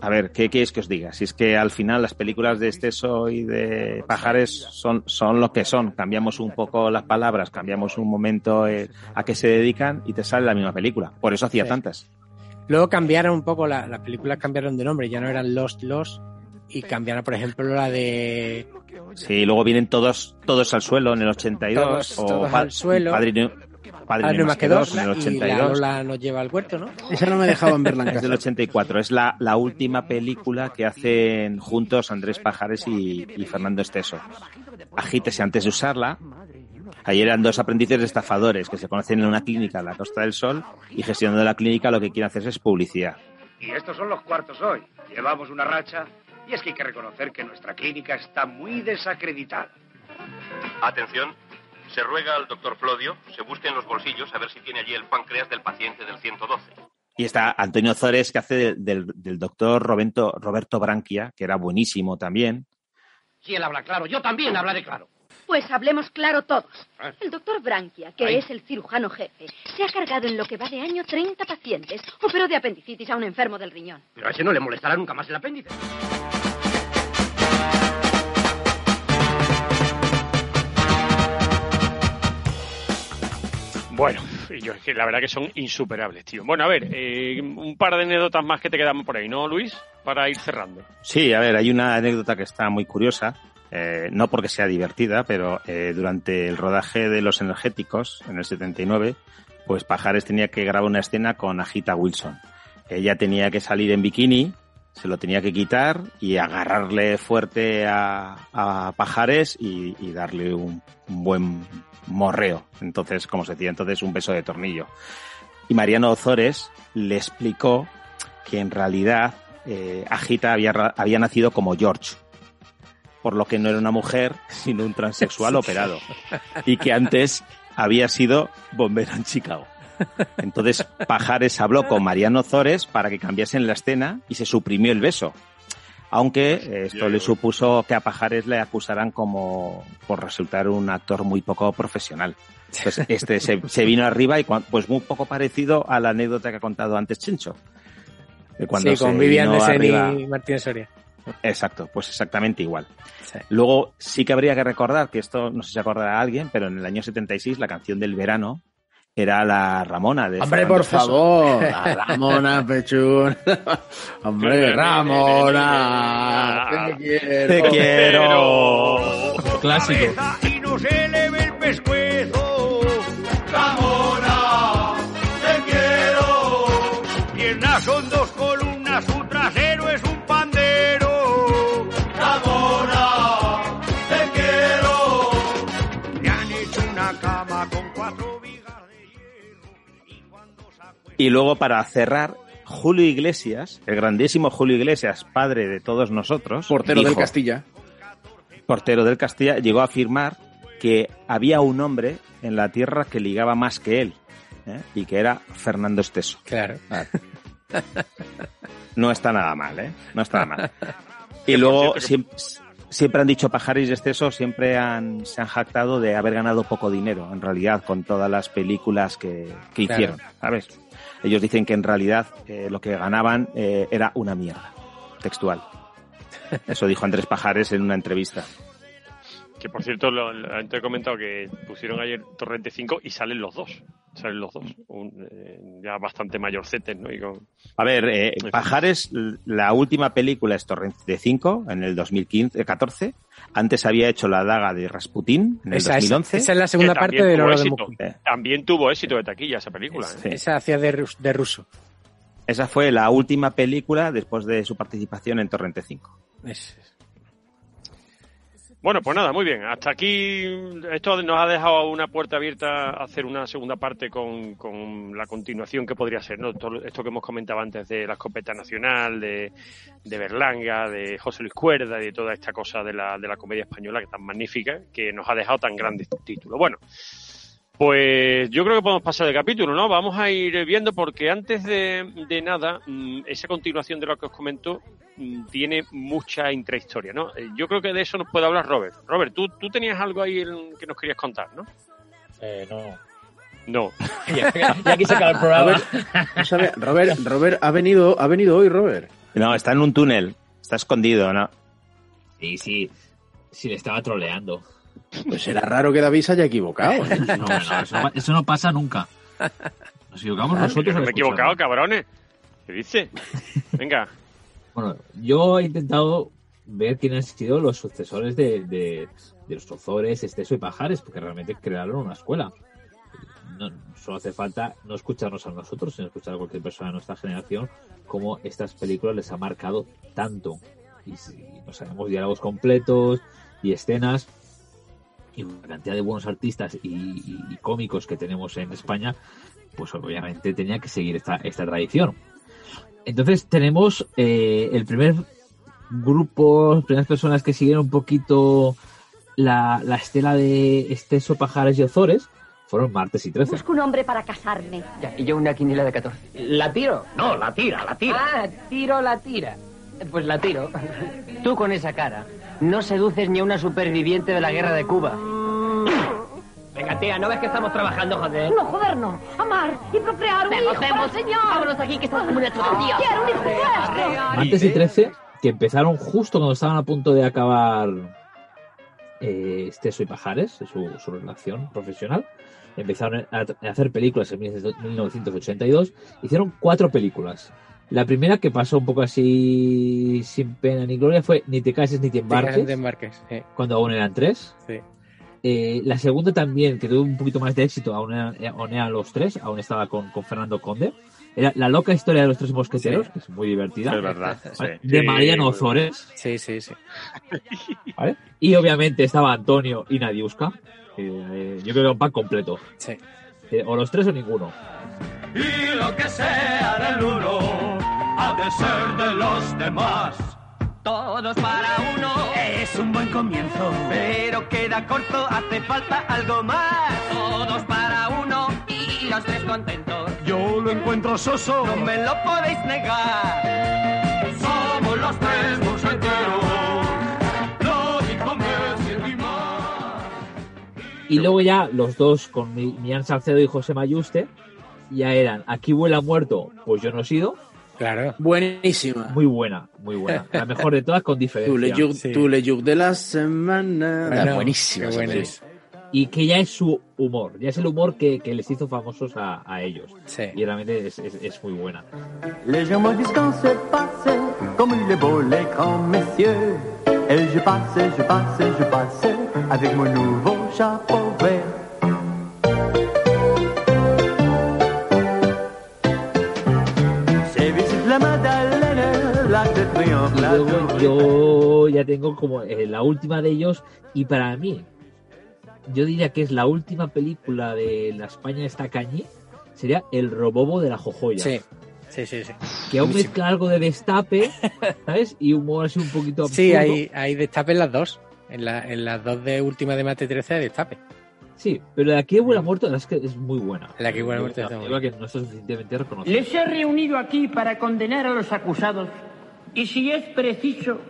a ver, ¿qué quieres que os diga? Si es que al final las películas de Esteso y de Pajares son, son lo que son. Cambiamos un poco las palabras, cambiamos un momento eh, a qué se dedican y te sale la misma película. Por eso hacía Sí. tantas. Luego cambiaron un poco, la- las películas cambiaron de nombre, ya no eran Lost Lost y cambiaron, por ejemplo, la de Sí, luego vienen todos, todos al suelo en el 82. Todos- o todos al suelo. Padrino, Ah, no, más que dos en el y la 82. Lola nos lleva al huerto, ¿no? Esa no me dejaban verla en Es casa. del 84. Es la, la última película que hacen juntos Andrés Pajares y, y Fernando Esteso. Agítese antes de usarla. Ahí eran dos aprendices de estafadores que se conocen en una clínica en la Costa del Sol y gestionando la clínica lo que quieren hacer es publicidad. Y estos son los cuartos hoy. Llevamos una racha y es que hay que reconocer que nuestra clínica está muy desacreditada. Atención, se ruega al doctor Flodio se busque en los bolsillos a ver si tiene allí el páncreas del paciente del 112. Y está Antonio Zores que hace del, del- del doctor Roberto, Roberto Branquia, que era buenísimo también. Si él habla claro, yo también hablaré claro. Pues hablemos claro todos. ¿Eh? El doctor Branquia, que es el cirujano jefe, se ha cargado en lo que va de año 30 pacientes. Operó de apendicitis a un enfermo del riñón. Pero a ese no le molestará nunca más el apéndice. Bueno, yo la verdad que son insuperables, tío. Bueno, a ver, eh, un par de anécdotas más que te quedamos por ahí, ¿no, Luis? Para ir cerrando. Sí, a ver, hay una anécdota que está muy curiosa, eh, no porque sea divertida, pero eh, durante el rodaje de Los Energéticos, en el 79, pues Pajares tenía que grabar una escena con Agita Wilson. Ella tenía que salir en bikini, se lo tenía que quitar y agarrarle fuerte a, a Pajares y, y darle un, un buen morreo. Entonces, como se decía, entonces un beso de tornillo. Y Mariano Ozores le explicó que en realidad eh, Agita había, había nacido como George, por lo que no era una mujer, sino un transexual operado, y que antes había sido bombero en Chicago. Entonces Pajares habló con Mariano Ozores para que cambiasen la escena y se suprimió el beso. Aunque eh, esto le supuso que a Pajares le acusaran como por resultar un actor muy poco profesional. Pues este se, se vino arriba y pues muy poco parecido a la anécdota que ha contado antes cuando sí, con Vivian arriba- y Martínez Soria. Exacto, pues exactamente igual. Luego sí que habría que recordar que esto no sé si se acordará alguien, pero en el año 76 la canción del verano era la Ramona de Hombre, por favor. La Ramona, Pechún. Hombre, Ramona. Te quiero. Te quiero. Clásico. Y no se le ve el pescuezo. Y luego para cerrar, Julio Iglesias, el grandísimo Julio Iglesias, padre de todos nosotros, Portero del Castilla. portero del Castilla, llegó a afirmar que había un hombre en la tierra que ligaba más que él, ¿eh? y que era Fernando Esteso. Claro. No está nada mal, ¿eh? No está nada mal. Y luego siempre, siempre han dicho Pajares y Esteso, siempre han, se han jactado de haber ganado poco dinero, en realidad, con todas las películas que, que Claro. hicieron, ¿sabes? Ellos dicen que en realidad eh, lo que ganaban eh, era una mierda, textual. Eso dijo Andrés Pajares en una entrevista. Que por cierto, lo, lo- antes he comentado que pusieron ayer Torrente 5 y salen los dos. Salen los dos. Un, eh, ya bastante mayorcetes, ¿no? Y con- A ver, eh, Pajares, la última película es Torrente 5 en el 2015, 14. Antes había hecho La daga de Rasputín en el Esa es- 2011. esa es la segunda parte tuvo oro de éxito. Moscú. También tuvo éxito de taquilla esa película. ¿eh? Esa hacía de, de ruso. Esa fue la última película después de su participación en Torrente 5. Bueno, pues nada, muy bien. Hasta aquí esto nos ha dejado una puerta abierta a hacer una segunda parte con, con la continuación que podría ser, ¿no? Todo esto que hemos comentado antes de la escopeta nacional, de, de Berlanga, de José Luis Cuerda y de toda esta cosa de la, de la comedia española que tan magnífica, que nos ha dejado tan grandes títulos. Bueno, pues yo creo que podemos pasar de capítulo, ¿no? Vamos a ir viendo porque antes de, de nada, mm, esa continuación de lo que os comento mm, tiene mucha intrahistoria, ¿no? Eh, Yo creo que de eso nos puede hablar Robert. Robert, tú, tú tenías algo ahí en- que nos querías contar, ¿no? Eh, no. No. Ya, ya quise acabar el programa. Robert, no sabe- Robert, Robert ha venido, ha venido hoy, Robert. No, está en un túnel. Está escondido, ¿no? Sí, sí. Sí, le estaba troleando. Pues era raro que David se haya equivocado. ¿eh? No, no, eso, no- eso no pasa nunca. Nos equivocamos nosotros. no me he equivocado, cabrones. ¿Qué dice? Venga. Bueno, yo he intentado ver quiénes han sido los sucesores de, de, de los Ozores, Esteso y Pajares, porque realmente crearon una escuela. No, solo hace falta no escucharnos a nosotros, sino escuchar a cualquier persona de nuestra generación, cómo estas películas les ha marcado tanto. Y si no sabemos diálogos completos y escenas y una cantidad de buenos artistas y, y- y cómicos que tenemos en España, pues obviamente tenía que seguir esta, esta tradición. Entonces tenemos eh, el primer grupo, las primeras personas que siguieron un poquito la, la estela de Esteso, Pajares y Ozores fueron Martes y Trece. Busco un hombre para casarme. Y yo una quiniela de 14. ¿La tiro? No, la tira, la tira. Ah, tiro la tira. Pues la tiro. Tú con esa cara no seduces ni a una superviviente de la guerra de Cuba. Venga, tía, ¿no ves que estamos trabajando, joder? No, joder, no. Amar y procrear un hijo para el Señor. Vámonos aquí, que estamos como una chotilla. Quiero un hijo nuestro. Martes y Trece, que empezaron justo cuando estaban a punto de acabar eh, Esteso y Pajares, su, su relación profesional. Empezaron a, a hacer películas en 1982. Hicieron cuatro películas. La primera que pasó un poco así sin pena ni gloria fue Ni te cases ni te embarques, cuando aún eran tres. Sí. Eh, la segunda también, que tuvo un poquito más de éxito, aún eran, eh, aún eran los tres, aún estaba con, con Fernando Conde. Era La loca historia de los tres mosqueteros, que es muy divertida. Es verdad, ¿vale? sí. De Sí, Mariano Ozores. Sí, sí, sí. ¿vale? Y obviamente estaba Antonio y Nadiuska. eh, yo creo que era un pack completo. Sí. Eh, o los tres o ninguno. Y lo que sea del uno ha de ser de los demás. Todos para uno Es un buen comienzo. pero queda corto, hace falta algo más. Todos para uno y los tres contentos. Yo lo encuentro soso. No me lo podéis negar. Somos los tres mosqueteros. Y luego ya los dos con Mi- Millán Salcedo y José Mayuste ya eran Aquí vuela muerto, pues yo no he sido. Claro. Buenísima. Muy buena, muy buena. La mejor de todas con Tu diferencia. le Juk- tu le de la semana. Bueno, buenísima. buena. Y que ya es su humor, ya es el humor que, que les hizo famosos a, a ellos. Sí. Y realmente es, es- es muy buena. Les gens me disent quand c'est passé, comme il est beau les grands messieurs. Et je passais, je passais, je passais, avec mon nouveau chapeau vert. Y luego yo ya tengo como eh, la última de ellos y para mí, yo diría que es la última película de la España está cañí, sería El Robobo de la Jojoya. Sí. Sí, sí, sí. Que aún mezcla algo de destape, ¿sabes? Y humor así un poquito absurdo. Sí, hay, hay destape en las dos. En, la- en las dos de última de Mate 13 hay destape. Sí, pero la que huele a muerto la es que es muy buena. La que huele a muerto está muy creo que no está suficientemente reconocida. Les he reunido aquí para condenar a los acusados y, si es preciso,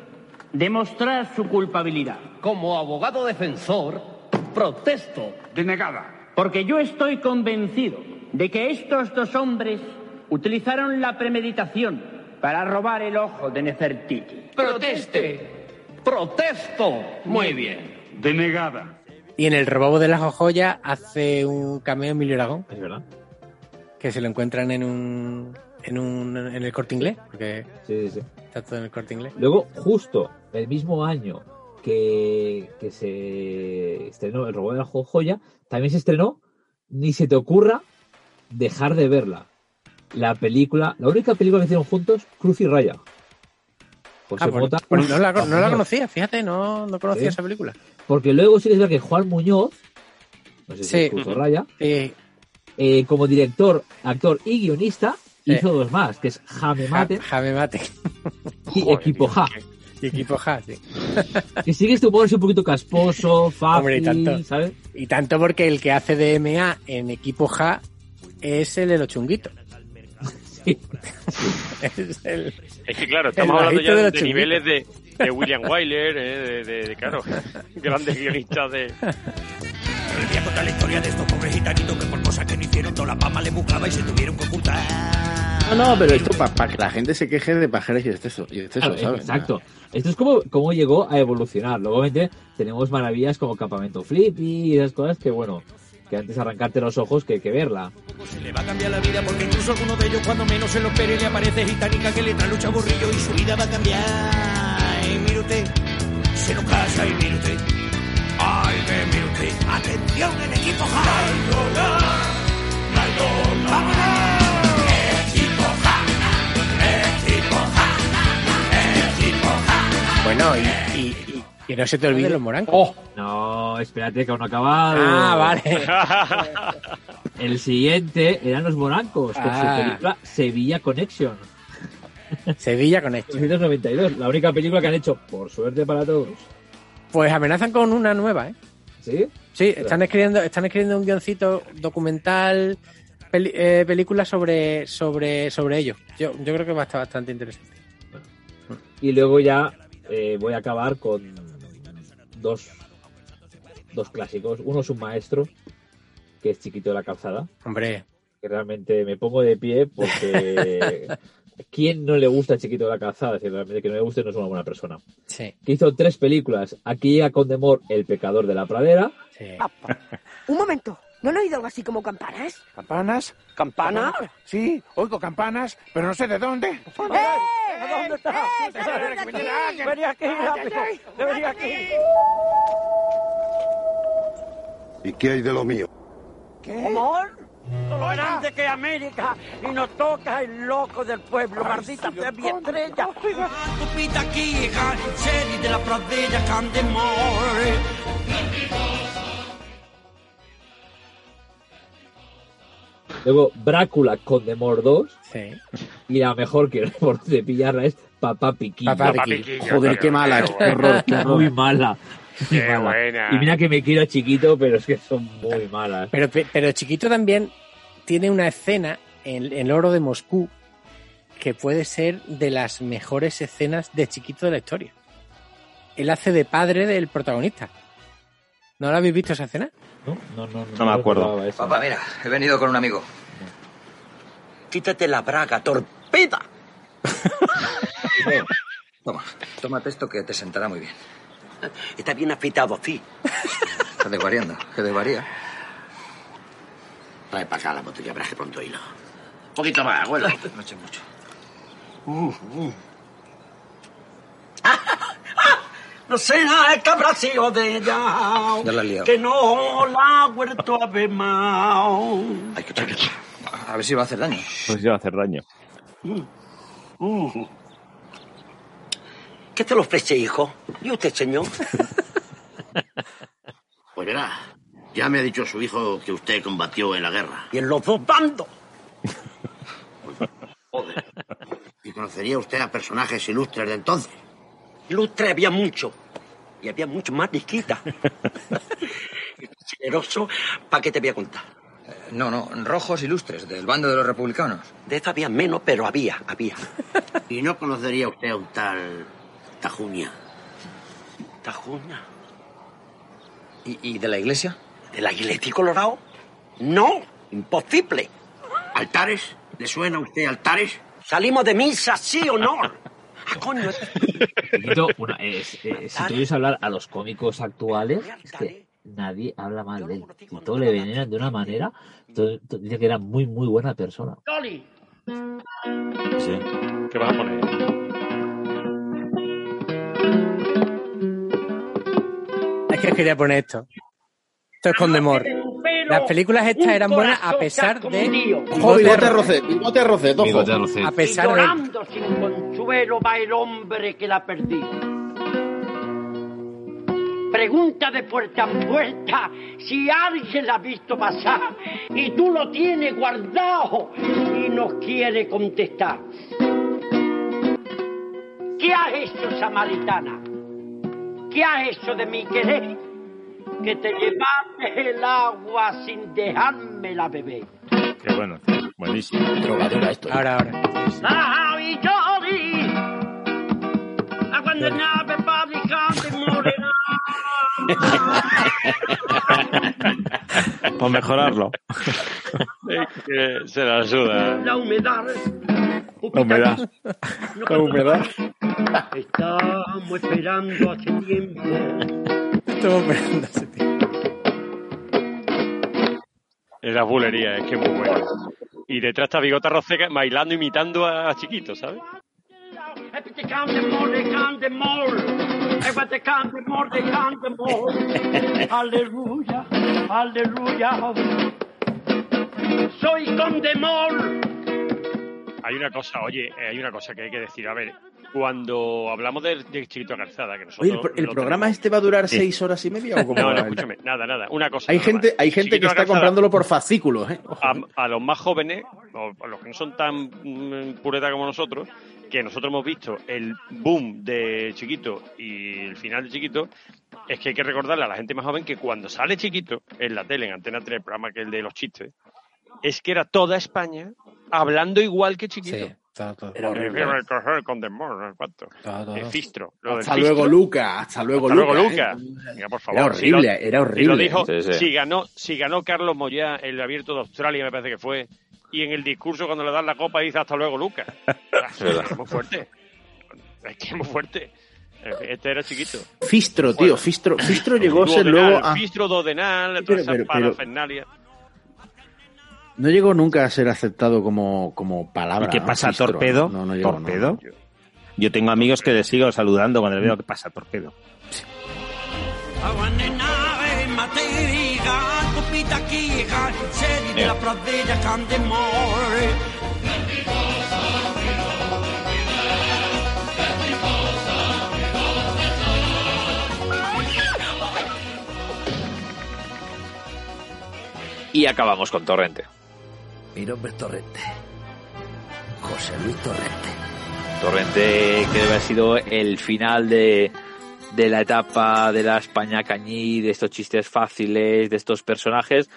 demostrar su culpabilidad. Como abogado defensor, protesto. Denegada. Porque yo estoy convencido de que estos dos hombres utilizaron la premeditación para robar el ojo de Nefertiti. Proteste. Protesto. Muy bien. Denegada. Y en el robobo de la jojoya hace un cameo Emilio Aragón. Es verdad. Que se lo encuentran en un. En un. en el corte inglés. Porque Sí, sí, sí. está todo en el corte inglés. Luego, justo el mismo año que, que se estrenó El robot de la joya, también se estrenó Ni se te ocurra dejar de verla. La película, la única película que hicieron juntos, Cruz y Raya. José Ah, pues- Mota- pues no, la, no la Muñoz. conocía, fíjate, no, no conocía Sí. esa película. Porque luego sí que es verdad que Juan Muñoz, no sé si Sí. es Cruz o Raya, eh, como director, actor y guionista, Sí. hizo dos más, que es Jame Mate Ja- Jame Mate. y Equipo Ja. Y equipo Ja, sí. Que sigue este humor así un poquito casposo, fácil, Hombre, y tanto. ¿sabes? Y tanto porque el que hace de MA en equipo Ja es el de los chunguitos. es el, Es que claro, estamos hablando ya de de, los niveles de, de William Wyler, eh, de, de- de, claro, grandes guionistas de... Les voy a contar la historia de estos pobres gitanitos que por cosas que no hicieron toda la pama le buscaba y se tuvieron que ocultar. No, no, pero esto para que la gente se queje de pajeras y exceso, y exceso Claro, ¿sabes? Exacto. Esto es como, como llegó a evolucionar. Luego, obviamente, tenemos maravillas como Campamento Flippy y esas cosas que, bueno, que antes arrancarte los ojos que, que verla. Se le va a cambiar la vida porque incluso alguno de ellos cuando menos se lo espere le aparece gitánica que le trae lucha burrillo y su vida va a cambiar. Y mire usted, se lo casa y mire usted. Atención en equipo Ja. ¡Vámonos! Equipo Ja. Equipo Ja. Equipo Ja. Bueno, y, y, y que no se te olvide los morancos. Oh, no, espérate que aún no ha acabado. Ah, vale. El siguiente eran los morancos con Ah. su película Sevilla Connection. Sevilla Connection. 1992, la única película que han hecho, por suerte para todos. Pues amenazan con una nueva, ¿eh? ¿Sí? Sí, están escribiendo, están escribiendo un guioncito documental, peli- eh, película sobre, sobre, sobre ello. Yo, yo creo que va a estar bastante interesante. Y luego ya eh, voy a acabar con dos, dos clásicos. Uno es un maestro, que es Chiquito de la Calzada. Hombre. Que realmente me pongo de pie porque... ¿Quién no le gusta Chiquito de la Calzada? Decir, realmente que no le guste no es una buena persona. Sí. Que hizo tres películas. Aquí llega Condemor, El pecador de la pradera. Un momento, ¿no han oído algo así como campanas? ¿Campanas? ¿Campanas? Sí, oigo campanas, pero no sé de dónde. ¡Eh! ¿Dónde está? Venía aquí, rápido. Venía aquí. ¿Y qué hay de lo mío? ¿Qué? ¿Amor? Grande que América y nos toca el loco del pueblo, maldita sea mi estrella. Copita aquí, Serie de la pradera Candemore. Luego Brácula Condemor 2. Sí. Y la mejor que por de pillarla es Papá. Piquillo, Joder, qué mala, qué horror, qué horror. Muy mala. Muy Qué mala. buena. Y mira que me quiero a chiquito, pero es que son muy malas. Pero, pero Chiquito también tiene una escena en, en el oro de Moscú que puede ser de las mejores escenas de Chiquito de la historia. Él hace de padre del protagonista. ¿No lo habéis visto esa escena? No, no, no. No me acuerdo. Papá, mira, he venido con un amigo. Quítate la braga, torpeda. Toma, tómate esto que te sentará muy bien. Está bien afeitado, sí. Estás desvariando, que desvaría. Trae para acá la botella, braje pronto hilo. Un poquito más, abuelo. No eches mucho. No será el cabracillo de ella. Ya la liado. Que no la ha vuelto a ver más. Hay que echarle. A ver si va a hacer daño. Pues ya va a hacer daño. Mm. ¿Qué te lo ofrece, hijo? ¿Y usted, señor? pues verá, ya me ha dicho su hijo que usted combatió en la guerra. Y en los dos bandos. Joder. ¿Y conocería usted a personajes ilustres de entonces? Lustre había mucho. Y había mucho más disquita. Generoso, ¿para qué te voy a contar? No, no, rojos ilustres, del bando de los republicanos. De eso había menos, pero había, había. ¿Y no conocería usted a un tal Tajuña? Tajuña. ¿Y, y de la iglesia? ¿De la iglesia colorado? No, imposible. ¿Altares? ¿Le suena a usted altares? Salimos de misa, sí o no. Ah, coño. Es- eh, si tú oyes hablar a los cómicos actuales, es que nadie habla mal de él. Y todo le veneran de una manera. todo- todo- dice que era muy, muy buena persona. Loli. Sí. ¿Qué vas a poner? Es que quería poner esto. Esto es Condemor. Las películas estas eran buenas a pesar de... Bigote arrocet, bigote ojo. Bigote arrocet. A Y pesar de... llorando sin consuelo va el hombre que la perdió. Pregunta de puerta en puerta si alguien la ha visto pasar y tú lo tienes guardado y no quiere contestar. ¿Qué has hecho, samaritana? ¿Qué has hecho de mi querer? Que te llevaste el agua sin dejármela beber. Qué bueno, buenísimo. Drogadura esto. Ahora, ahora. Ay, Johnny, a cuando nave fabricante morirá. Por mejorarlo. Es que se la suda. La humedad. La humedad. La humedad. Estamos esperando hace tiempo. Estamos esperando hace tiempo. Es la bulería, es que es muy bueno. Y detrás está Bigota Roseca bailando, imitando a Chiquito, ¿sabes? Cante more. Eh, te cante more, cante more. Aleluya, aleluya. Soy condemor. Hay una cosa, oye, eh, hay una cosa que hay que decir. A ver, cuando hablamos de, de Chiquito Calzada, que nosotros. Oye, ¿el, programa tenemos- este va a durar Sí. seis horas y media o cómo No, va no, el- escúchame, nada, nada. Una cosa. Hay gente, más. hay gente que está Calzada, comprándolo por fascículos, ¿eh? a, a los más jóvenes, o a los que no son tan mm, pureta como nosotros, que nosotros hemos visto el boom de Chiquito y el final de Chiquito, es que hay que recordarle a la gente más joven que cuando sale Chiquito en la tele, en Antena 3, el programa que es el de los chistes, es que era toda España hablando igual que Chiquito. Era horrible. Con demor, fistro. Hasta luego, Luca. Hasta luego, Luca. ¿eh? Venga, por favor. Era horrible, era Y lo horrible. dijo. Si, ganó, si ganó Carlos Moyá el abierto de Australia, me parece que fue, y en el discurso cuando le dan la copa dice hasta luego, Luca. es que muy fuerte. Es que es muy fuerte. Este era chiquito. Fistro, tío. Fistro, Fistro llegó a ser luego a... Fistro, Dodenal, Pero- toda esa parafernalia. No llegó nunca a ser aceptado como, como palabra. ¿Y qué ¿no? pasa, torpedo? No, no llegó, no. ¿Torpedo? Yo tengo amigos que les sigo saludando cuando les veo que pasa, torpedo. Y acabamos con Torrente. Mi nombre es Torrente. José Luis Torrente. Torrente que debe haber sido el final de, de la etapa de la España cañí, de estos chistes fáciles, de estos personajes.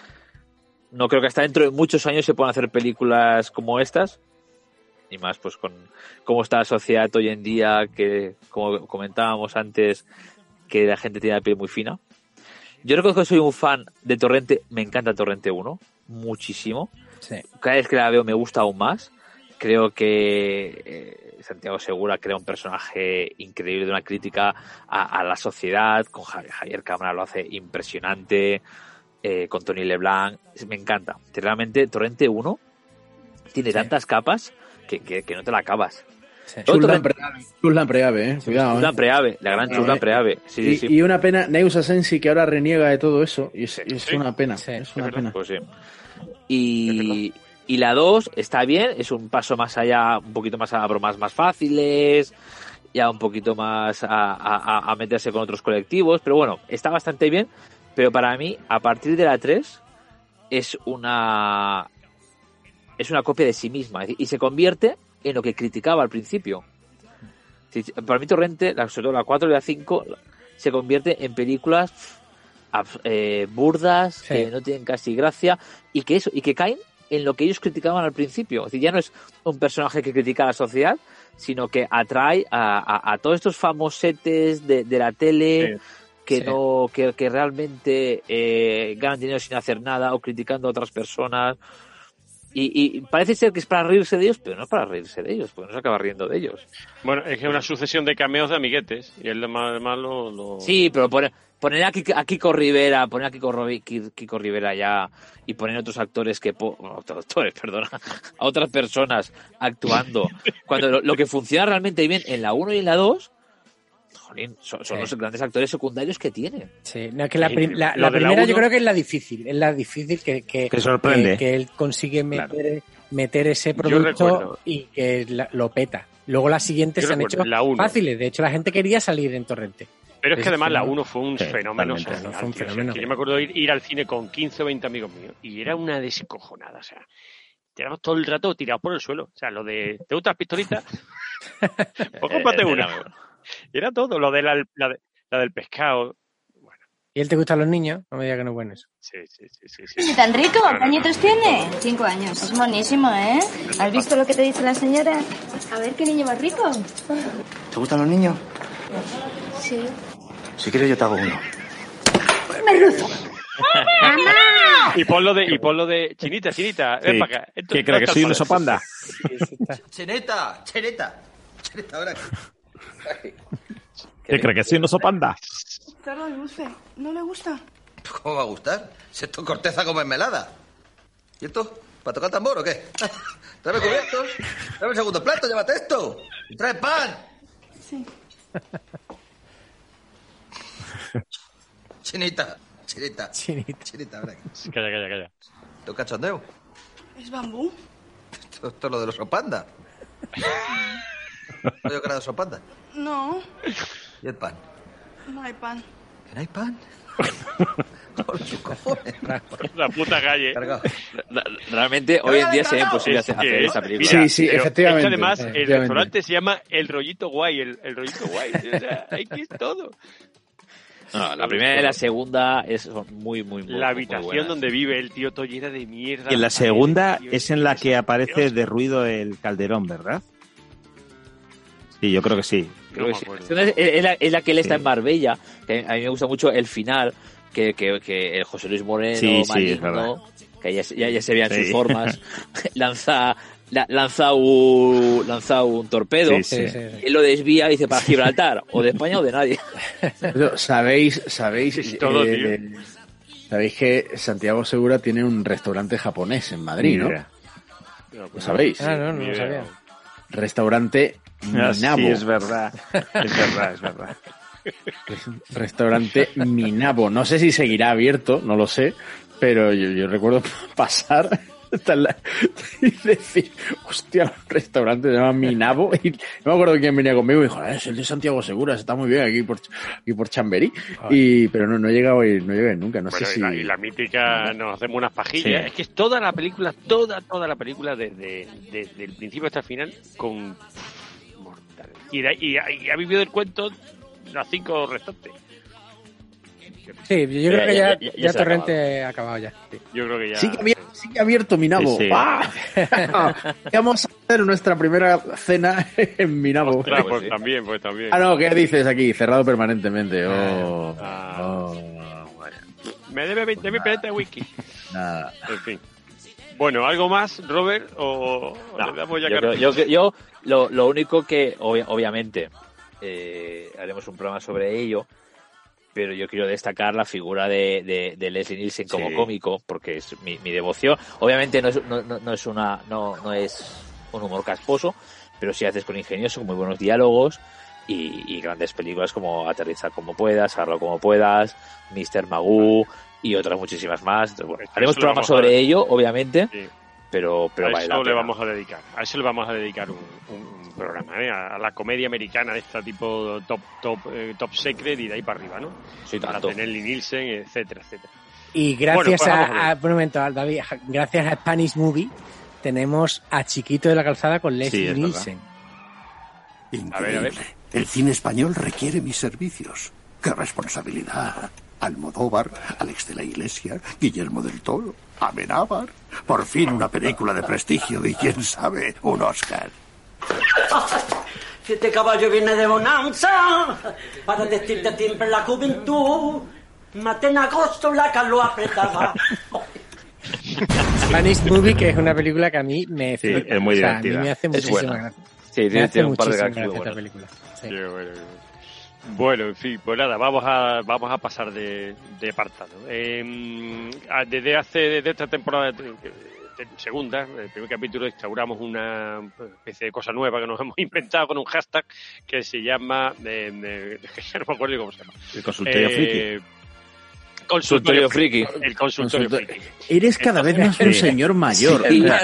No creo que hasta dentro de muchos años se puedan hacer películas como estas. Y más pues con cómo está la sociedad hoy en día, que como comentábamos antes, que la gente tiene la piel muy fina. Yo reconozco que soy un fan de Torrente, me encanta Torrente 1, muchísimo. Cada vez que la veo me gusta aún más. Creo que eh, Santiago Segura crea un personaje increíble de una crítica a, a la sociedad. Con Javier, Javier Cámara lo hace impresionante. eh, con Tony Leblanc. Me encanta. Realmente Torrente 1 tiene tantas capas que, que- que no te la acabas. Torrente- Preave, Chuslan Preave, eh. Cuidado, eh. Preave, la gran Chuslan Preave. Sí, sí, y, sí. y una pena, Neus Asensi que ahora reniega de todo eso. Y es, es una pena. es una pena. Pues sí. Y, y la 2 está bien, es un paso más allá, un poquito más a bromas más fáciles, ya un poquito más a, a- a meterse con otros colectivos, pero bueno, está bastante bien. Pero para mí, a partir de la 3, es una. Es una copia de sí misma. Y se convierte en lo que criticaba al principio. Para mí, Torrente, la- sobre todo la 4 y la 5, se convierte en películas eh, burdas, que no tienen casi gracia, y que eso, y que caen en lo que ellos criticaban al principio. Es decir, ya no es un personaje que critica a la sociedad, sino que atrae a, a- a todos estos famosetes de, de la tele que Sí. no, que, que realmente eh, ganan dinero sin hacer nada o criticando a otras personas. Y, y parece ser que es para reírse de ellos, pero no es para reírse de ellos, porque no se acaba riendo de ellos. Bueno, es que es una sucesión de cameos de amiguetes. Y él además lo, lo- Sí, pero poner, poner a, Kiko, a Kiko Rivera, poner a Kiko, Kiko Rivera ya y poner otros actores que... bueno, otros actores, perdona. A otras personas actuando. Cuando lo, lo que funciona realmente bien en la 1 y en la 2, jolín, son, son Sí. los grandes actores secundarios que tienen. Sí, no, es que la, Sí, prim- la- lo la de la primera yo creo que es la difícil, es la difícil que, que, Que sorprende. que, que él consigue meter, meter ese producto y que la- lo peta. Luego las siguientes Yo se han recuerdo, hecho la uno. fáciles, de hecho la gente quería salir en Torrente. Pero es que además la fenómeno. 1 fue un Sí, fenómeno totalmente. social. Fue un tío. O sea, fenómeno. que yo me acuerdo ir, ir al cine con 15 o 20 amigos míos y era una descojonada. O sea, éramos todo el rato tirados por el suelo. O sea, lo de, ¿te gustan las pistolitas? pues cómprate Eh, una. Era- Era todo, lo de la, la, de- la del pescado. ¿Y él te gustan los niños? No me digas que no es bueno eso. Sí, sí, sí, sí. sí. ¿Tan rico? ¿Cuántos tiene? Cinco años. Es monísimo, ¿eh? ¿Has visto lo que te dice la señora? A ver qué niño más rico. ¿Te gustan los niños? Sí. Si quieres yo te hago uno. merluzo. Y ponlo de, y ponlo de chinita, chinita, ven Sí. para acá. Esto- ¿Qué cree, que soy un es oso panda? Cheneta, Cheneta. Cheneta, ahora. ¿Qué cree, que soy un oso panda? Cerdo dulce. ¿No le gusta? ¿Cómo va a gustar? Si esto es corteza como mermelada. ¿Y esto? ¿Para tocar tambor o qué? Tráeme cubiertos. Tráeme el segundo plato, llévate esto. Y trae pan. Sí. Chinita, chinita. Chinita. Chinita, ahora. Calla, calla, calla. ¿Tú cachondeo? ¿Es bambú? Esto, esto es lo de los opanda. ¿No yo de sopanda? No, ¿Y el pan? no hay pan. ¿Que no hay pan? La puta calle. Realmente hoy en día sería imposible hacer, hacer esa película. Mira, Sí, sí, pero efectivamente, Es que además el efectivamente. restaurante se llama El Rollito Guay, el, el Rollito Guay. O sea, hay que es todo. No, la primera y la segunda es, son muy, muy, muy La muy habitación buenas. donde vive el tío todo llena de mierda. Y en la segunda es en la que aparece de ruido el calderón, ¿verdad? Sí, yo creo que sí. Creo que sí. Es, la, es la que él está en Marbella. que a mí me gusta mucho el final, que, que, que el José Luis Moreno, Sí, maligno, que ya, se- ya, ya se vean Sí. sus formas, lanza, la- lanza, un, lanza un torpedo, Sí, él lo desvía y dice para Gibraltar, o de España o de nadie. ¿Sabéis, sabéis, todo, eh, sabéis que Santiago Segura tiene un restaurante japonés en Madrid, ¿no? Mira. ¿Lo sabéis? Ah, no, no lo sabía. Restaurante Ah, sí, Minabo. es verdad. Es verdad, es verdad. Restaurante Minabo. No sé si seguirá abierto, no lo sé, pero yo, yo recuerdo pasar la- y decir, hostia, un restaurante se llama Minabo. Y no me acuerdo quién venía conmigo y dijo, "Ah, es el de Santiago Segura, está muy bien aquí por, aquí por Chamberí. Y, pero no, no he llegado ir, no he llegado a ir nunca, no Bueno, sé y, si... la, y la mítica nos hacemos unas pajillas. Sí. Es que es toda la película, toda, toda la película desde, desde el principio hasta el final con. Y, de- y, ha- y ha vivido el cuento las cinco restantes. Sí, yo creo que ya, ya- ya ya ha Torrente ha acabado ya. sí. Yo creo que ya. Sí que, abierto, ha abierto Minabo. Sí, sí. ¡Ah! ¿Qué vamos a hacer nuestra primera cena en Minabo? Ostras, pues también, pues también. Ah, no, ¿qué dices aquí? Cerrado permanentemente. Oh, Ah. oh, vaya. Me debe 20.000 pesetas de whisky. Nada. En fin. Bueno, ¿algo más, Robert? ¿O No, le damos ya yo, creo- yo, lo, lo único que, obvia- obviamente, eh, haremos un programa sobre ello, pero yo quiero destacar la figura de, de, de Leslie Nielsen como Sí. cómico, porque es mi, mi devoción. Obviamente no es, no, no- no es una, no, no es un humor casposo, pero sí haces con ingenioso, con muy buenos diálogos y, y grandes películas como Aterrizar como puedas, Harlo como puedas, Mr. Magoo y otras muchísimas más. Entonces, bueno, Esto haremos programas sobre ello, obviamente, Sí. pero, pero a vale eso le pena. vamos a dedicar. A eso le vamos a dedicar un, un- un programa, ¿eh? A, a la comedia americana de esta tipo top top eh, top secret y de ahí para arriba, ¿no? Sí, Para tener Nielsen, etcétera, etcétera. Y Bueno, gracias pues vamos a ver. a, a- por un momento, David, gracias a Spanish Movie, tenemos a Chiquito de la Calzada con Leslie. Nielsen. A ver, a ver. El cine español requiere mis servicios. ¡Qué responsabilidad! Almodóvar, Alex de la Iglesia, Guillermo del Toro, Amenábar. Por fin una película de prestigio y quién sabe, un Oscar. Si este caballo viene de bonanza, para decirte siempre la juventud, maté en agosto la calor apretaba. Spanish Movie, que es una película que a mí me Sí, es muy O sea, divertida. A mí me hace Es muchísima buena. gracia. Sí, tiene, un par de muchísima gags muy gracia esta película. Sí. Qué bueno. Bueno, en fin, pues nada, vamos a, vamos a pasar de, de apartado. Eh, a- desde hace, desde esta temporada de- de segunda, el primer capítulo, instauramos una especie de cosa nueva que nos hemos inventado con un hashtag que se llama, eh, eh, ya no me acuerdo cómo se llama. El consultorio Eh, Consultorio friki. El consultorio Consultor- friki. Eres cada vez más un señor mayor. Sí.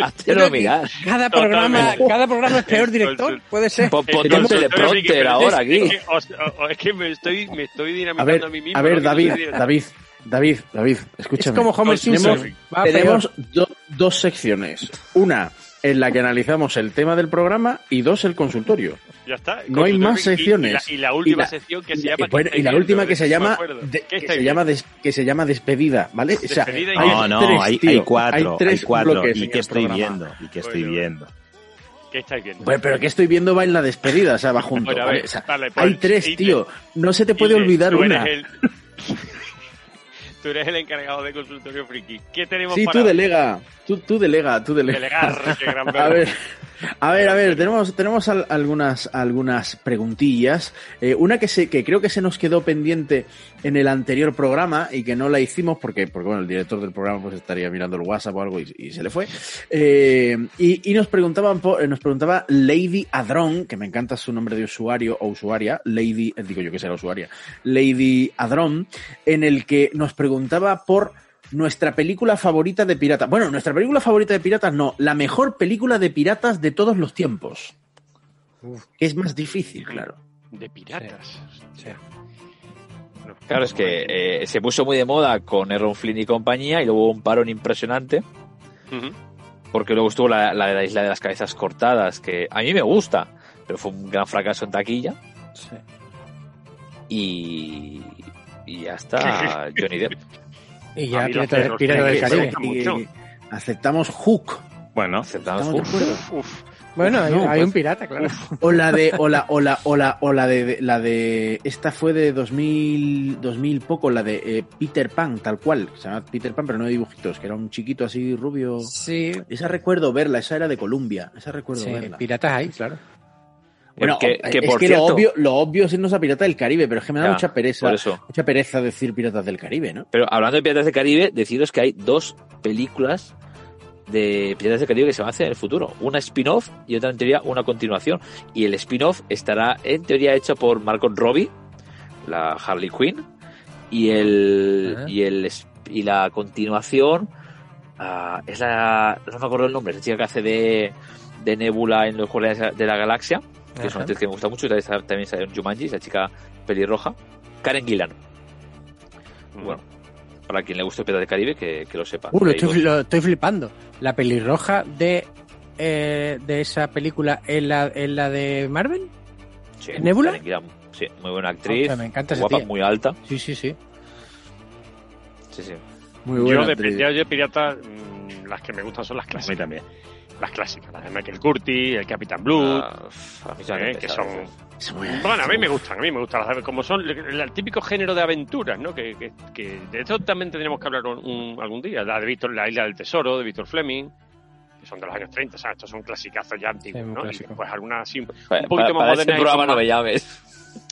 Hazlo mirar. Cada programa, cada programa es peor director, puede ser. Pon, pon El un consultorio teleprompter ahora aquí. Es que, os- o- es que me estoy, me estoy a dinamitando ver, a, mí mismo. a ver, David, David, David, David, escúchame. Es como Homer Simpson. Tenemos dos secciones. Una en la que analizamos el tema del programa y dos el consultorio. Ya está. No hay más. Y- secciones. Y, la, y la última Y la- sección que se y- llama. bueno, ¿qué y la última que se llama acuerdo. de- ¿Qué que se llama viendo? des- que se llama despedida, ¿vale? O sea, Despedida y hay No, no, tres, hay, tío, hay cuatro, hay hay, tres cuatro. bloques ¿Y qué estoy programa. viendo? ¿Y qué estoy Bueno, viendo? ¿Qué estáis viendo? Bueno, pero que estoy viendo va en la despedida, o sea, va junto. Bueno, a ¿vale? ver, O sea, vale, pues, hay tres, tío. No se te puede olvidar una. el- Tú eres el encargado de consultorio friki. ¿Qué tenemos Sí, para tú delega, tú, tú delega, tú delega. Delegar, qué gran A ver, a ver, a ver, tenemos, tenemos al- algunas, algunas preguntillas. Eh, una que se, que creo que se nos quedó pendiente en el anterior programa y que no la hicimos porque, porque bueno, el director del programa pues estaría mirando el WhatsApp o algo y, se le fue. Eh, y, nos preguntaban, por- eh, nos preguntaba Lady Adron, que me encanta su nombre de usuario o usuaria, Lady, digo yo que la usuaria, Lady Adron, en el que nos preguntaba por nuestra película favorita de piratas. Bueno, nuestra película favorita de piratas no, la mejor película de piratas de todos los tiempos. Es más difícil, claro. De piratas. Claro, es que eh, se puso muy de moda con Erron Flynn y compañía y luego hubo un parón impresionante porque luego estuvo la, la de la isla de las cabezas cortadas que a mí me gusta, pero fue un gran fracaso en taquilla. Y, y ya está Johnny Depp. Y ya mí los del Caribe. que- que- Aceptamos Hook. Bueno, aceptamos ¿Estamos de acuerdo? Bueno, hay, No, hay pues- un pirata, claro. O la de, o la, o la, o la, o la de, de- la de, esta fue de 2000, 2000 poco, la de eh, Peter Pan, tal cual, se llama Peter Pan, pero no de dibujitos, que era un chiquito así rubio. Sí. Esa recuerdo verla, esa era de Columbia, esa recuerdo Sí, verla. piratas hay, claro. Bueno, Que- que es por que cierto- lo obvio, lo obvio es irnos a Pirata del Caribe, pero es que me da Ya, mucha pereza, por eso. mucha pereza decir Piratas del Caribe, ¿no? Pero hablando de Piratas del Caribe, deciros que hay dos películas de Piratas del Caribe que se van a hacer en el futuro. Una spin-off y otra en teoría una continuación. Y el spin-off estará en teoría hecho por Margot Robbie, la Harley Quinn, y el y el y la continuación ah, es la no me acuerdo el nombre, es la chica que hace de, de Nebula en los Juegos de la Galaxia, que es una actriz que me gusta mucho, y también sale en Jumanji, la chica pelirroja, Karen Gillan. Bueno, para quien le guste Piratas del Caribe, que, que lo sepa. Uh, lo estoy, lo estoy flipando. La pelirroja de, eh, de esa película es la, la de Marvel. Sí, ¿Nebula? Karen Gillan, sí, muy buena actriz, me encanta guapa, muy alta. Sí, sí, sí. Sí, sí. Muy yo de, yo de pirata, mm, las que me gustan son las clásicas. A mí también. Las clásicas, las de Michael Curtis, el Capitán Blue, Ah, eh, que son... Bueno, a mí me gustan, a mí me gustan como son el, el típico género de aventuras, ¿no? Que, que, que de esto también tendríamos que hablar un- un- algún día. La de Víctor, la isla del tesoro, de Víctor Fleming, que son de los años 30, ¿sabes? Estos son clasicazos ya antiguos, Sí, ¿no? Y después algunas así un Para, poquito para- más para modernas. programa son no más- me llames.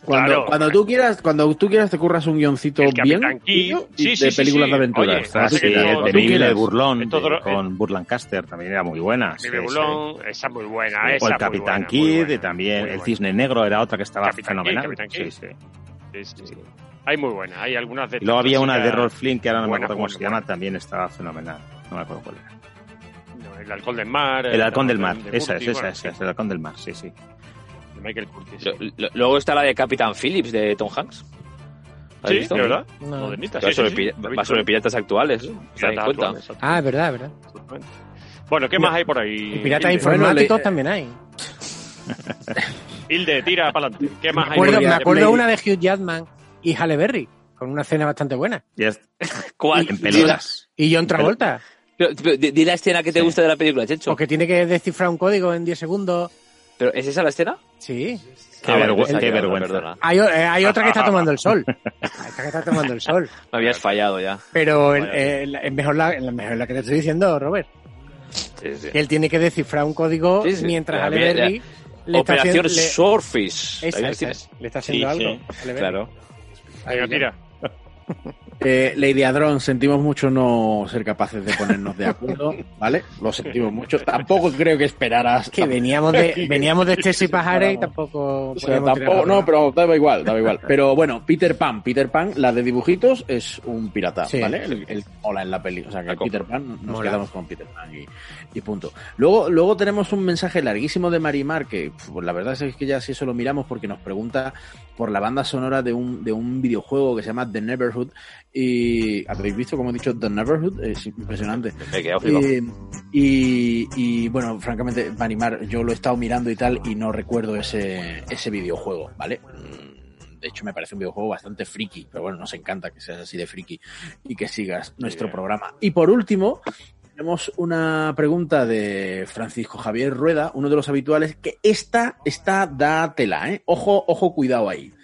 Cuando, Claro. cuando tú quieras, cuando tú quieras te curras un guioncito El bien Sí, sí, de sí, películas sí. de aventuras. Oye, Así no- cuando de. Burlón, de- dro- con Burt Lancaster, también era muy buena. sí. Bulón, esa es muy buena, O esa el es muy Capitán buena, Kidd, buena, y también el buena. Cisne Negro era otra que estaba Capitán fenomenal. Capitán Sí, sí. Sí, sí, sí. Hay muy buenas, hay algunas de Y luego había una de Errol Flynn que ahora no me buena, acuerdo cómo buena, se llama, buena. también estaba fenomenal. No me acuerdo cuál era. No, el Halcón del Mar. El Halcón del Mar, esa es, esa es, el Halcón del Mar, sí, sí. Michael Curtis. Lo- lo- Luego está la de Capitán Phillips de Tom Hanks. ¿La has Sí, visto? de verdad. No. Modernita, Va sí, sobre, sí, sí. Va sobre piratas actuales. Ah, es verdad, es verdad. Bueno, ¿qué más hay por ahí? Y piratas informáticos le- también hay. Hilde, tira para adelante. ¿Qué más Me hay? acuerdo, por me acuerdo una de Hugh Jackman y Halle Berry, con una escena bastante buena. ¿Cuál? En pelotas. Y John Travolta, Pero, pero, di di la escena que te gusta de la película, Chencho. porque tiene que descifrar un código en 10 segundos. ¿Pero es esa la escena? Sí. Qué, Ah, vergüenza, qué vergüenza. Hay, eh, hay otra que está tomando el sol. Hay otra que está tomando el sol. Me habías fallado ya. Pero el- la- es mejor la, la- mejor la que te estoy diciendo, Robert. Sí, sí. Que él tiene que descifrar un código Sí, sí. mientras la- Berry le está Operación haciendo... le- Swordfish. Esa, ¿La esa viste? es. Le está haciendo algo. Claro. Venga, tira. Eh, Lady Adron, sentimos mucho no ser capaces de ponernos de acuerdo, ¿vale? Lo sentimos mucho. Tampoco creo que esperaras. Que veníamos de, veníamos de Chess y Pajares y tampoco... O sea, tampoco, no, pero daba igual, daba igual. Pero bueno, Peter Pan, Peter Pan, la de dibujitos es un pirata, Sí, ¿vale? El, el mola en la peli. O sea, que Peter Pan nos Mola. quedamos con Peter Pan y, y punto. Luego, luego tenemos un mensaje larguísimo de Marimar que pf, la verdad es que ya si eso lo miramos porque nos pregunta por la banda sonora de un, de un videojuego que se llama The Neverhood. Y habéis visto, como he dicho, The Neverhood, es impresionante. Eh, y, y, bueno, francamente, Marimar, yo lo he estado mirando y tal y no recuerdo ese, ese videojuego, ¿vale? Mm, De hecho, me parece un videojuego bastante friki, pero bueno, nos encanta que seas así de friki y que sigas nuestro programa. Y por último, tenemos una pregunta de Francisco Javier Rueda, uno de los habituales, que esta, esta da tela, ¿eh? Ojo, ojo, cuidado ahí.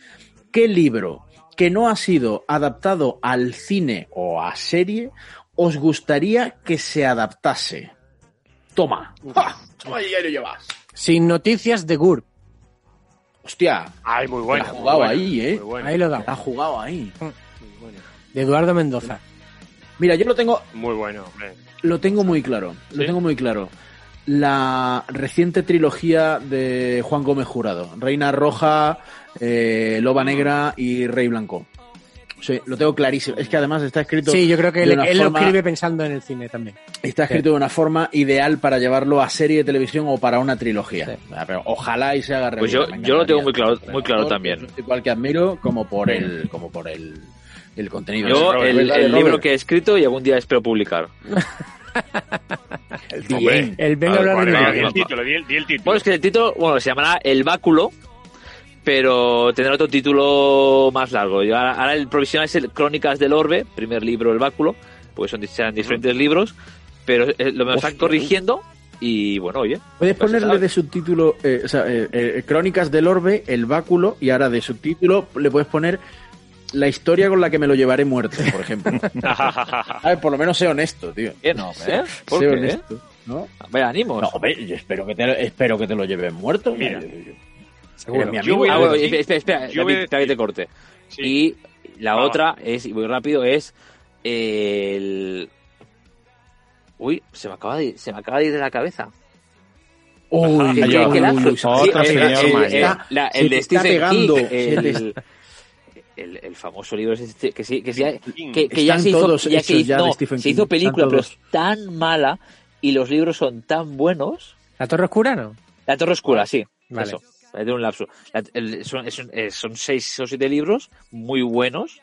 ¿Qué libro que no ha sido adaptado al cine o a serie os gustaría que se adaptase? Toma. Y ahí lo llevas. Sin noticias de Gur. Hostia. Ay, muy bueno. ha jugado ahí, ¿eh? Ahí lo da. Ha jugado ahí. De Eduardo Mendoza. Mira, yo lo tengo, Muy bueno, hombre. Lo tengo muy claro. Lo tengo muy claro. La reciente trilogía de Juan Gómez Jurado. Reina Roja, eh, Loba Negra y Rey Blanco. Sí, lo tengo clarísimo. Es que además está escrito. Sí, yo creo que él, lo escribe pensando en el cine también. Está escrito de una forma ideal para llevarlo a serie de televisión o para una trilogía. Pero ojalá y se haga Pues yo, yo lo tengo muy claro, muy claro también. Igual que admiro, como por el, como por el, el contenido. Yo, Robert, el, el libro que he escrito y algún día espero publicar. El venga a A ver, hablar de el título, di el, di el título. Bueno, es que el título, bueno, se llamará El Báculo, pero tendrá otro título más largo. Ahora, ahora el provisional es el Crónicas del Orbe, primer libro El Báculo, porque son serán diferentes libros, pero eh, lo me están corrigiendo y bueno, oye. Puedes pues ponerle de subtítulo, eh, o sea, eh, eh, Crónicas del Orbe, el báculo, y ahora de subtítulo le puedes poner la historia con la que me lo llevaré muerto, por ejemplo. A ver, por lo menos sé honesto, tío. ¿Qué no, Sé- eh? ¿Por sé qué? honesto, ¿no? Vaya ánimos. No, hombre, yo espero que te, espero que te lo lleves muerto. Mira. Yo- yo- Seguro. Mi Yo amigo. voy a Ah, bueno, espera, espera, yo voy a David, que te corte. Sí. Y la otra es, y muy rápido, es el... Uy, se me acaba de, se me acaba de ir de la cabeza. Uy, uy, se Sí, eh, eh, eh, la- el de está Stephen pegando, King, el, el, el famoso libro este que sí, que, ya se hizo, ya no, se hizo película, pero es tan mala y los libros son tan buenos. ¿La Torre Oscura no? La Torre Oscura, sí. Vale. Eso. Un lapso. La- el- son, es un- son seis o siete libros muy buenos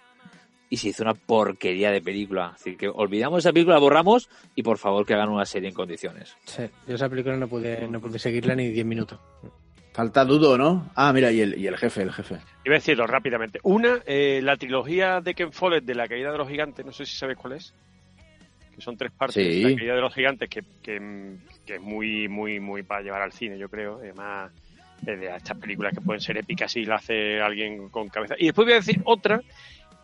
y se hizo una porquería de película. Así que olvidamos esa película, la borramos y por favor que hagan una serie en condiciones. Sí, yo esa película no pude, no pude seguirla ni 10 minutos. Falta Dudo, ¿no? Ah, mira, y el, y el jefe, el jefe. Iba a decirlo rápidamente. Una, eh, la trilogía de Ken Follett de la caída de los gigantes, no sé si sabéis cuál es. Que son tres partes. Sí. La caída de los gigantes, que, que, que es muy, muy, muy para llevar al cine, yo creo. Además, de estas películas que pueden ser épicas si la hace alguien con cabeza. Y después voy a decir otra,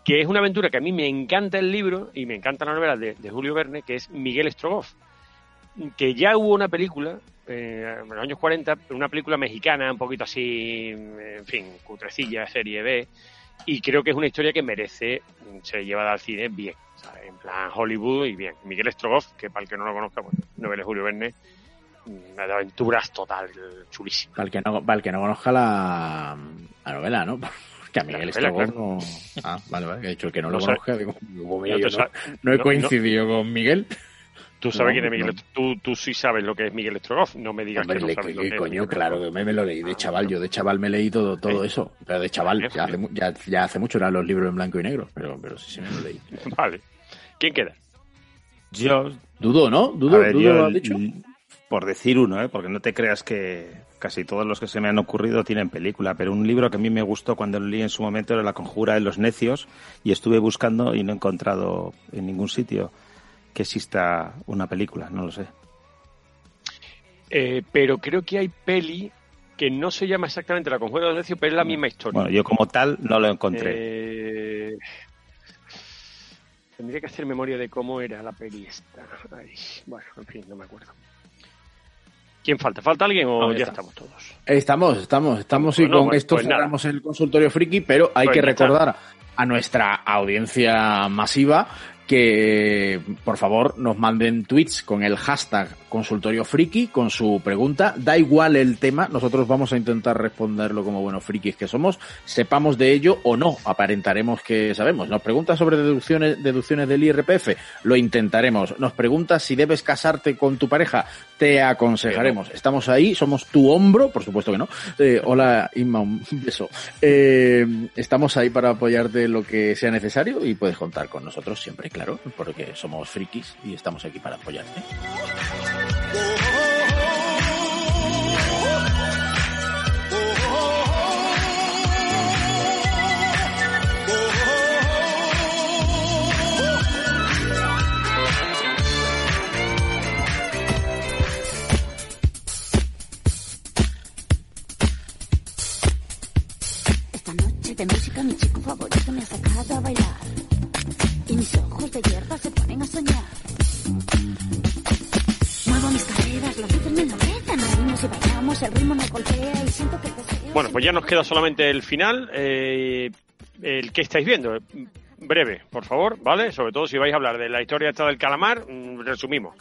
que es una aventura que a mí me encanta el libro y me encanta la novela de, de Julio Verne, que es Miguel Strogoff. Que ya hubo una película eh, en los años 40, una película mexicana, un poquito así, en fin, cutrecilla, serie B, y creo que es una historia que merece ser llevada al cine bien, ¿sabes? en plan Hollywood y bien. Miguel Strogoff, que para el que no lo conozca, bueno, novela de Julio Verne, una de aventuras total, chulísima. Para el que no, para el que no conozca la, la novela, ¿no? Que a Miguel novela, claro. no... Ah, vale, vale. He dicho el que no, No lo sabe- conozca. Digo, no yo no, he coincidido con Miguel. Tú sabes No, quién es Miguel no. Tú, tú sí sabes lo que es Miguel Strogoff. No me digas Hombre, que no le- sabes lo que que es. coño, Miguel claro, que me, me lo leí de chaval. Yo de chaval me leí todo, todo eso. Pero de chaval, ya hace, mu- ya, ya hace mucho eran los libros en blanco y negro. Pero, pero sí, sí me lo leí. Vale. ¿Quién queda? Yo, Dudo, ¿no? Dudo, ver, Dudo yo, lo has dicho. por decir uno, ¿eh? porque no te creas que casi todos los que se me han ocurrido tienen película, pero un libro que a mí me gustó cuando lo leí en su momento era La conjura de los necios y estuve buscando y no he encontrado en ningún sitio que exista una película, no lo sé. Eh, pero creo que hay peli que no se llama exactamente La Conjura de los Necios, pero es la misma historia. Bueno, yo como tal no lo encontré. Eh, Tendría que hacer memoria de cómo era la peli esta. Ay, bueno, en fin, no me acuerdo. ¿Quién falta? ¿Falta alguien o No, ya está. estamos todos? Estamos, estamos, estamos y con pues- esto pues nada. cerramos el consultorio friki, pero hay Pues que recordar a nuestra audiencia masiva que por favor nos manden tweets con el hashtag consultorio friki con su pregunta. Da igual el tema, nosotros vamos a intentar responderlo como buenos frikis que somos, sepamos de ello o no, aparentaremos que sabemos. Nos pregunta sobre deducciones, deducciones del IRPF, lo intentaremos. Nos pregunta si debes casarte con tu pareja, te aconsejaremos. Estamos ahí, somos tu hombro, por supuesto que no. Eh, hola Inma, un beso. Eh, estamos ahí para apoyarte en lo que sea necesario y puedes contar con nosotros siempre, claro, porque somos frikis y estamos aquí para apoyarte. Esta noche de música, mi chico favorito me ha sacado a bailar. Y mis ojos de hierba se ponen a soñar. Muevo mis caderas, los ritmos me enloquecen. Reímos y bailamos, el ritmo me golpea y siento que el deseo... Bueno, pues ya nos queda solamente el final. eh, el que estáis viendo. Breve, por favor, ¿vale? Sobre todo si vais a hablar de la historia esta del calamar, mm, resumimos.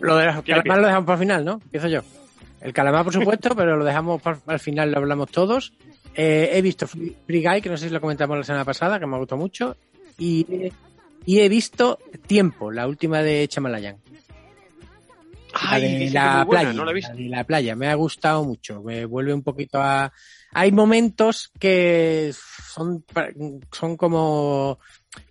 Lo de los ¿Quién calamar lo dejamos para el final, ¿no? Empiezo yo. El calamar, por supuesto, pero lo dejamos para al final, lo hablamos todos. Eh, he visto Free Guy, que no sé si lo comentamos la semana pasada, que me ha gustado mucho. Y, y he visto Tiempo, la última de Chamalayan. La Ay, de la buena, playa, no la he visto. la de la playa, me ha gustado mucho. Me vuelve un poquito a. Hay momentos que son, son como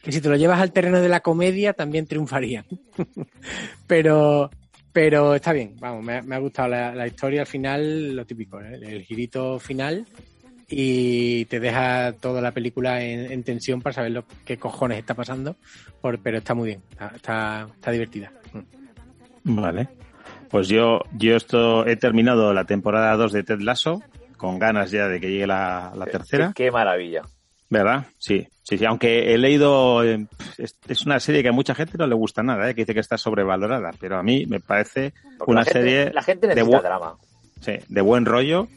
que si te lo llevas al terreno de la comedia también triunfarían. pero, pero está bien, vamos, me, ha- me ha gustado la, la historia al final, lo típico, ¿eh? el girito final y te deja toda la película en, en tensión para saber lo qué cojones está pasando, por- pero está muy bien, está, está, está divertida. Vale. Pues yo, yo esto he terminado la temporada 2 de Ted Lasso, con ganas ya de que llegue la, la tercera. Qué maravilla. ¿Verdad? Sí, sí, sí. Aunque he leído, eh, es, una serie que a mucha gente no le gusta nada, ¿eh? que dice que está sobrevalorada, pero a mí me parece Porque una la gente- serie la gente de, necesita bu- drama. sí, de buen rollo,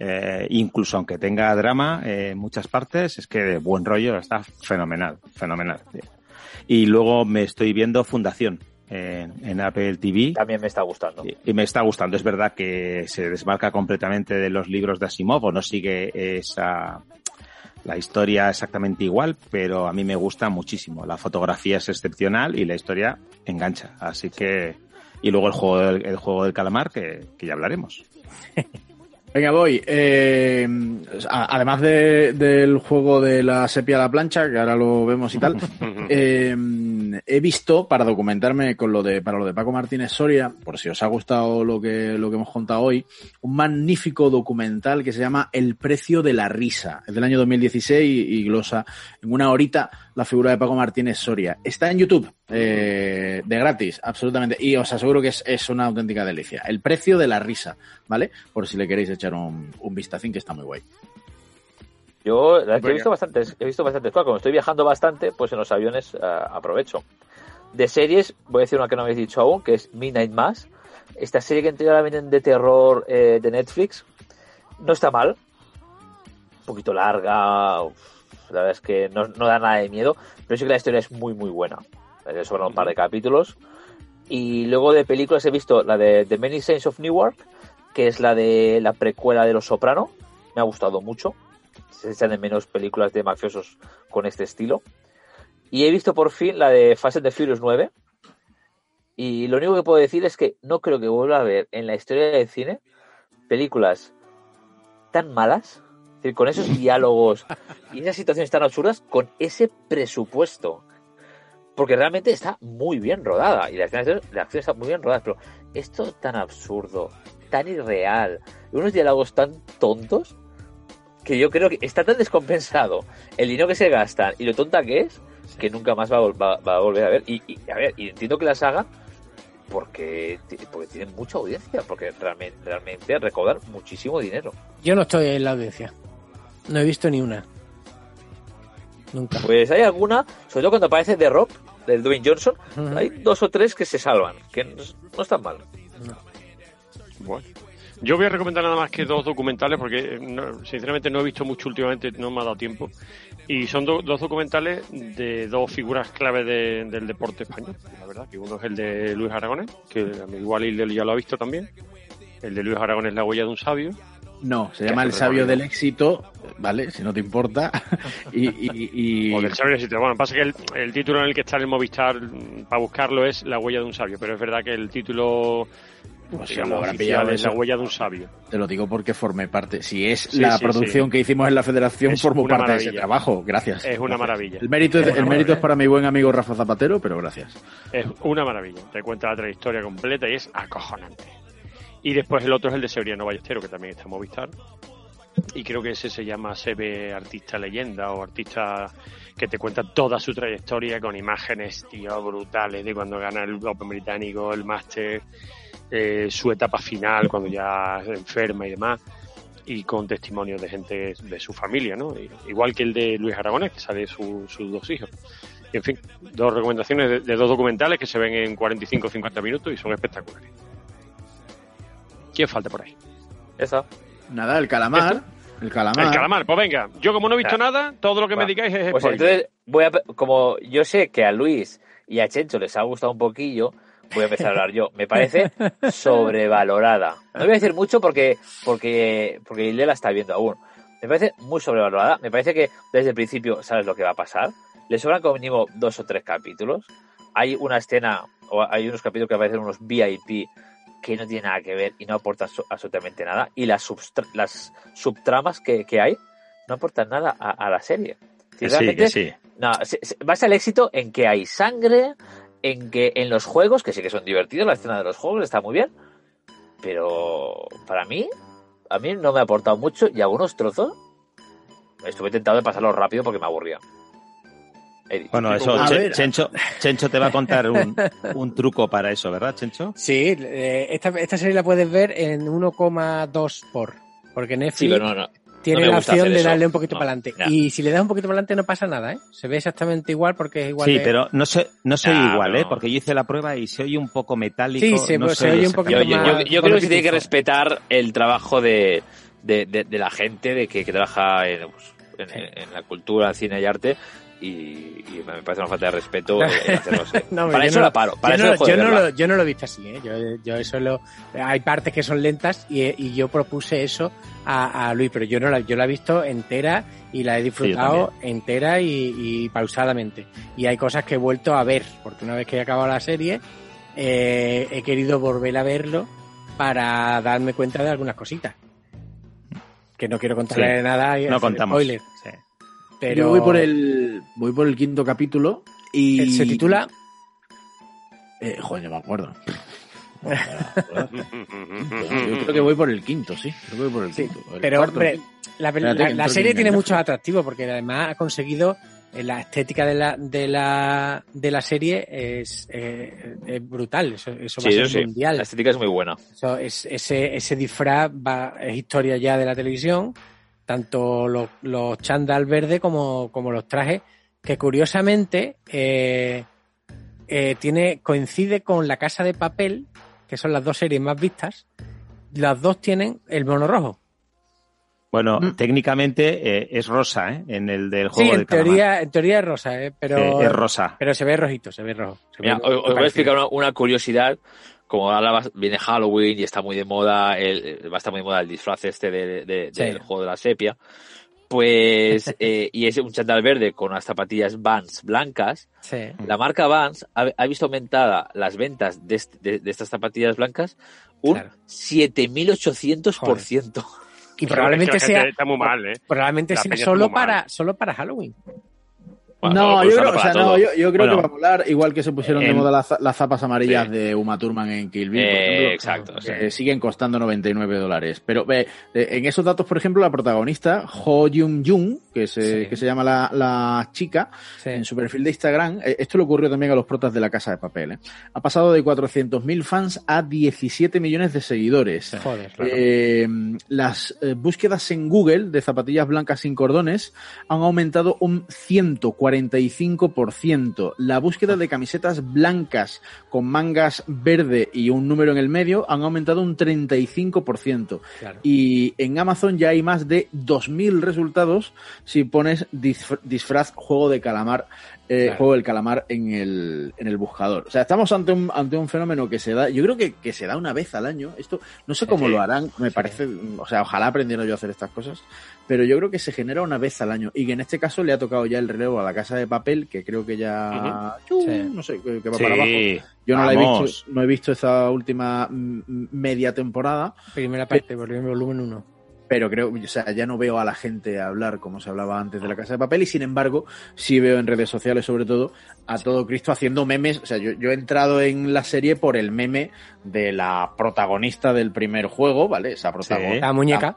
eh, incluso aunque tenga drama eh, en muchas partes, es que de buen rollo está fenomenal, fenomenal. Y luego me estoy viendo Fundación en, en Apple TV. También me está gustando. Y, y me está gustando. Es verdad que se desmarca completamente de los libros de Asimov, o no sigue esa la historia exactamente igual, pero a mí me gusta muchísimo. La fotografía es excepcional y la historia engancha. Así que y luego el juego del, el juego del calamar que, que ya hablaremos. Venga, voy. Eh, además de- del juego de la sepia a la plancha, que ahora lo vemos y tal, eh, he visto, para documentarme con lo de, para lo de Paco Martínez Soria, por si os ha gustado lo que, lo que hemos contado hoy, un magnífico documental que se llama El precio de la risa. Es del año 2016 y, y glosa en una horita la figura de Paco Martínez Soria. Está en YouTube, eh, de gratis, absolutamente. Y os aseguro que es, es una auténtica delicia. El precio de la risa, ¿vale? Por si le queréis echar un, un vistacín que está muy guay. Yo la verdad que he visto bastantes, he visto bastantes cosas. Como estoy viajando bastante, pues en los aviones ah, aprovecho. De series, voy a decir una que no habéis dicho aún, que es Midnight Mass. Esta serie que en teoría la venden de terror eh, de Netflix. No está mal. Un poquito larga. uf, la verdad es que no, no da nada de miedo. Pero sí que la historia es muy, muy buena. Eh, Sobran un par de capítulos. Y luego de películas he visto la de The Many Saints of Newark, que es la de la precuela de Los Soprano. Me ha gustado mucho. Se echan de menos películas de mafiosos con este estilo. Y he visto por fin la de Fast and the Furious 9. Y lo único que puedo decir es que no creo que vuelva a ver en la historia del cine películas tan malas, es decir, con esos diálogos y esas situaciones tan absurdas, con ese presupuesto. Porque realmente está muy bien rodada y la acción, la acción está muy bien rodada, pero esto tan absurdo, tan irreal, unos diálogos tan tontos que yo creo que está tan descompensado el dinero que se gastan y lo tonta que es que nunca más va va- va a volver a ver. Y, y, a ver, y entiendo que las hagan porque, porque tienen mucha audiencia, porque realmente, realmente recaudan muchísimo dinero. Yo no estoy en la audiencia. No he visto ni una. Nunca. Pues hay alguna, sobre todo cuando aparece The Rock, del Dwayne Johnson, hay dos o tres que se salvan, que no, no están mal. Bueno. Yo voy a recomendar nada más que dos documentales porque eh, no- sinceramente no he visto mucho últimamente, no me ha dado tiempo. Y son do- dos documentales de dos figuras clave de- del deporte español, la verdad. Que uno es el de Luis Aragones, que igual Hilde ya lo ha visto también. El de Luis Aragones, La huella de un sabio. No, se llama El sabio del éxito, ¿vale? Si no te importa. y, y, y- O del sabio del sitio. Bueno, pasa que el, el título en el que está en el Movistar mm, para buscarlo es La huella de un sabio, pero es verdad que el título Pues digamos, habrá pillado La huella de un sabio. Te lo digo porque formé parte. Si es Sí, la sí, producción sí. que hicimos en la federación, Es formo parte de ese trabajo. Gracias. Es una Gracias. maravilla. El mérito, es, el mérito es para mi buen amigo Rafa Zapatero, pero gracias. Es una maravilla. Te cuenta la trayectoria completa y es acojonante. Y después el otro es el de Severiano Ballestero, que también está en Movistar. Y creo que ese se llama Sebe Artista Leyenda o Artista que te cuenta toda su trayectoria con imágenes, tío, brutales de cuando gana el Open Británico, el Máster, eh, su etapa final, cuando ya se enferma y demás. y con testimonios de gente de su familia, ¿no? Igual que el de Luis Aragonés, que sale su- sus dos hijos. Y, en fin, dos recomendaciones de, de dos documentales que se ven en 45 o 50 minutos y son espectaculares. ¿Quién falta por ahí? Eso. Nada, el calamar. El calamar. El calamar, pues venga, yo como no he visto nada, todo lo que me digáis es Pues spoiler. entonces, voy a, como yo sé que a Luis y a Chencho les ha gustado un poquillo, voy a empezar a hablar yo. Me parece sobrevalorada. No voy a decir mucho porque porque porque Hilde la está viendo aún. Me parece muy sobrevalorada. Me parece que desde el principio sabes lo que va a pasar. Le sobran como mínimo dos o tres capítulos. Hay una escena, o hay unos capítulos que aparecen unos VIP que no tienen nada que ver y no aportan so- absolutamente nada. Y las, las subtramas que, que hay no aportan nada a, a la serie. Sí, sí. no, se- se- basa el éxito en que hay sangre, en que en los juegos, que sí que son divertidos, la escena de los juegos está muy bien, pero para mí, a mí no me ha aportado mucho y algunos trozos estuve tentado de pasarlo rápido porque me aburría. Bueno, eso, a Che- ver, Chencho, Chencho te va a contar un, un truco para eso, ¿verdad, Chencho? Sí, eh, esta, esta serie la puedes ver en 1,2 por. Porque Netflix Sí, pero no, no. Tiene no la opción de eso. darle un poquito No, para adelante. ya. Y si le das un poquito para adelante no pasa nada, ¿eh? Se ve exactamente igual porque es igual Sí, de- pero no se, no se oye Ah, igual, no. ¿eh? Porque yo hice la prueba y se oye un poco metálico. Sí, se- no se oye un poquito Yo, yo- yo- más- yo creo que se tiene que respetar el trabajo de, de, de- de la gente de que, que trabaja en, pues, en, en la cultura, cine y arte. Y, y me parece una falta de respeto el hacerlo así. No, para eso no- la paro. Para yo eso no, yo, no lo, yo no lo he visto así, ¿eh? Yo, yo eso lo, hay partes que son lentas y, y yo propuse eso a, a Luis, pero yo no la, yo la he visto entera y la he disfrutado entera y, y pausadamente. Y hay cosas que he vuelto a ver, porque una vez que he acabado la serie, eh, he querido volver a verlo para darme cuenta de algunas cositas. Que no quiero contarle Sí. nada y No contamos. spoiler. Sí. Pero Yo voy por el voy por el quinto capítulo y se titula eh, joder, no me acuerdo. Yo creo que voy por el quinto, sí. Creo que voy por el quinto. El Pero, cuarto, hombre, la, la- serie en tiene muchos atractivos porque además ha conseguido eh, la estética de la de la de la serie es, eh, es brutal eso, eso va Sí, a eso ser sí. mundial La estética es muy buena. Eso es- ese ese disfraz va, es historia ya de la televisión tanto los, los chándal verdes como, como los trajes que curiosamente eh, eh, tiene coincide con la casa de papel que son las dos series más vistas las dos tienen el mono rojo Bueno, Mm. técnicamente eh, es rosa, ¿eh? En el del Sí, juego en del calamar. teoría, en teoría es rosa, ¿eh? pero Sí, es rosa. Pero se ve rojito, se ve rojo. se Mira, os, os voy a explicar una, una curiosidad. Como ahora va- viene Halloween y está muy de moda, el, va a estar muy de moda el disfraz este de- de- Sí. del juego de la sepia. Pues, eh, y es un chándal verde con unas zapatillas Vans blancas. Sí. La marca Vans ha, ha visto aumentada las ventas de, est- de- de estas zapatillas blancas un 7800%. Y probablemente sea Está muy mal, ¿eh? probablemente sea solo muy mal. para solo para Halloween. No, yo creo, o sea, no, yo, yo creo Bueno. que va a molar, igual que se pusieron de En- moda las, las zapas amarillas Sí. de Uma Thurman en Kill Bill, por Eh, ejemplo, exacto, que siguen costando 99 dólares. Pero ve, eh, en esos datos, por ejemplo, la protagonista, Ho Jung Jung, que se, Sí. que se llama la, la chica, en su perfil de Instagram, eh, esto le ocurrió también a los protas de la Casa de Papel, ¿eh? ha pasado de 400.000 fans a 17 millones de seguidores. Joder, claro. Eh, las eh, búsquedas en Google de zapatillas blancas sin cordones han aumentado un 145%. La búsqueda de camisetas blancas con mangas verde y un número en el medio han aumentado un 35%. Claro. Y en Amazon ya hay más de 2.000 resultados si pones disfr- disfraz juego de calamar, eh, Claro. juego del calamar en el, en el buscador. O sea, estamos ante un, ante un fenómeno que se da, yo creo que, que se da una vez al año. Esto, no sé cómo Sí. lo harán, me parece, o sea, ojalá aprendiera yo a hacer estas cosas, pero yo creo que se genera una vez al año y que en este caso le ha tocado ya el relevo a la casa de papel, que creo que ya, no sé, que, que va Sí, para abajo. Yo no la he visto, no he visto esa última mm, media temporada, Primera parte, volumen volumen 1. Pero creo, o sea, ya no veo a la gente hablar como se hablaba antes de la casa de papel y sin embargo sí veo en redes sociales sobre todo a todo Cristo haciendo memes, o sea, yo, yo he entrado en la serie por el meme de la protagonista del primer juego, ¿vale? Esa protagonista. La muñeca.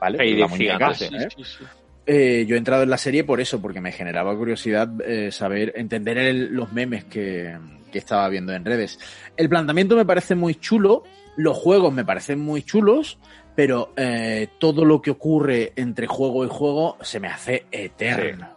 ¿Vale? Heidi la muñeca, ¿eh? Sí, sí, sí. eh, yo he entrado en la serie por eso, porque me generaba curiosidad eh, saber, entender el- los memes que, que estaba viendo en redes. El planteamiento me parece muy chulo, los juegos me parecen muy chulos, pero eh, todo lo que ocurre entre juego y juego se me hace eterno.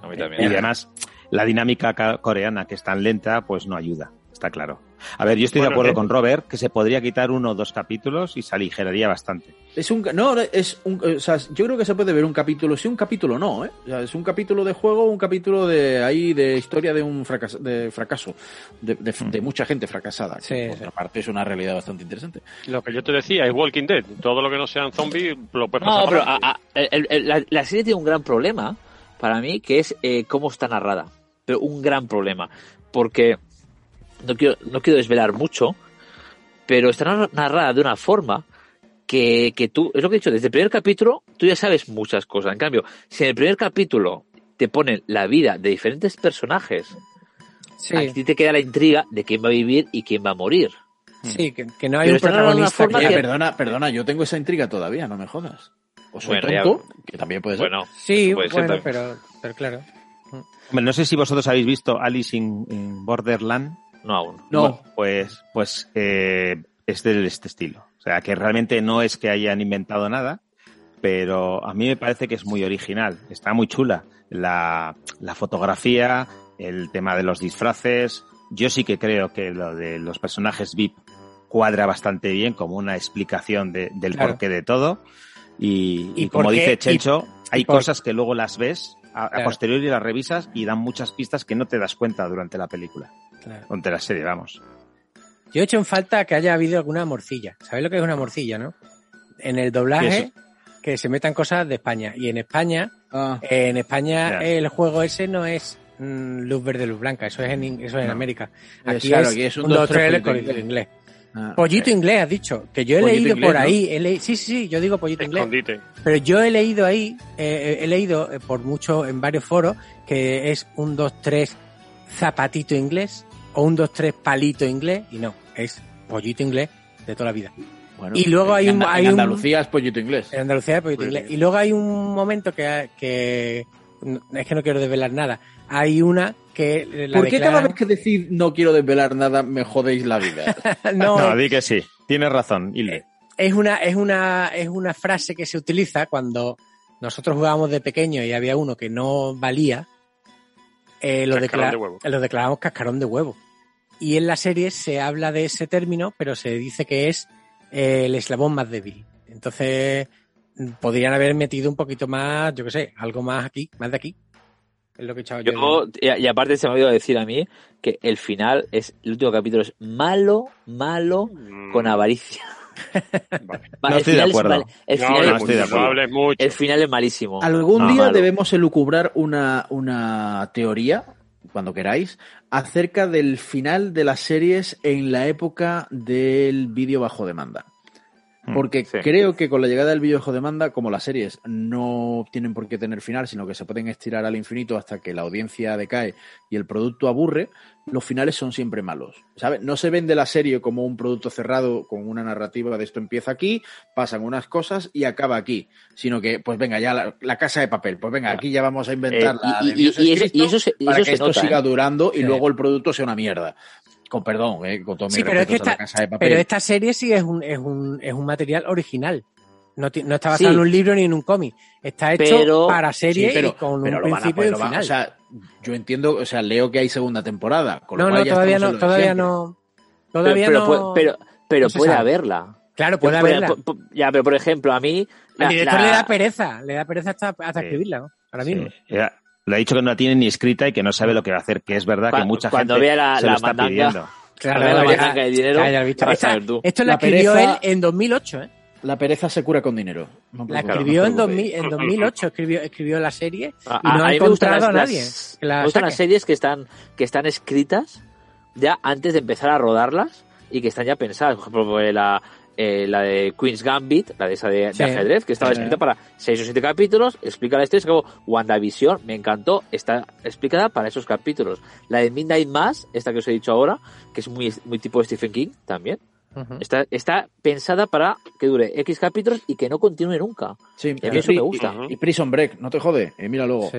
A mí Y además, la dinámica ca- coreana, que es tan lenta, pues no ayuda, está claro. A ver, yo estoy de acuerdo eh. con Robert que se podría quitar uno o dos capítulos y se aligeraría bastante. Es un, no, es un, o sea, yo creo que se puede ver un capítulo, sí, un capítulo no, ¿eh? O sea, es un capítulo de juego, un capítulo de ahí de historia de un fracaso, de fracaso, de, de- de mucha gente fracasada. que, por otra parte es una realidad bastante interesante. Lo que yo te decía es Walking Dead. Todo lo que no sean zombies lo puedes No, pasar pero para a- a- el- el- la, la serie tiene un gran problema para mí, que es eh, cómo está narrada. Pero un gran problema. Porque no quiero, no quiero desvelar mucho, pero está nar- narrada de una forma que, que tú, es lo que he dicho, desde el primer capítulo tú ya sabes muchas cosas. En cambio, si en el primer capítulo te ponen la vida de diferentes personajes, a ti te queda la intriga de quién va a vivir y quién va a morir. Sí, que, que no hay Pero un protagonista forma que... Oye, perdona, perdona, yo tengo esa intriga todavía, no me jodas. O soy Bueno, ya- que también puede ser. Bueno, Sí, puede bueno, pero, pero claro. Hombre, no sé si vosotros habéis visto Alice in, in Borderland. No aún. No. Bueno, pues, pues eh, es de este estilo. O sea, que realmente no es que hayan inventado nada, pero a mí me parece que es muy original. Está muy chula. La, la fotografía, el tema de los disfraces. Yo sí que creo que lo de los personajes VIP cuadra bastante bien como una explicación de- del Claro. porqué de todo. Y, ¿Y y como qué? dice Chencho, hay por- cosas que luego las ves a, a Claro. posteriori las revisas y dan muchas pistas que no te das cuenta durante la película. Claro. La serie, vamos. Yo he hecho en falta que haya habido alguna morcilla. ¿Sabéis lo que es una morcilla, no? En el ¿Qué doblaje, que se metan cosas de España. Y en España, Ah, en España el juego ese no es mm, luz verde, luz blanca. Eso es en, eso es en. América. Eh, Aquí claro, es aquí es un un dos, dos, tres, tres, pollito con inglés. inglés. ah, Pollito eh, inglés, has dicho. Que yo he Pollito leído inglés, por ¿no? ahí. he leí- sí, sí, sí, yo digo pollito inglés. Pero yo he leído ahí, eh, he leído eh, por mucho, en varios foros, que es un 2-3 zapatito inglés o un 2-3 palito inglés, y no, es pollito inglés de toda la vida. bueno, y luego hay un- hay en un- Andalucía es pollito inglés. En Andalucía es pollito Pues inglés. Y luego hay un momento que, que es que no quiero desvelar nada. Hay una que la ¿Por qué cada vez que decís no quiero desvelar nada me jodéis la vida? no, No, di que sí. Tienes razón, Hilde. es una, es una, es una frase que se utiliza cuando nosotros jugábamos de pequeño y había uno que no valía, eh, lo, Cascarón decla- de huevo. lo declaramos cascarón de huevo. Y en la serie se habla de ese término, pero se dice que es eh, el eslabón más débil. Entonces, mm, podrían haber metido un poquito más, yo qué sé, algo más aquí, más de aquí. Es lo que he echado yo. Yo, y, y aparte se me ha olvidado decir a mí que el final es, el último capítulo es malo, malo, con avaricia. No el estoy de final es acuerdo. mal- el, No final hables es- no estoy de mucho, acuerdo. no hables mucho. el final es malísimo. Algún día malo. debemos elucubrar una, una teoría, cuando queráis, acerca del final de las series en la época del vídeo bajo demanda. Mm, Porque sí. creo que con la llegada del vídeo bajo demanda, como las series no tienen por qué tener final, sino que se pueden estirar al infinito hasta que la audiencia decae y el producto aburre, los finales son siempre malos. ¿sabes? No se vende la serie como un producto cerrado con una narrativa de esto empieza aquí, pasan unas cosas y acaba aquí. Sino que, pues venga, ya la, la casa de papel, pues venga, aquí ya vamos a inventar Eh, la y- de eso- y eso se- para eso que se esto nota, siga ¿eh? durando y Sí. luego el producto sea una mierda. Con perdón, eh, con todo mi Sí, pero es que esta, casa de papel. pero esta serie sí es un, es un, es un material original. No, no está basado Sí. en un libro ni en un cómic. Está hecho Pero- para serie Sí, pero, y con pero un lo principio y un lo final. o sea, yo entiendo, o sea, leo que hay segunda temporada. Con lo no, cual no, ya todavía no, lo todavía no. pero, Todavía pero, no. puede- pero, pero puede sabe. haberla. Claro, puede haberla. ya, pero por ejemplo, a mí. Al la- director la- le da pereza, le da pereza hasta, hasta Sí. escribirla, ¿no? Ahora mismo. Ya, Le ha dicho que no la tiene ni escrita y que no sabe lo que va a hacer, que es verdad que Cua- mucha cuando gente vea la- se la lo está mandanga, pidiendo. Claro, la ya- mandanga de dinero, lo visto. a Esta- esto lo La escribió pereza- él en 2008, ¿eh? La pereza se cura con dinero. No La escribió no en, os 2000, preocupéis. en 2008, escribió, escribió la serie A- y no a- ha a encontrado a las- nadie las- que la me gustan las series que están, que están escritas ya antes de empezar a rodarlas y que están ya pensadas. Por ejemplo, la, eh, la de Queen's Gambit, la de esa de, de Sí. ajedrez, que estaba Sí. escrita para seis o siete capítulos, explica la historia, es como WandaVision, me encantó, está explicada para esos capítulos. La de Midnight Mass, esta que os he dicho ahora, que es muy, muy tipo Stephen King también, Está, está pensada para que dure X capítulos y que no continúe nunca. Sí, y a mí eso y- me gusta. Y, y Prison Break, no te jode, eh, mira luego.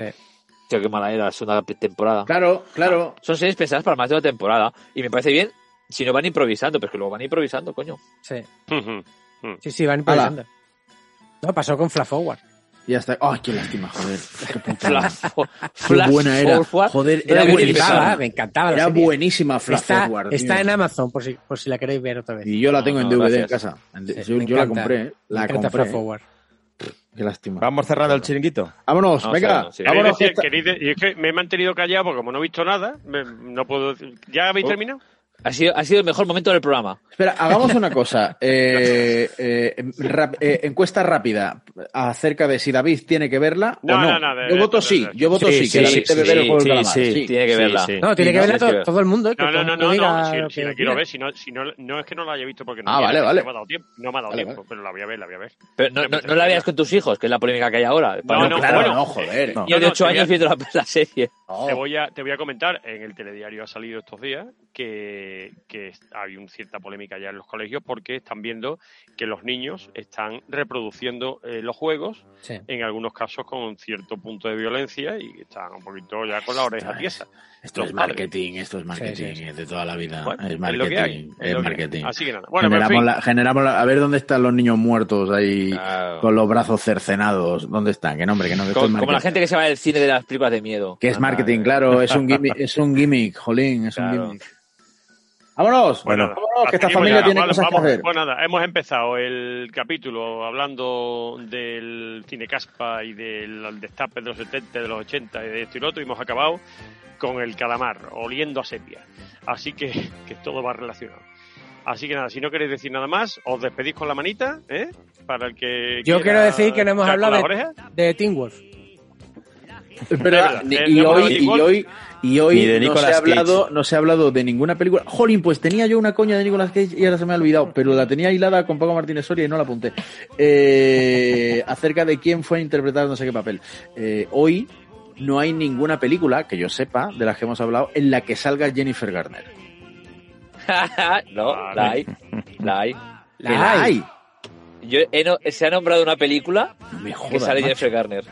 Tío, qué mala era la segunda temporada. Claro, claro. Son series pensadas para más de una temporada. Y me parece bien si no van improvisando, pero es que luego van improvisando, coño. Sí. Mm. Sí, sí, van improvisando. No, pasó con Flash Forward. Y ya está. ¡Ay, qué lástima, joder! Qué Flash, buena era. Forward. Joder, era me buenísima. me encantaba la Era serie. buenísima Flash está, Forward. Está tío. en Amazon, por si, por si la queréis ver otra vez. Y yo la tengo en no, DVD en casa. En- Sí, yo la compré, ¿eh? Me La compré. Flash Forward. Qué lástima. Vamos cerrando el chiringuito. Vámonos, venga. sí. ¿Queréis Vámonos. decir- esta- queréis es que me he mantenido callado porque como no he visto nada, me- no puedo decir- ¿Ya habéis Oh. terminado? Ha sido, ha sido el mejor momento del programa. Espera, hagamos una cosa. Eh, eh, rap- eh, encuesta rápida acerca de si David tiene que verla No, o no. no, no, de- yo voto de- sí, de- yo voto sí, Sí, que David debe ver el juego del sí. Tiene que verla. sí. No, tiene que verla todo el mundo. que No, no, no, no, diga si, la quiero ver, si no, si no, no es que no la haya visto porque no, Ah, me ha- vale, no vale. me ha dado tiempo, no me ha dado Vale, tiempo, pero la voy a ver, la voy a ver. Pero no, no, no la veas con tus hijos, que es la polémica que hay ahora. No, no, claro, bueno. no, joder. Niños de no, 8 te voy a- años viendo la, serie. No. Te voy, a, te voy a comentar, en el telediario ha salido estos días que, que hay una cierta polémica ya en los colegios porque están viendo que los niños están reproduciendo eh, los juegos, Sí. en algunos casos con cierto punto de violencia y están un poquito ya con la oreja Esto es- tiesa. Esto Los es padres. marketing, esto es marketing sí. de toda la vida. Bueno, es es marketing, lo que hay, es es lo que hay. marketing. Así que nada. Bueno, en generamos, fin. la, generamos la- a ver dónde están los niños muertos ahí Claro. con los brazos cercenados. ¿Dónde están? Que no, hombre, que no, que Como, como la marketing. gente que se va del cine de las películas de miedo. Que es Ah, marketing, claro, es un gimmick, es un gimmick, jolín, es un gimmick. ¡Vámonos! Bueno, vámonos, que esta familia ya. tiene Vale, cosas vamos. que hacer. Pues nada, hemos empezado el capítulo hablando del cine caspa y del destape de los 70, de los 80 y de esto y lo otro, y hemos acabado con el calamar, oliendo a sepia. Así que, que todo va relacionado. Así que nada, si no queréis decir nada más, os despedís con la manita, ¿eh? Para el que. Yo quiero decir que no hemos hablado de, de Teen Wolf. Pero, eh, y, hoy, y hoy, y hoy Ni de no, se ha hablado, no se ha hablado de ninguna película. Jolín, pues tenía yo una coña de Nicolas Cage y ahora se me ha olvidado, pero la tenía hilada con Paco Martínez Soria y no la apunté. Eh, acerca de quién fue a interpretar no sé qué papel. Eh, hoy no hay ninguna película, que yo sepa, de las que hemos hablado, en la que salga Jennifer Garner. no, la hay. La hay. La hay. Yo he no- se ha nombrado una película No que sale macho. Jennifer Garner.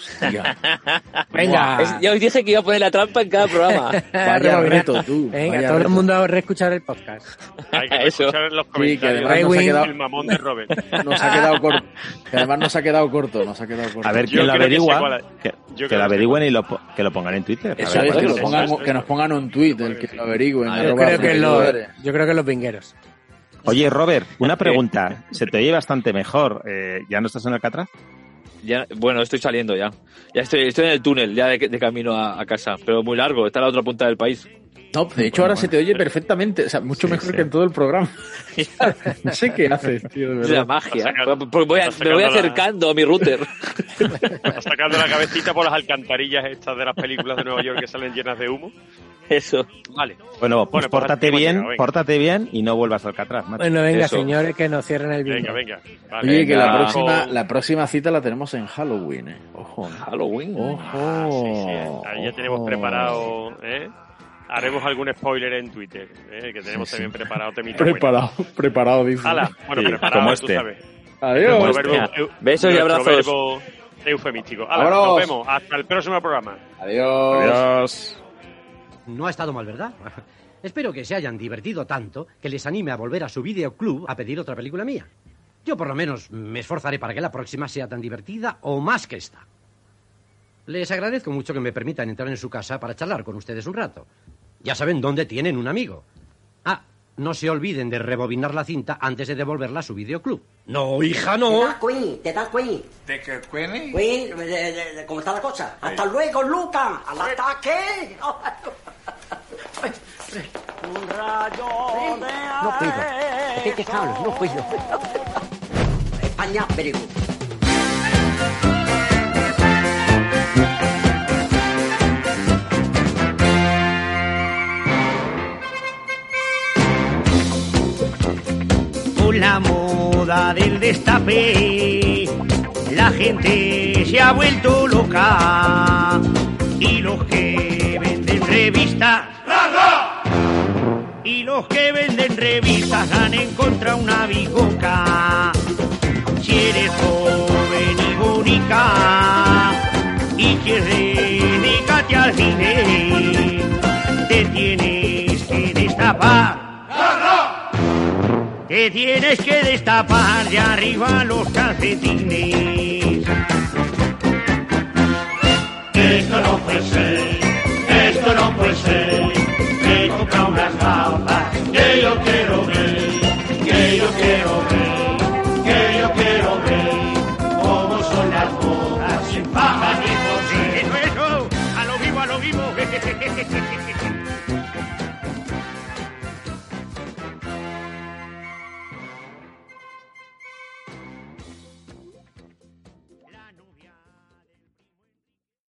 Hostia. Venga. Es- ya os dije que iba a poner la trampa en cada programa. Vaya reto, tú. Venga, vaya todo el mundo a reescuchar el podcast. Hay que Eso. escuchar los Sí, que comentarios. además nos ha quedado, el mamón de Robert. nos ha quedado corto. Que además nos ha quedado corto, nos ha quedado corto. A ver Yo quién lo creo que sé averigua. Que, lo averigüen y lo, que lo pongan en Twitter. Que, nos eso, pongan, eso, que nos pongan un tweet, el que lo averigüen. Yo creo, que yo creo que los vingueros. Oye, Robert, una pregunta. Se te oye bastante mejor. Eh, ¿Ya no estás en Alcatraz? Ya, bueno, estoy saliendo ya. Ya estoy, estoy en el túnel, ya de, de camino a, a casa. Pero muy largo, está a la otra punta del país. No, de hecho ahora se te oye perfectamente, o sea, mucho Sí, mejor sí. que en todo el programa. no sé qué haces, tío, de Es la verdad. magia. Sacando- Pues voy a- me voy sacando la- acercando a mi router. Está sacando la cabecita por las alcantarillas estas de las películas de Nueva York que salen llenas de humo. Eso. Vale. Bueno, pues Bueno, pues pórtate bien, pórtate bien y no vuelvas a Alcatraz, macho. Bueno, venga, Eso. señores, que nos cierren el bingo. Venga, venga. Vale, Oye, que la próxima, la próxima cita la tenemos en Halloween, eh. Ojo. ¿no? Halloween. Ojo. Ah, sí, sí. Ahí ya tenemos ojo. preparado, ¿eh? Haremos algún spoiler en Twitter, ¿eh? que tenemos Sí, sí. también preparado. Preparado, preparado, dice. Hala, bueno, Sí, preparado, como tú este. sabes. Adiós. Este. verbo- Besos y abrazos. eufemístico. Nos vemos. Hasta el próximo programa. Adiós. Adiós. No ha estado mal, ¿verdad? Espero que se hayan divertido tanto que les anime a volver a su videoclub a pedir otra película mía. Yo por lo menos me esforzaré para que la próxima sea tan divertida o más que esta. Les agradezco mucho que me permitan entrar en su casa para charlar con ustedes un rato. Ya saben dónde tienen un amigo. Ah, no se olviden de rebobinar la cinta antes de devolverla a su videoclub. No, hija, no. ¿Te das Queen? ¿Te das Queen? ¿De qué, Queenie? Queen, de- de- de- ¿cómo está la cosa? Hasta luego, Luca. Al ataque. Un rayo de No puedo. Es que hay que dejarlo, no puedo. España, very La moda del destape, la gente se ha vuelto loca. Y los que venden revistas Y los que venden revistas han encontrado una bicoca. Si eres joven y bonita y quieres dedicarte al cine, te tienes que destapar. Te tienes que destapar de arriba los calcetines. Esto no puede ser, esto no puede ser. Me compra unas gafas que yo quiero ver, que yo quiero ver, que yo quiero ver. Cómo son las bodas sin paja ni por. Eso, oh, a lo vivo, a lo vivo.